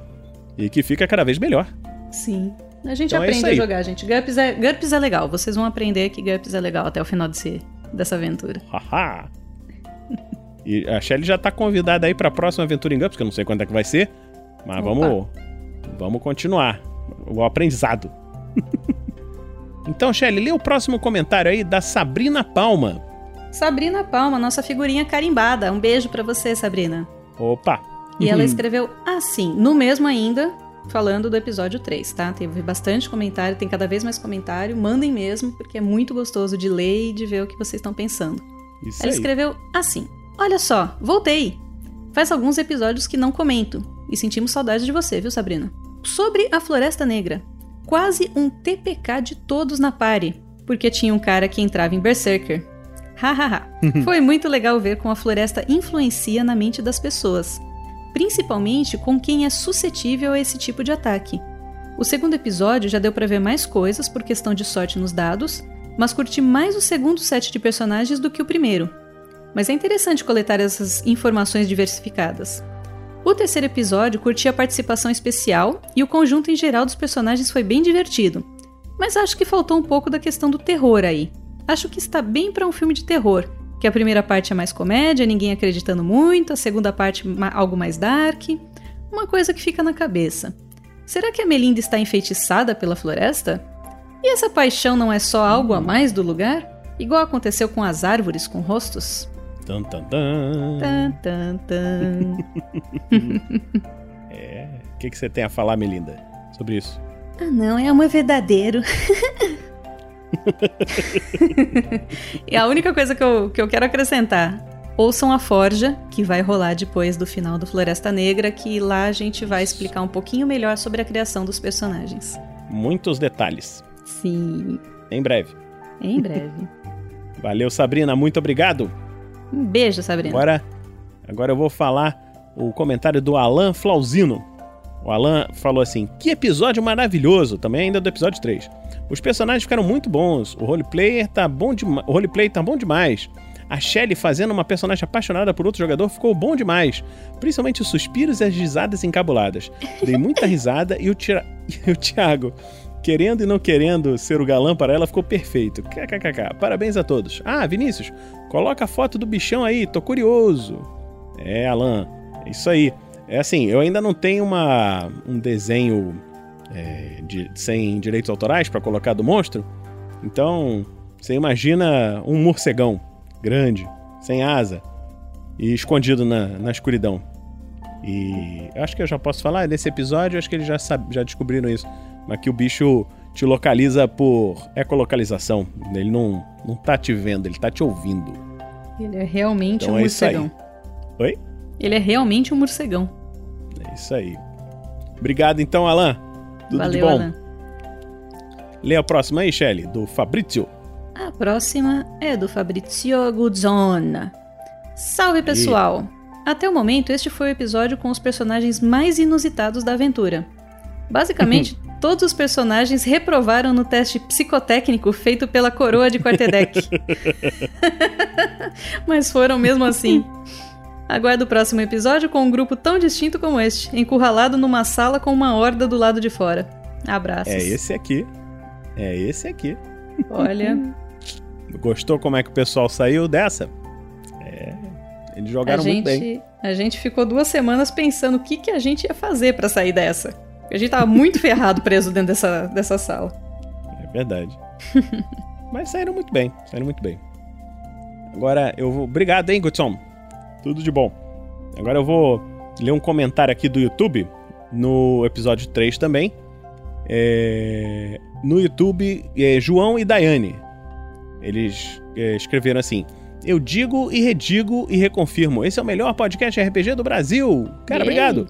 e que fica cada vez melhor. Sim. A gente Então é aprende isso a jogar, gente. GURPS é, GURPS é legal. Vocês vão aprender que GURPS é legal até o final desse, dessa aventura. Haha. E a Shelly já tá convidada aí pra próxima aventura em GURPS, que eu não sei quando é que vai ser. Mas Opa. vamos, vamos continuar. O aprendizado. então, Shelly, lê o próximo comentário aí da Sabrina Palma. Sabrina Palma, nossa figurinha carimbada. Um beijo pra você, Sabrina. Opa! E ela Uhum. escreveu assim, no mesmo ainda, falando do episódio 3, tá? Teve bastante comentário, tem cada vez mais comentário. Mandem mesmo, porque é muito gostoso de ler e de ver o que vocês estão pensando. Isso ela aí. escreveu assim: Olha só, voltei! Faz alguns episódios que não comento. E sentimos saudade de você, viu, Sabrina? Sobre a Floresta Negra. Quase um TPK de todos na party. Porque tinha um cara que entrava em Berserker. Hahaha. Foi muito legal ver como a floresta influencia na mente das pessoas. Principalmente com quem é suscetível a esse tipo de ataque. O segundo episódio já deu pra ver mais coisas por questão de sorte nos dados, mas curti mais o segundo set de personagens do que o primeiro. Mas é interessante coletar essas informações diversificadas. O terceiro episódio curti a participação especial e o conjunto em geral dos personagens foi bem divertido. Mas acho que faltou um pouco da questão do terror aí. Acho que está bem para um filme de terror, que a primeira parte é mais comédia, ninguém acreditando muito, a segunda parte algo mais dark, uma coisa que fica na cabeça. Será que a Melinda está enfeitiçada pela floresta? E essa paixão não é só algo a mais do lugar? Igual aconteceu com as árvores com rostos. Tan, tan, tan. Tan, tan, tan. É. O que, que você tem a falar, Melinda, sobre isso? ah, não, é amor verdadeiro. e a única coisa que eu, que eu quero acrescentar. Ouçam a Forja, que vai rolar depois do final do Floresta Negra, que lá a gente vai explicar um pouquinho melhor sobre a criação dos personagens. Muitos detalhes. Sim, Em breve. em breve. Valeu, Sabrina. Muito obrigado. Um beijo, Sabrina. Agora, agora eu vou falar o comentário do Alan Flauzino. O Alan falou assim: Que episódio maravilhoso! Também ainda do episódio 3. Os personagens ficaram muito bons. O roleplayer tá bom demais. O roleplay tá bom demais. A Shelly fazendo uma personagem apaixonada por outro jogador ficou bom demais. Principalmente os suspiros e as risadas encabuladas. Dei muita risada e o, Tira... e o Thiago, querendo e não querendo ser o galã para ela, ficou perfeito. KKKK. Parabéns a todos. Ah, Vinícius, coloca a foto do bichão aí, tô curioso. É, Alan, é isso aí. É assim, eu ainda não tenho uma, um desenho é, de- sem direitos autorais para colocar do monstro. Então, você imagina um morcegão grande, sem asa e escondido na, na escuridão. E acho que eu já posso falar nesse episódio, acho que eles já, sab- já descobriram isso. Mas que o bicho te localiza por ecolocalização. Ele não, não tá te vendo, ele tá te ouvindo. Ele é realmente Então um é morcegão. Oi? Ele é realmente um morcegão. É isso aí. Obrigado então, Alan. Tudo Valeu, de bom. Alan. Lê a próxima aí, Shelly, do Fabrizio. A próxima é do Fabrizio Guzzona. Salve pessoal! Até o momento, este foi o episódio com os personagens mais inusitados da aventura. Basicamente, todos os personagens reprovaram no teste psicotécnico feito pela coroa de Quarterdeck. Mas foram mesmo assim. Aguardo o próximo episódio com um grupo tão distinto como este, encurralado numa sala com uma horda do lado de fora. Abraços. É esse aqui. É esse aqui. Olha, Gostou como é que o pessoal saiu dessa? É. Eles jogaram muito bem. gente, a gente ficou duas semanas pensando o que, que a gente ia fazer pra sair dessa. A gente tava muito ferrado preso dentro dessa, dessa sala. É verdade. Mas saíram muito bem. Saíram muito bem. Agora eu vou. Obrigado, hein, Gutson? Tudo de bom. Agora eu vou ler um comentário aqui do YouTube, no episódio 3 também. É, No YouTube, é, João e Daiane. Eles é, escreveram assim: Eu digo e redigo e reconfirmo. Esse é o melhor podcast RPG do Brasil. Cara, Yay. obrigado.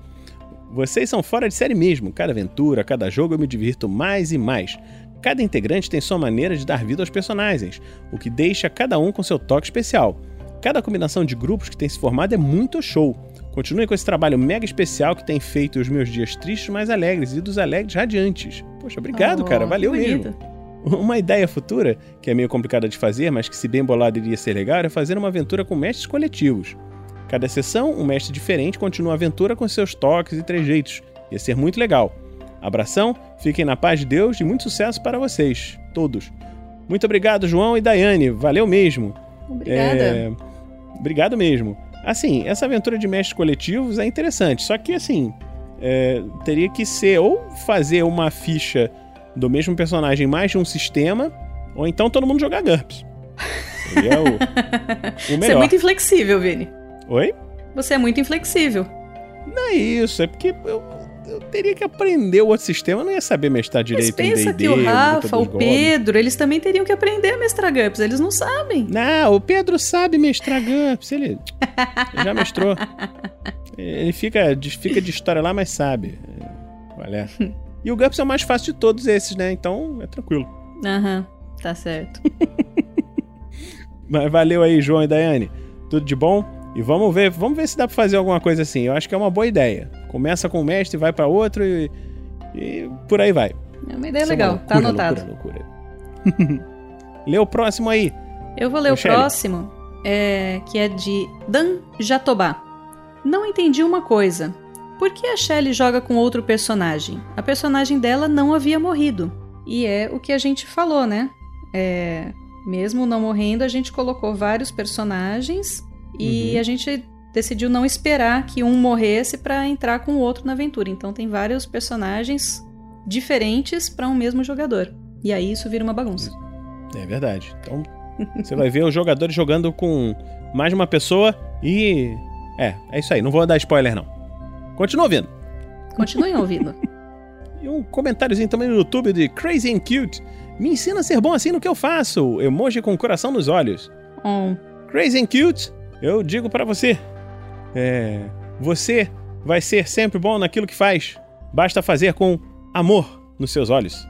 Vocês são fora de série mesmo. Cada aventura, cada jogo eu me divirto mais e mais. Cada integrante tem sua maneira de dar vida aos personagens, o que deixa cada um com seu toque especial. Cada combinação de grupos que tem se formado é muito show. Continue com esse trabalho mega especial que tem feito os meus dias tristes mais alegres e dos alegres radiantes. Poxa, obrigado, Oh, cara. Valeu mesmo. Uma ideia futura, que é meio complicada de fazer, mas que se bem bolada iria ser legal, é fazer uma aventura com mestres coletivos. Cada sessão, um mestre diferente continua a aventura com seus toques e trejeitos. Ia ser muito legal. Abração, fiquem na paz de Deus e muito sucesso para vocês, todos. Muito obrigado, João e Daiane. Valeu mesmo. Obrigada. É, Obrigado mesmo. Assim, essa aventura de mestres coletivos é interessante, só que assim, é, teria que ser ou fazer uma ficha do mesmo personagem mais de um sistema, ou então todo mundo jogar GURPS. Seria o, o Você é melhor. muito inflexível, Vini. Oi? Você é muito inflexível. Não é isso, é porque eu teria que aprender o outro sistema, não ia saber mestrar Mas direito em pensa D&D, que o Luta Rafa, o. Pedro, eles também teriam que aprender a mestrar GURPS. Eles não sabem. Não, o Pedro sabe mestrar GURPS, ele, ele já mestrou. Ele fica, de- fica de história lá, mas sabe. É? E o GURPS é o mais fácil de todos esses, né? Então é tranquilo. Aham, tá certo. Mas valeu aí, João e Daiane. Tudo de bom? E vamos ver, vamos ver se dá pra fazer alguma coisa assim. Eu acho que é uma boa ideia. Começa com o mestre, vai pra outro e, e por aí vai. É uma ideia Isso é legal, uma tá loucura, anotado. loucura, loucura. Lê o próximo aí. Eu vou ler o Michele. próximo, é, que é de Dan Jatobá. Não entendi uma coisa. Por que a Shelley joga com outro personagem? A personagem dela não havia morrido. E é o que a gente falou, né? É, mesmo não morrendo, a gente colocou vários personagens e Uhum. a gente decidiu não esperar que um morresse pra entrar com o outro na aventura. Então tem vários personagens diferentes pra um mesmo jogador. E aí isso vira uma bagunça. É verdade. Então, Você vai ver os jogadores jogando com mais de uma pessoa e. É, é isso aí. Não vou dar spoiler, não. Continua ouvindo. Continuem ouvindo. E um comentáriozinho também no YouTube de Crazy and Cute. Me ensina a ser bom assim no que eu faço. Emoji com coração nos olhos. Oh. Crazy and Cute, eu digo para você. É. Você vai ser sempre bom naquilo que faz. Basta fazer com amor nos seus olhos.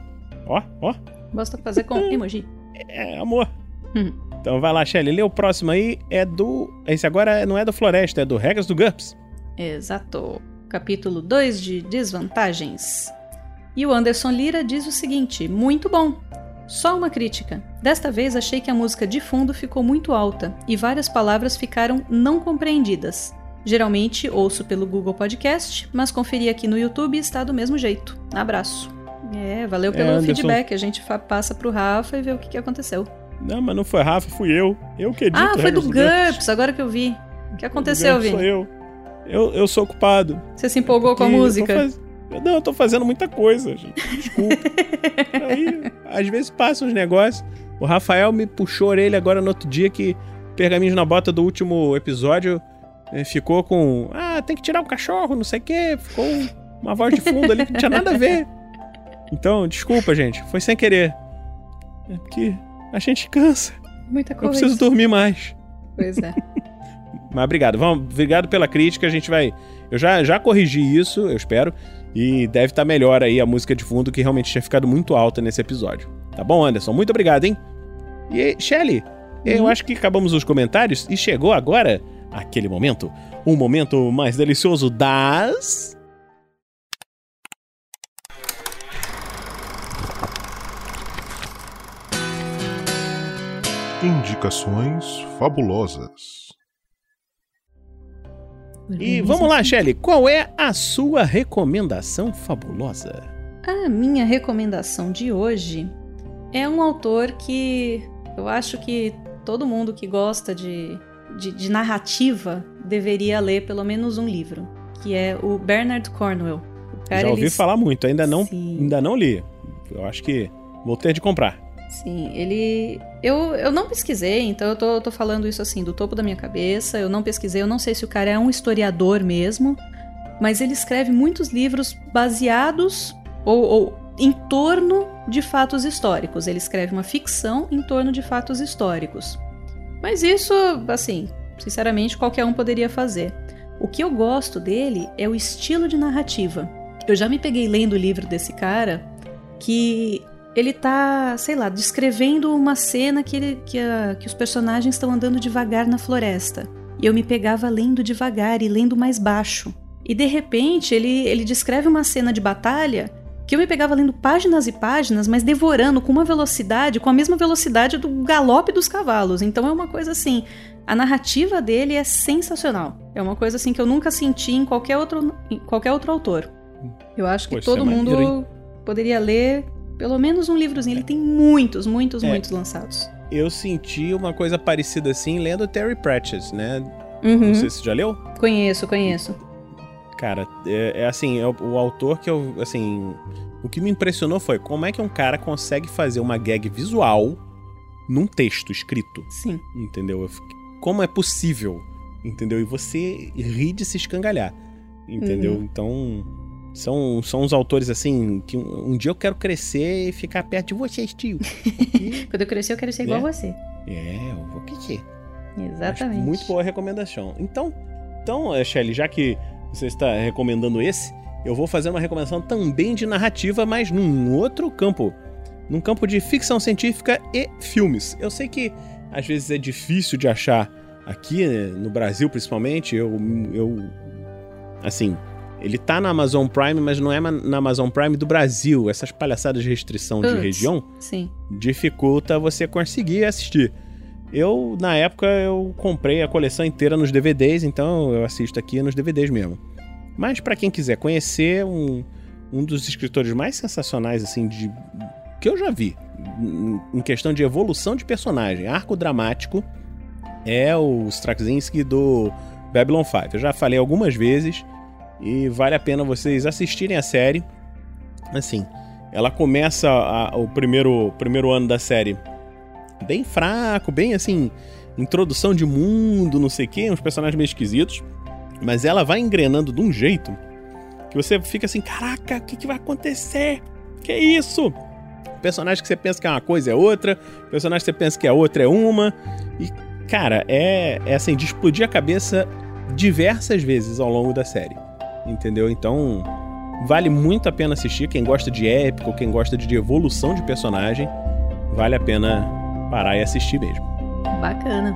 Ó, ó. Basta fazer com emoji. É, amor. Hum. Então vai lá, Shelly. Lê o próximo aí. É do. Esse agora não é do Floresta, é do Regras do GURPS. Exato. Capítulo 2 de Desvantagens. E o Anderson Lira diz o seguinte: muito bom. Só uma crítica. Desta vez achei que a música de fundo ficou muito alta e várias palavras ficaram não compreendidas. Geralmente ouço pelo Google Podcast, mas conferi aqui no YouTube e está do mesmo jeito. Abraço. É, valeu pelo É, feedback. A gente passa pro Rafa e vê o que, que aconteceu. Não, mas não foi Rafa, fui eu. Eu que edito ah, foi do GURPS. Agora que eu vi. O que aconteceu, GURPS Sou Vini? eu. eu. Eu sou culpado. Você se empolgou com a Porque eu Não, eu tô fazendo muita coisa, gente. Desculpa. Aí, às vezes passam uns negócios. O Rafael me puxou a orelha agora no outro dia que Pergaminhos na Bota do último episódio eh, ficou com. Ah, tem que tirar o cachorro, não sei o quê. Ficou uma voz de fundo ali que não tinha nada a ver. Então, desculpa, gente. Foi sem querer. É porque a gente cansa. Muita Eu coisa. preciso dormir mais. Pois é. Mas obrigado. Vamos, obrigado pela crítica. A gente vai. Eu já, já corrigi isso, eu espero. E deve estar melhor aí a música de fundo, que realmente tinha ficado muito alta nesse episódio. Tá bom, Anderson? Muito obrigado, hein? E, Shelly, eu acho que acabamos os comentários e chegou agora aquele momento. Um momento mais delicioso das. Indicações fabulosas. E vamos lá, Shelly. Qual é a sua recomendação fabulosa? A minha recomendação de hoje é um autor que eu acho que todo mundo que gosta de, de, de narrativa deveria ler pelo menos um livro, que é o Bernard Cornwell. O Já ouvi ele- falar muito, ainda não, ainda não li. Eu acho que vou ter de comprar. Sim, ele. Eu, eu não pesquisei, então eu tô, tô falando isso assim do topo da minha cabeça. Eu não pesquisei, eu não sei se o cara é um historiador mesmo, mas ele escreve muitos livros baseados ou, ou em torno de fatos históricos. Ele escreve uma ficção em torno de fatos históricos. Mas isso, assim, sinceramente, qualquer um poderia fazer. O que eu gosto dele é o estilo de narrativa. Eu já me peguei lendo o livro desse cara que ele tá, sei lá, descrevendo uma cena que, ele, que, a- que os personagens estão andando devagar na floresta. E eu me pegava lendo devagar e lendo mais baixo. E de repente ele, ele descreve uma cena de batalha que eu me pegava lendo páginas e páginas, mas devorando com uma velocidade, com a mesma velocidade do galope dos cavalos. Então é uma coisa assim, a narrativa dele é sensacional. É uma coisa assim que eu nunca senti em qualquer outro, em qualquer outro autor. Eu acho que Poxa, todo é mundo maneiro, poderia ler pelo menos um livrozinho. Ele tem muitos, muitos, É. muitos lançados. Eu senti uma coisa parecida assim lendo Terry Pratchett, né? Uhum. Não sei se você já leu. Conheço, conheço. Cara, é, é assim, é o, o autor que eu, assim, o que me impressionou foi como é que um cara consegue fazer uma gag visual num texto escrito. Sim. Entendeu? Como é possível, entendeu? E você ri de se escangalhar, entendeu? Uhum. Então, são, são uns autores assim que um, um dia eu quero crescer e ficar perto de vocês, tio. Quando eu crescer, eu quero ser igual Né? a você. É, eu vou crescer. Exatamente. Acho muito boa recomendação. Então, então, eh, Shelly, já que você está recomendando esse, eu vou fazer uma recomendação também de narrativa, mas num outro campo. Num campo de ficção científica e filmes. Eu sei que às vezes é difícil de achar aqui, né, no Brasil principalmente. Eu, eu. Assim, ele tá na Amazon Prime, mas não é na Amazon Prime do Brasil. Essas palhaçadas de restrição de região Sim. dificulta você conseguir assistir. Eu, na época, eu comprei a coleção inteira nos DVDs, então eu assisto aqui nos DVDs mesmo. Mas pra quem quiser conhecer um, um dos escritores mais sensacionais, assim, de que eu já vi, em- em questão de evolução de personagem, arco dramático, é o Straczynski do Babylon 5. Eu já falei algumas vezes e vale a pena vocês assistirem a série. Assim, ela começa a- o primeiro, primeiro ano da série bem fraco, bem assim, introdução de mundo, não sei o quê, uns personagens meio esquisitos. Mas ela vai engrenando de um jeito que você fica assim, caraca, o que, que vai acontecer? Que isso? Personagem que você pensa que é uma coisa é outra, personagem que você pensa que é outra é uma. E, cara, é, é assim, de explodir a cabeça diversas vezes ao longo da série. Entendeu? Então, vale muito a pena assistir. Quem gosta de épico, quem gosta de evolução de personagem, vale a pena parar e assistir mesmo. Bacana.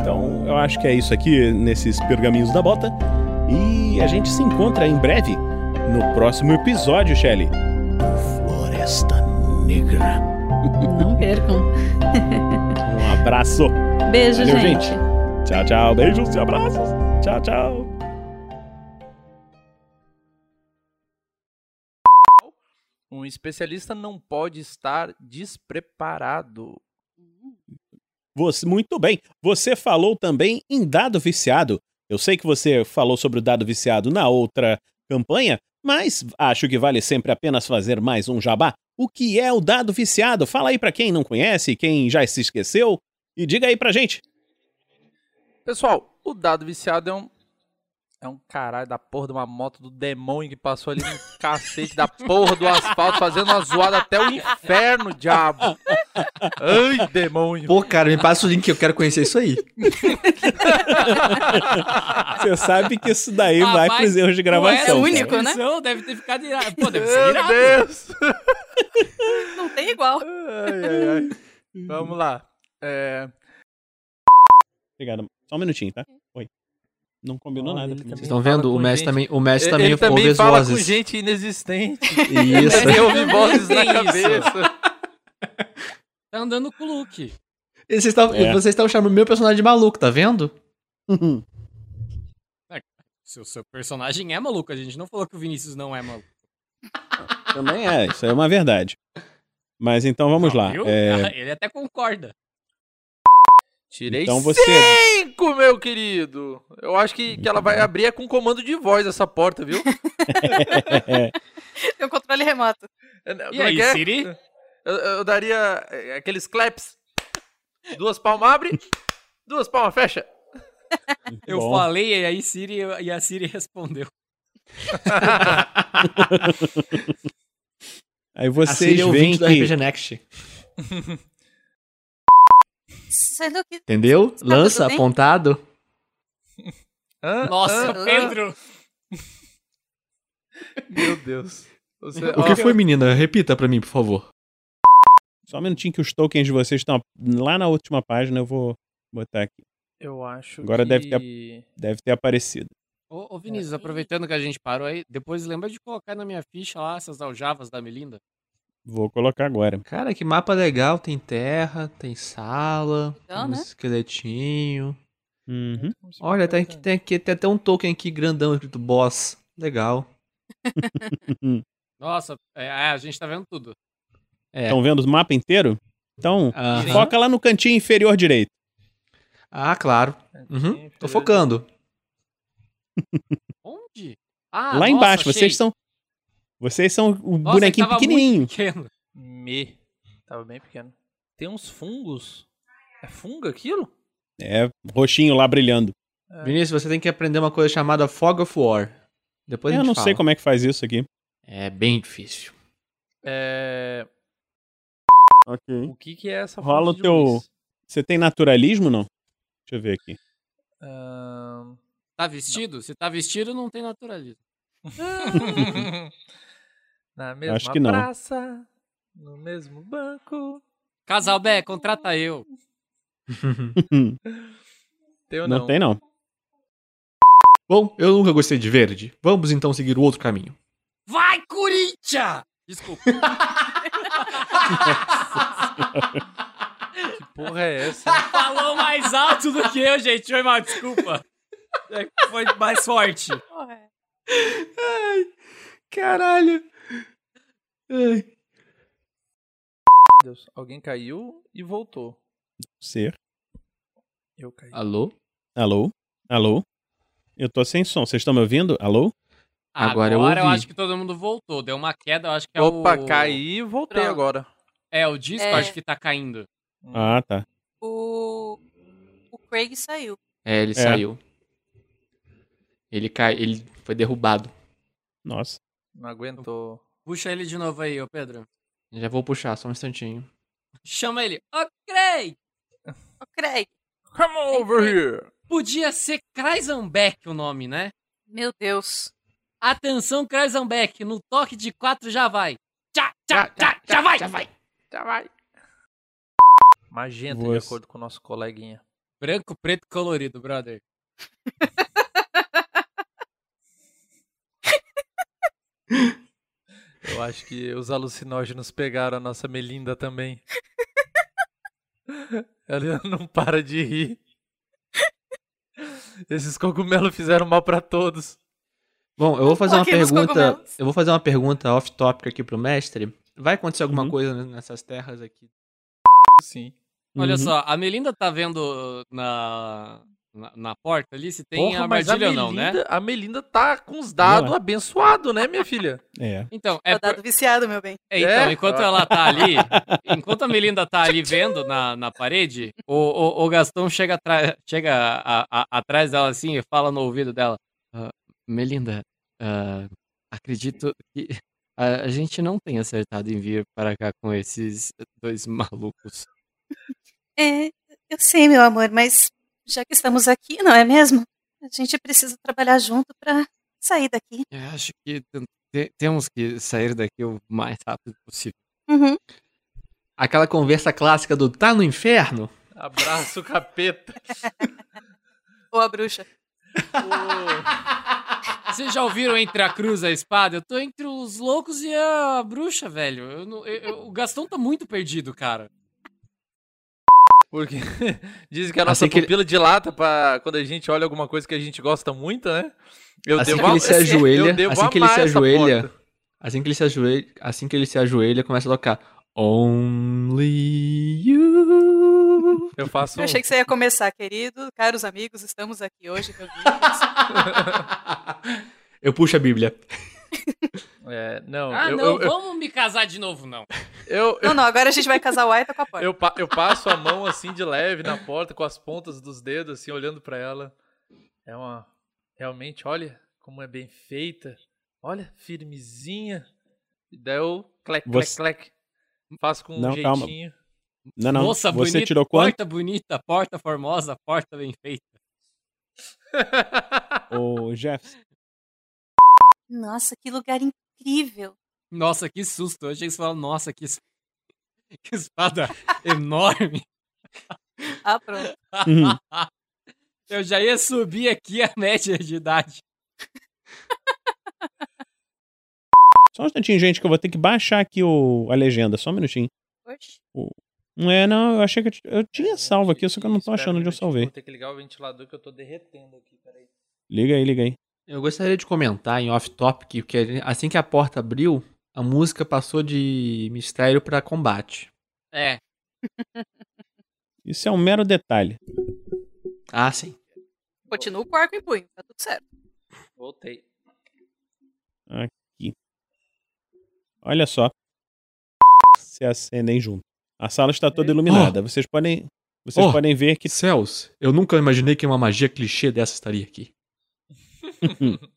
Então, eu acho que é isso aqui nesses pergaminhos da bota. E a gente se encontra em breve no próximo episódio, Shelly. Floresta Negra. Não percam. Um abraço. Beijo, Valeu, gente. Tchau, tchau. Beijos e abraços. Tchau, tchau. Um especialista não pode estar despreparado. Você, muito bem. Você falou também em dado viciado. Eu sei que você falou sobre o dado viciado na outra campanha, mas acho que vale sempre apenas fazer mais um jabá. O que é o dado viciado? Fala aí pra quem não conhece, quem já se esqueceu, e diga aí pra gente. Pessoal, o dado viciado é um. É um caralho da porra de uma moto do demônio que passou ali no cacete da porra do asfalto, fazendo uma zoada até o inferno, diabo. Ai, demônio. Pô, cara, me passa o link que eu quero conhecer isso aí. Você sabe que isso daí Ah, vai pros erros de era gravação. único, cara. né? Deve ter ficado irado. Pô, deve ser Meu irado. Deus. Não tem igual. Ai, ai, ai. Vamos lá. É, Obrigado. Só um minutinho, tá? Não combinou Olha, nada. ele. Vocês estão vendo? O Messi também, o Messi também ele ouve também as fala com vozes. gente inexistente. Isso. Ele ouve vozes na cabeça. Tá andando com o Luke. E Vocês estão É. vocês estão chamando o meu personagem de maluco, tá vendo? Seu, seu personagem é maluco. A gente não falou que o Vinícius não é maluco. Também é, isso é uma verdade. Mas então vamos lá. Viu? É, Ele até concorda. Tirei Então você- cinco, meu querido. Eu acho que, que ela vai abrir é com comando de voz essa porta, viu? Tem o controle remoto. É, E como é aí, é? Siri? Eu, eu daria aqueles claps. Duas palmas abre, duas palmas fecha. Eu Bom. falei e aí Siri e a Siri respondeu. Aí A vocês Siri é o veem que... RPG Next. Sendo que. Entendeu? Tá Lança apontado. Nossa? Pedro! Meu Deus. Você- O que foi, menina? Repita pra mim, por favor. Só um minutinho que os tokens de vocês estão lá na última página, eu vou botar aqui. Eu acho Agora que... deve ter- Deve ter aparecido. Ô, ô Vinícius, aproveitando que a gente parou aí, depois lembra de colocar na minha ficha lá essas aljavas da Melinda. Vou colocar agora. Cara, que mapa legal. Tem terra, tem sala, Então, um né? esqueletinho. Uhum. Olha, tem, aqui, tem, aqui, tem até um token aqui grandão escrito boss. Legal. Nossa, é, é, a gente tá vendo tudo. É. Estão vendo o mapa inteiro? Então, Aham. foca lá no cantinho inferior direito. Ah, claro. Uhum. Tô focando. Onde? Ah, lá nossa, embaixo, achei. vocês são. Vocês são o Nossa, bonequinho pequenininho. pequeno. Me. Tava bem pequeno. Tem uns fungos. É fungo aquilo? É, roxinho lá brilhando. Vinícius, você tem que aprender uma coisa chamada Fog of War. Depois a eu não fala. sei como é que faz isso aqui. É bem difícil. É... Ok. O que que é essa Rola o teu. luz? Você tem naturalismo não? Deixa eu ver aqui. Ahn, Tá vestido? Se tá vestido, não tem naturalismo. Na mesma Acho que não. praça, no mesmo banco. Casal Bé, contrata eu. Tem ou não não? tem não. Bom, eu nunca gostei de verde. Vamos então seguir o outro caminho. Vai, Corinthians! Desculpa. Que porra é essa? Falou mais alto do que eu, gente. Foi mal, desculpa. É, Foi mais forte. Ai, caralho. Ai. Deus, alguém caiu e voltou. Ser. Eu caí. Alô? Alô? Alô? Eu tô sem som. Vocês estão me ouvindo? Alô? Agora Agora, eu eu, acho que todo mundo voltou. Deu uma queda, eu acho que é Opa, o... caí e voltei Pronto. agora. É, o disco É. acho que tá caindo. Ah, tá. O. O Craig saiu. É, ele É. saiu. Ele cai, ele foi derrubado. Nossa. Não aguentou. Puxa ele de novo aí, ô Pedro. Já vou puxar, só um instantinho. Chama ele. Ô, Craig! Ô, Craig. Come over here. Podia ser Kreisenbeck o nome, né? Meu Deus. Atenção, Kreisenbeck. No toque de quatro já vai. Já, já, já, já vai. Já vai. Já vai. Magenta, de Você- acordo com o nosso coleguinha. Branco, preto e colorido, brother. Eu acho que os alucinógenos pegaram a nossa Melinda também. Ela não para de rir. Esses cogumelos fizeram mal pra todos. Bom, eu vou fazer uma pergunta. Eu vou fazer uma pergunta off-topic aqui pro mestre. Vai acontecer alguma Uhum. coisa nessas terras aqui? Sim. Olha Uhum. só, a Melinda tá vendo na, na, na porta ali se tem Porra, a armadilha ou não, né? A Melinda tá com os dados é. abençoados, né, minha filha? É. Então, É o dado por- viciado, meu bem. é, então, É? enquanto ela tá ali, enquanto a Melinda tá ali vendo na, na parede, o, o, o Gastão chega, atra- chega a- a- atrás dela assim e fala no ouvido dela: "Ah, Melinda, ah, acredito que a, a gente não tem acertado em vir para cá com esses dois malucos. É, eu sei, meu amor, mas já que estamos aqui, não é mesmo? A gente precisa trabalhar junto pra sair daqui. Eu acho que tem- te- temos que sair daqui o mais rápido possível. Uhum. Aquela conversa clássica do tá no inferno? Abraço, capeta. Ou a bruxa. Vocês já ouviram entre a cruz e a espada? Eu tô entre os loucos e a bruxa, velho. Eu não- eu- eu- o Gastão tá muito perdido, cara. Porque dizem que a nossa Assim que ele- pupila dilata pra quando a gente olha alguma coisa que a gente gosta muito, né? Eu assim devo que ele se ajoelha, eu devo assim que ele se ajoelha, assim que ele se ajoelha, assim que ele se ajoelha, começa a tocar Only You. Eu faço Eu um- achei que você ia começar, querido. Caros amigos, estamos aqui hoje reunidos. Eu puxo a Bíblia. É, não, Ah, eu, não, eu, eu, vamos me casar de novo, não. eu, Não, não, agora a gente vai casar o Aita com a porta. eu, pa- eu passo a mão assim de leve na porta com as pontas dos dedos assim olhando pra ela. É uma realmente, olha como é bem feita. Olha, firmezinha. E daí eu clec, clec, Você- clec. Faço com um Não, calma. jeitinho. Não, não. Moça Você bonita, tirou quanto? porta bonita, porta formosa, porta bem feita. Ô, Jeff. Nossa, que lugar incrível. Nossa, que susto. Eu achei que você falava, nossa, que, que espada enorme. Ah, pronto. Uhum. Eu já ia subir aqui a média de idade. Só um instantinho, gente, que eu vou ter que baixar aqui o, a legenda. Só um minutinho. Oxe. Não é, não. Eu achei que eu, eu tinha salvo aqui, só que eu não tô achando onde eu salvei. Vou ter que ligar o ventilador que eu tô derretendo aqui, peraí. Liga aí, liga aí. Eu gostaria de comentar em off-topic que assim que a porta abriu, a música passou de mistério pra combate. É. Isso é um mero detalhe. Ah, sim. Continua com o arco em punho, tá tudo certo. Voltei. Aqui. Olha só. Se acendem junto. A sala está toda iluminada. Vocês podem. Vocês Oh. podem ver que. Céus, eu nunca imaginei que uma magia clichê dessa estaria aqui.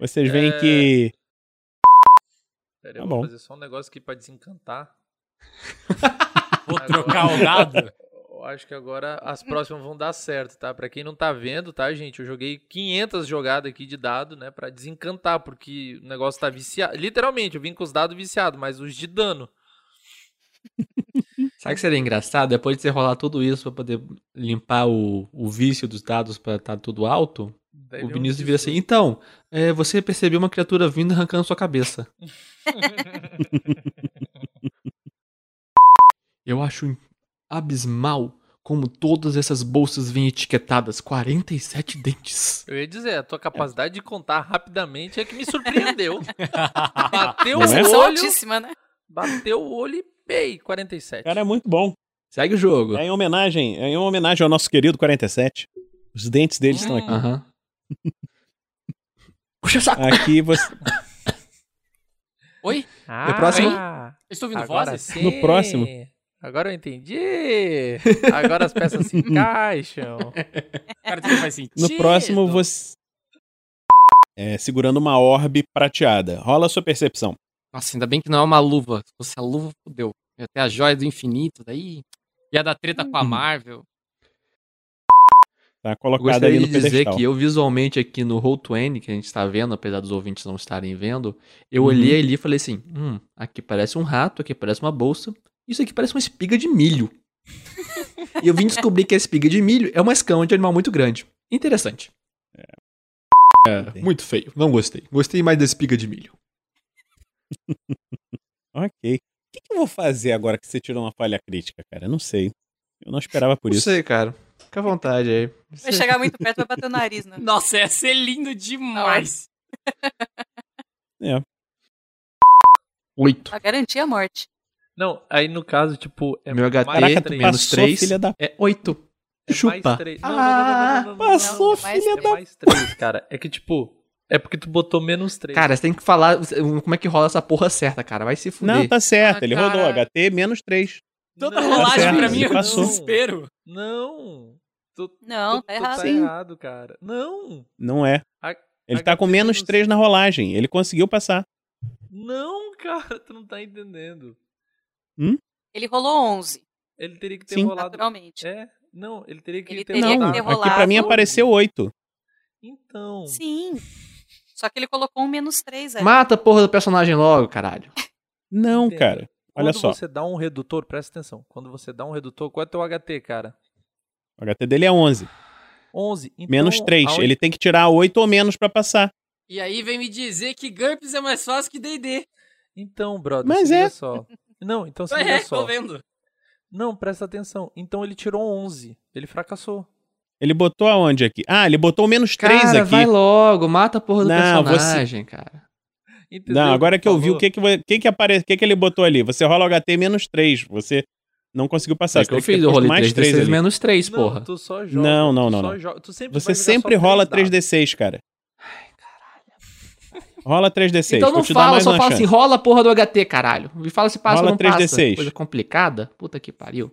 Vocês veem É. que. Pera, Tá eu vou bom. fazer só um negócio aqui pra desencantar. Vou trocar o dado. Eu acho que agora as próximas vão dar certo, tá? Pra quem não tá vendo, tá, gente? Eu joguei 500 jogadas aqui de dado, né? Pra desencantar, porque o negócio tá viciado. Literalmente, eu vim com os dados viciados, mas os de dano. Sabe o que seria engraçado? Depois de você rolar tudo isso pra poder limpar o, o vício dos dados pra estar tudo alto, Daí o um Vinícius devia tesouro. assim, então, é, você percebeu uma criatura vindo arrancando sua cabeça. Eu acho abismal como todas essas bolsas vêm etiquetadas 47 dentes. Eu ia dizer, a tua capacidade de contar rapidamente é que me surpreendeu. Bateu Não é? o São olho, altíssima, né? bateu o olho e pei, 47. Cara, é muito bom. Segue o jogo. É em homenagem, é em homenagem ao nosso querido 47. Os dentes dele estão aqui. Aham. Puxa saco. Aqui você. Oi? Ah, próximo? Eu estou ouvindo agora vozes? sim. No próximo. Agora eu entendi. Agora as peças se encaixam. Cara, tudo faz sentido. No próximo, você. É, segurando uma orbe prateada. Rola a sua percepção. Nossa, ainda bem que não é uma luva. Se fosse a luva, fodeu. Ia ter a joia do infinito, daí ia dar treta com a Marvel. Tá Eu colocada ali gostaria no de dizer pedestal. que eu visualmente aqui no Roll20, que a gente está vendo, apesar dos ouvintes não estarem vendo, eu Uhum. olhei ali e falei assim: hum, aqui parece um rato, aqui parece uma bolsa, isso aqui parece uma espiga de milho. e eu vim descobrir que a espiga de milho é uma escama de animal muito grande. Interessante. É, muito feio, não gostei. Gostei mais da espiga de milho. Ok. O que, que eu vou fazer agora que você tirou uma falha crítica, cara? Eu não sei. Eu não esperava por Não isso. sei, cara. Fica à vontade aí. Vai chegar muito perto, vai bater o nariz, né? Nossa, ia ser lindo demais. É. Oito. Pra garantir a morte. Não, aí no caso, tipo, é Meu HP mais três. menos passou, 3 filha da- é 8. É Chupa. mais. Não, não, passou, é filha é da- mais três, cara. É que, tipo, é porque tu botou menos três. Cara, você tem que falar como é que rola essa porra certa, cara. Vai se fuder. Não, tá certo. Ah, ele cara. rodou HT menos 3. Toda rolagem certo, pra mim é um desespero. Não. Tu, Não, tu, tá tu errado. tá errado, cara. Não. Não é. A- Ele tá com menos 3 na rolagem. Ele conseguiu passar. Não, cara, tu não tá entendendo. Ele rolou 11, Ele teria que ter Sim. rolado. naturalmente. É, não, ele teria que Ele ter teria que rolado. ter Aqui pra rolado. mim apareceu 8. Então. Sim. Só que ele colocou um menos 3 ali. Mata a porra do personagem logo, caralho. Não, cara. Olha Quando só. você dá um redutor, presta atenção. Quando você dá um redutor, qual é teu HT, cara? O HT dele é 11. 11. Então, Menos 3. aonde- Ele tem que tirar 8 ou menos pra passar. E aí vem me dizer que GURPS é mais fácil que D&D. Então, brother, Mas é. só. Não, então se É, liga tô só. vendo. Não, presta atenção. Então ele tirou 11. Ele fracassou. Ele botou aonde aqui? Ah, ele botou o menos 3 Cara, aqui. vai logo, mata a porra do Não, personagem, cara. Entendeu Não, agora que eu vi o que que, que, que, apare... o que que ele botou ali. Você rola o HT menos 3. Você não conseguiu passar. É que eu fiz, eu posto rolei mais 3 3 d ali. menos 3, Não, porra. tu só joga. Não, não, tu não, só não. joga- Tu sempre Você sempre rola três dados. 3D6, cara. Rola 3D6. Então não fala, só fala chance. assim, rola a porra do HT, caralho. Me fala se passa Rola ou não passa. 3D6. Coisa complicada? Puta que pariu.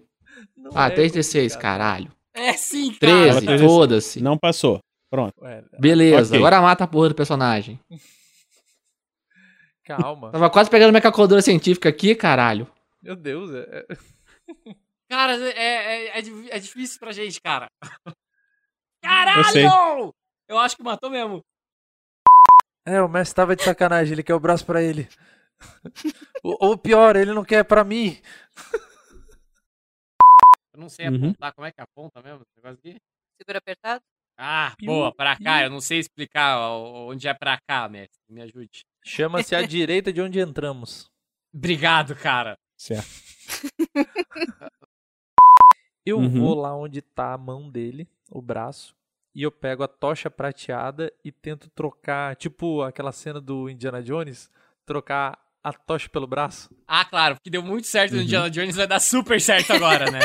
Não Ah, é 3D6, complicado. caralho. É sim, cara. 13, 13. foda-se. Não passou. Pronto. Ué, Beleza, Ok. agora mata a porra do personagem. calma. Tava quase pegando minha calculadora científica aqui, caralho. Meu Deus, é... é- Cara, é, é, é, di- é difícil pra gente, cara. Eu. Caralho! Eu acho que matou mesmo. É, o mestre tava de sacanagem, ele quer o braço pra ele. ou, ou pior, ele não quer pra mim. Eu não sei Uhum. apontar. Como é que aponta mesmo esse negócio aqui? Segura apertado. Ah, boa, pra cá. Eu não sei explicar onde é pra cá, mestre. Me ajude. Chama-se a direita de onde entramos. Obrigado, cara. Certo. Eu Uhum. vou lá onde tá a mão dele, o braço, e eu pego a tocha prateada e tento trocar, tipo aquela cena do Indiana Jones, trocar a tocha pelo braço. Ah, claro, porque deu muito certo no Uhum. Indiana Jones, vai dar super certo agora, né?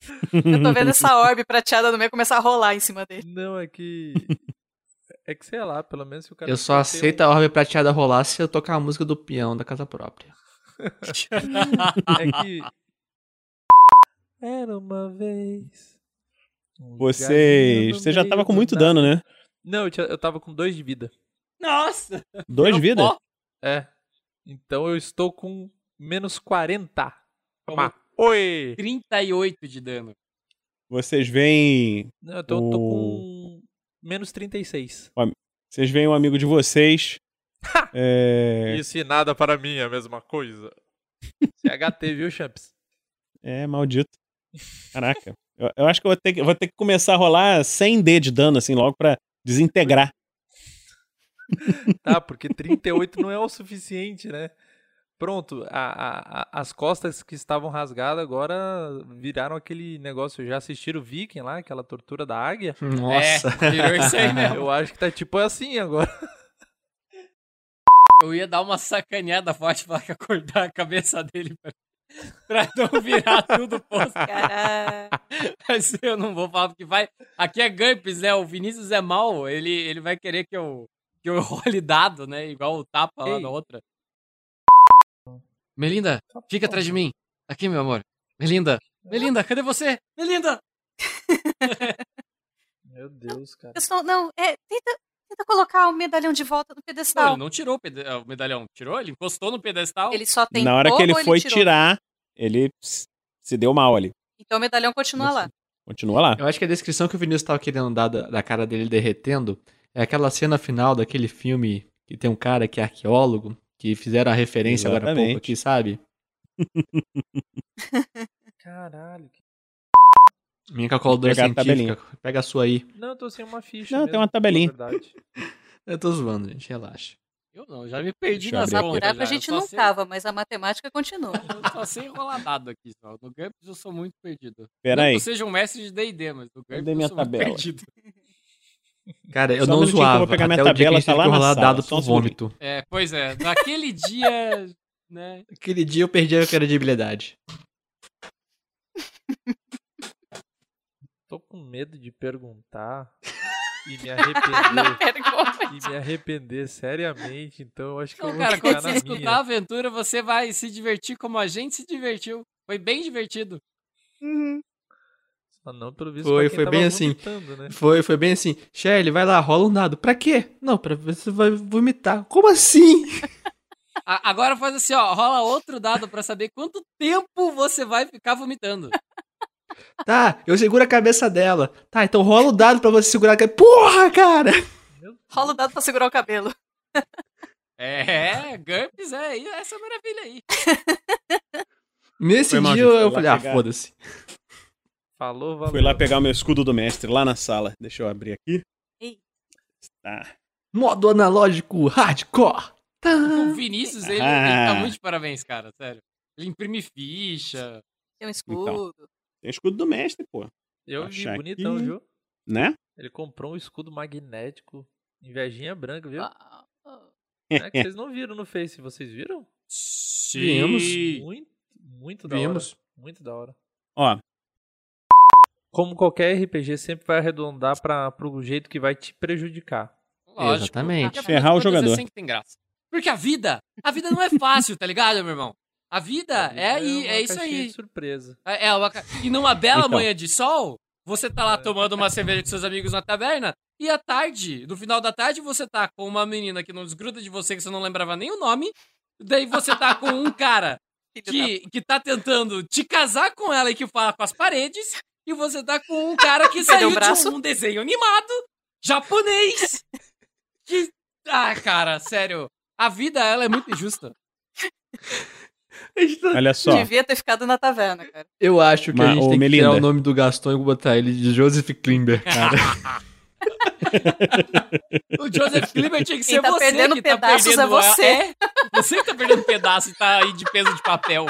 Eu tô vendo essa orbe prateada no meio começar a rolar em cima dele. Não, é que. É que sei lá, pelo menos se o cara. Eu só aceito um- a orbe prateada rolar se eu tocar a música do peão da casa própria. É que. Era uma vez. um Vocês. Você já tava com muito dano, né? Não, eu, tinha- eu tava com dois de vida. Nossa! Dois Virou vida? pó. É. Então eu estou com menos 40. Toma. Oi! 38 de dano. Vocês veem. Não, eu tô, tô O- com menos 36. Vocês veem um amigo de vocês. é... Isso e nada para mim é a mesma coisa. CHT, viu, Champs? é, maldito. Caraca. Eu, eu acho que eu vou ter, que vou ter que começar a rolar 100D de dano, assim, logo pra desintegrar. Tá, porque 38 não é o suficiente, né? Pronto, a- a- a- as costas que estavam rasgadas agora viraram aquele negócio. Já assistiram o Viking lá, aquela tortura da águia? Nossa. É, virou isso aí mesmo. Eu acho que tá tipo assim agora. Eu ia dar uma sacaneada forte pra acordar a cabeça dele pra, pra não virar tudo posto. Caralho. Mas eu não vou falar porque vai. Aqui é GURPS, né? O Vinícius é mal. Ele, ele vai querer que eu, que eu role dado, né? Igual o tapa lá Ei. na outra. Melinda, fica atrás de mim. Aqui, meu amor. Melinda, Melinda, cadê você? Melinda! Meu Deus, cara. Pessoal, não, é, tenta, tenta colocar o medalhão de volta no Não, pedestal. ele não tirou o, pede- o medalhão. Tirou? Ele encostou no pedestal. Ele só tem Na hora que ele foi tirou? tirar, ele se deu mal ali. Então o medalhão continua lá. Continua lá. Eu acho que a descrição que o Vinícius tava querendo dar da, da cara dele derretendo é aquela cena final daquele filme que tem um cara que é arqueólogo, que fizeram a referência agora há pouco Exatamente. aqui, sabe? Caralho. que- Minha calculadora Pegar a científica. tabelinha. Pega a sua aí. Não, eu tô sem uma ficha. Não, mesmo, tem uma tabelinha. na verdade. Eu tô zoando, gente, relaxa. Eu não, já me perdi Deixa eu nas contas. Já. gente eu não sei- tava, mas a matemática continua. Eu só sei enroladado aqui, só. No GURPS eu sou muito perdido. Pera não aí. que eu seja um mestre de D&D, mas no GURPS eu minha sou muito tabela? perdido. Cara, eu Só não que eu zoava. vou pegar minha até o dia que a tabela, tá lá na dado só pro vômito. É, pois é. Naquele dia, né? Aquele dia eu perdi a credibilidade. Medo de perguntar e me arrepender. e me arrepender seriamente, então eu acho que eu vou cara, ficar quando na você escutar a minha. aventura, você vai se divertir como a gente se divertiu. Foi bem divertido. Só não pelo visto Foi, foi bem assim. vomitando, Né? Foi, foi bem assim. Shelly, vai lá, rola um dado. Pra quê? Não, pra ver se você vai vomitar. Como assim? Agora faz assim, ó. Rola outro dado pra saber quanto tempo você vai ficar vomitando. Tá, eu seguro a cabeça dela. Tá, então rola o dado pra você segurar a cabeça. Porra, cara! Rola o dado pra segurar o cabelo. É, GURPS é aí, essa maravilha aí. Nesse Foi dia eu falei, ah, pegar. foda-se. Falou, valeu. Fui lá pegar o meu escudo do mestre lá na sala. Deixa eu abrir aqui. Ei. Tá. Modo analógico hardcore. Tá. O Vinícius, ele, ele Ah. tá muito de parabéns, cara, sério. Ele imprime ficha. Tem um escudo. Tem escudo do mestre, pô. Eu Vou vi bonitão, aqui. viu? Né? Ele comprou um escudo magnético invejinha branca, viu? Ah, ah. É que vocês não viram no Face, vocês viram? Vimos. Muito, muito da Vimos. hora. Muito da hora. Ó, Como qualquer RPG sempre vai arredondar para pro jeito que vai te prejudicar. Lógico. Exatamente. Ferrar o jogador. É que tem graça. Porque a vida, a vida não é fácil, tá ligado, meu irmão? A vida é, aí, uma é isso caixinha aí. de surpresa. É, é uma E numa bela Então. manhã de sol, você tá lá tomando uma cerveja com seus amigos na taverna, e à tarde, no final da tarde, você tá com uma menina que não desgruda de você, que você não lembrava nem o nome, daí você tá com um cara que, que tá tentando te casar com ela e que fala com as paredes, e você tá com um cara que saiu de um desenho animado japonês. Que... Ah, cara, sério. A vida, ela é muito injusta. olha só. Devia ter ficado na taverna, cara. Eu acho que a Mas, gente ô, tem que Melinda. tirar o nome do Gaston e botar ele de Joseph Klimber, cara. O Joseph Kleber tinha que Quem ser tá você perdendo que tá pedaços é perdendo você. É, você que tá perdendo pedaço e tá aí de peso de papel.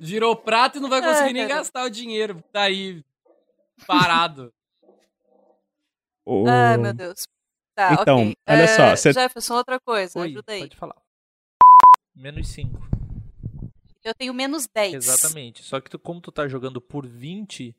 Virou prato e não vai conseguir Ai, nem gastar o dinheiro. Tá aí parado. Ô, Ai, meu Deus. Tá, Então, ok. olha É, só, cê- Jefferson, outra coisa, Oi, ajuda aí. pode falar. Menos 5. Eu tenho menos 10. Exatamente. Só que tu, como tu tá jogando por 20,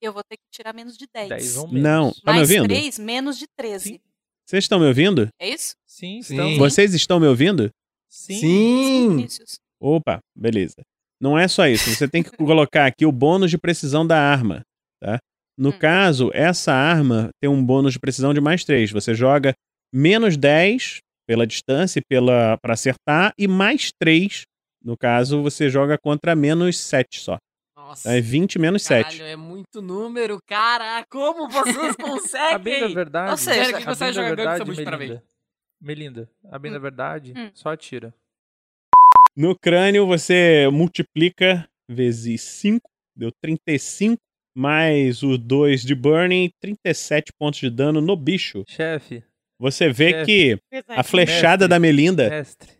Eu vou ter que tirar menos de 10. 10 ou menos. Não, tá me Mais ouvindo? 3, menos de 13. Vocês estão me ouvindo? É isso? Sim, Sim. estão. Vocês estão me ouvindo? Sim. Sim! Vinícius. Opa, beleza. Não é só isso. Você tem que colocar aqui o bônus de precisão da arma, tá? No Hum. caso, essa arma tem um bônus de precisão de mais 3. Você joga menos 10 pela distância e pela para acertar e mais 3. No caso, você joga contra menos 7 só. Nossa. É 20 menos 7. Caralho, é muito número, cara. Como vocês A bem da conseguem? verdade. Ou seja, quem a consegue jogar verdade, de parabéns. Melinda. Melinda, a bem da verdade, Hum. só atira. No crânio, você multiplica vezes 5, deu 35, mais o 2 de burning, 37 pontos de dano no bicho. Chefe, Você vê Chefe. que a flechada Mestre. da Melinda. mestre.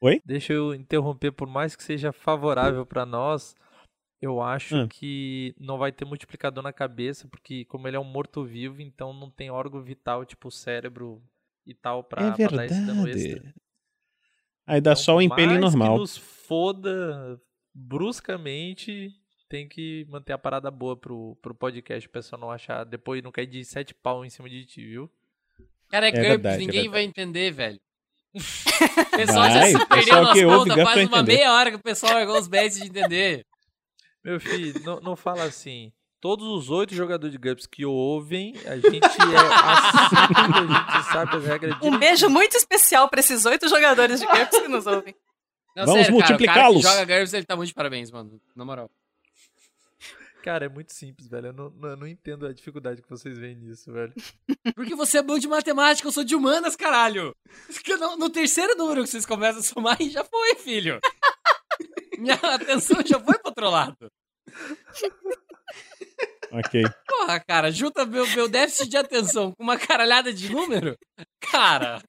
Oi? Deixa eu interromper, por mais que seja favorável pra nós, eu acho Hum. que não vai ter multiplicador na cabeça, porque como ele é um morto-vivo, então não tem órgão vital, tipo o cérebro e tal, pra, é pra dar esse dano verdade. extra. Aí dá Então, só o mais normal. Que nos foda bruscamente, tem que manter a parada boa pro, pro podcast, o pessoal não achar, depois não cair de sete pau em cima de ti, viu? Cara, é, É GURPS, verdade, é ninguém verdade. vai entender, velho. O pessoal já Vai, se o perdeu nas contas, faz uma entender. meia hora que o pessoal largou os bets de entender. Meu filho, não, não fala assim. Todos os oito jogadores de GURPS que ouvem, a gente é assim, a gente sabe as regras de Um beijo muito especial pra esses oito jogadores de GURPS que nos ouvem. Não, Vamos multiplicá-los. que joga GURPS, ele tá muito de parabéns, mano. Na moral. Cara, é muito simples, velho. Eu não, não, não entendo a dificuldade que vocês veem nisso, velho. Porque você é bom de matemática, eu sou de humanas, caralho. Porque No, no terceiro número que vocês começam a somar, aí já foi, filho. Minha atenção já foi pro outro lado. Ok. Porra, cara, junta meu, meu déficit de atenção com uma caralhada de número. Cara,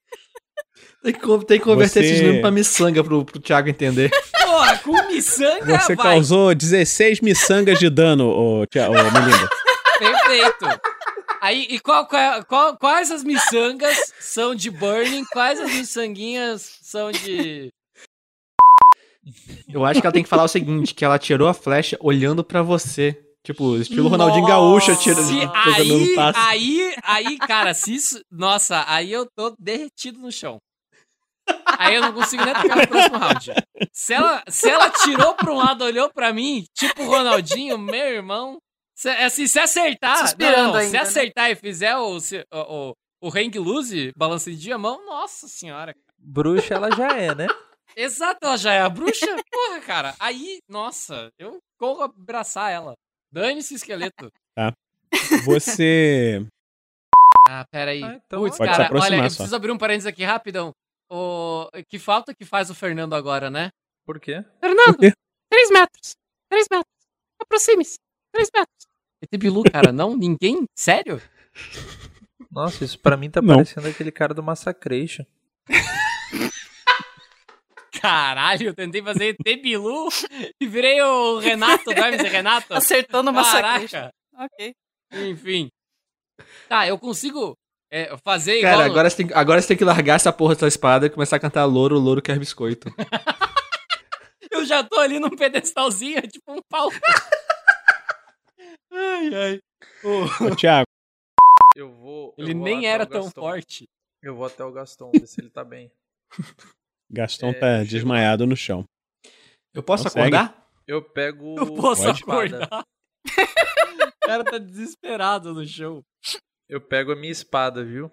Tem que, tem que converter Você- esses números pra miçanga pro, pro Thiago entender. porra, com miçanga, Você vai. causou 16 miçangas de dano, ô, ô Melinda. Perfeito. Aí, e qual, qual- qual- quais as miçangas são de burning? Quais as miçanguinhas são de. Eu acho que ela tem que falar o seguinte, que ela tirou a flecha olhando pra você. Tipo, estilo Ronaldinho Gaúcho tira, Se- jogando aí, no passe. aí, aí, cara, se isso. Nossa, aí eu tô derretido no chão. Aí eu não consigo nem tocar no próximo round. Se ela, se ela tirou pra um lado, olhou pra mim, tipo o Ronaldinho, meu irmão. Se, assim, se acertar. Não, não, ainda, se né? acertar e fizer o, se- o, o, o hang loose, a mão, nossa senhora. Bruxa ela já é, né? Exato, ela já é a bruxa. Porra, cara. Aí, nossa, eu corro abraçar ela. Dane-se, esqueleto. Tá. Você. Ah, peraí. Ah, então Putz, Pode se cara, olha, eu só. preciso abrir um parênteses aqui rapidão. O... Que falta que faz o Fernando agora, né? Por quê? Fernando, quê? três metros. Três metros. Aproxime-se. Três metros. ET Bilu, cara, não? Ninguém? Sério? Nossa, isso pra mim tá Não. parecendo aquele cara do Massacration. Caralho, eu tentei fazer ET Bilu e virei o Renato, do Hermes e Renato. Acertou Massacration. Caraca. Ok. Enfim. Tá, eu consigo é, fazer igual... Cara, no- agora você, tem, agora você tem que largar essa porra da sua espada e começar a cantar louro, louro quer biscoito. Eu já tô ali num pedestalzinho, tipo um pau. ai, ai. Ô, Thiago, Eu vou. eu Ele vou nem era tão forte. Eu vou até o Gaston, ver se ele tá bem. Gastão É, tá desmaiado no chão. Eu posso Consegue? acordar? Eu pego. Eu posso espada. acordar. o cara tá desesperado no show. Eu pego a minha espada, viu?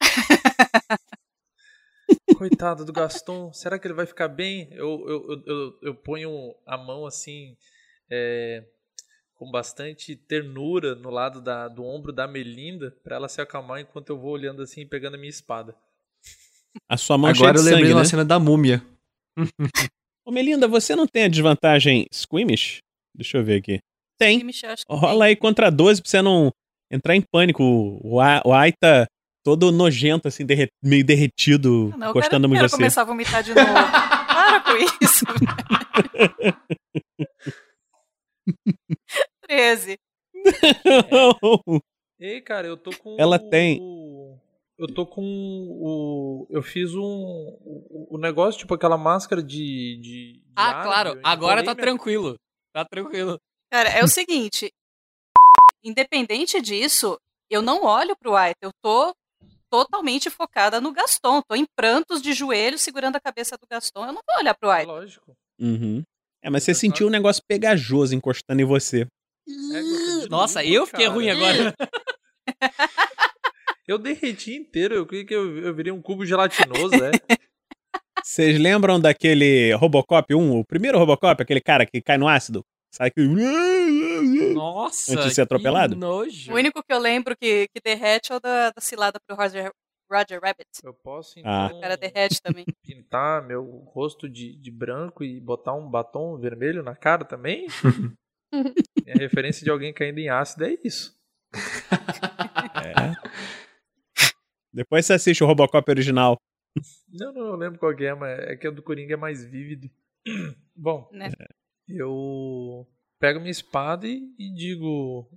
Coitado do Gaston, será que ele vai ficar bem? Eu, eu, eu, eu, ponho a mão assim, é, com bastante ternura no lado da, do ombro da Melinda, pra ela se acalmar enquanto eu vou olhando assim e pegando a minha espada. A sua mão Agora cheia eu de lembrei sangue, de uma né? cena da múmia. Ô, Melinda, você não tem a desvantagem Squimish? Deixa eu ver aqui. Tem. Squimish, eu acho que Rola aí contra 12 pra você não entrar em pânico. O, A- o Ai tá todo nojento, assim, derre- meio derretido, Ah, Não, eu encostando quero, em quero você. começar a vomitar de novo. Para com isso. 13. Ei, cara, eu tô com. Ela tem. o- Eu tô com o. Eu fiz um. O, o negócio, tipo aquela máscara de. de, de Ah, árabe, claro. eu Agora tá minha- tranquilo. Tá tranquilo. Cara, é o seguinte. Independente disso, eu não olho pro White. Eu tô totalmente focada no Gaston. Tô em prantos de joelho segurando a cabeça do Gaston. Eu não vou olhar pro White. Lógico. Uhum. É, mas você sentiu um negócio pegajoso encostando em você. Nossa, eu fiquei ruim agora. Eu derreti inteiro. Eu creio que eu, eu virei um cubo gelatinoso, é. Vocês lembram daquele Robocop 1? O primeiro Robocop, aquele cara que cai no ácido? Sai que... Nossa. Antes de ser atropelado? Que nojo. O único que eu lembro que, que derrete é o da, da cilada pro Roger, Roger Rabbit. Eu posso, Ah. então, O cara derrete também. pintar meu rosto de, de branco e botar um batom vermelho na cara também? Minha referência de alguém caindo em ácido é isso. É. Depois você assiste o Robocop original. Não, não, eu lembro qual que é, mas é que o do Coringa é mais vívido. Bom, Né? eu pego minha espada e, e digo.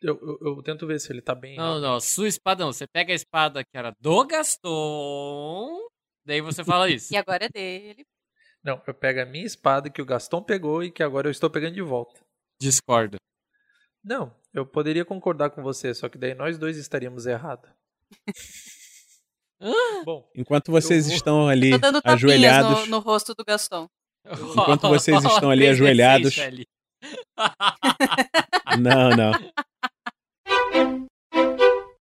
Eu, eu, eu tento ver se ele tá bem. Não, não, sua espada não. Você pega a espada que era do Gaston, daí você fala isso. E agora é dele. Não, eu pego a minha espada que o Gaston pegou e que agora eu estou pegando de volta. Discordo. Não, eu poderia concordar com você, só que daí nós dois estaríamos errados. Bom, Enquanto vocês estão ali Tô dando ajoelhados. no, no rosto do Gaston. Enquanto vocês estão ali ajoelhados. Não, não.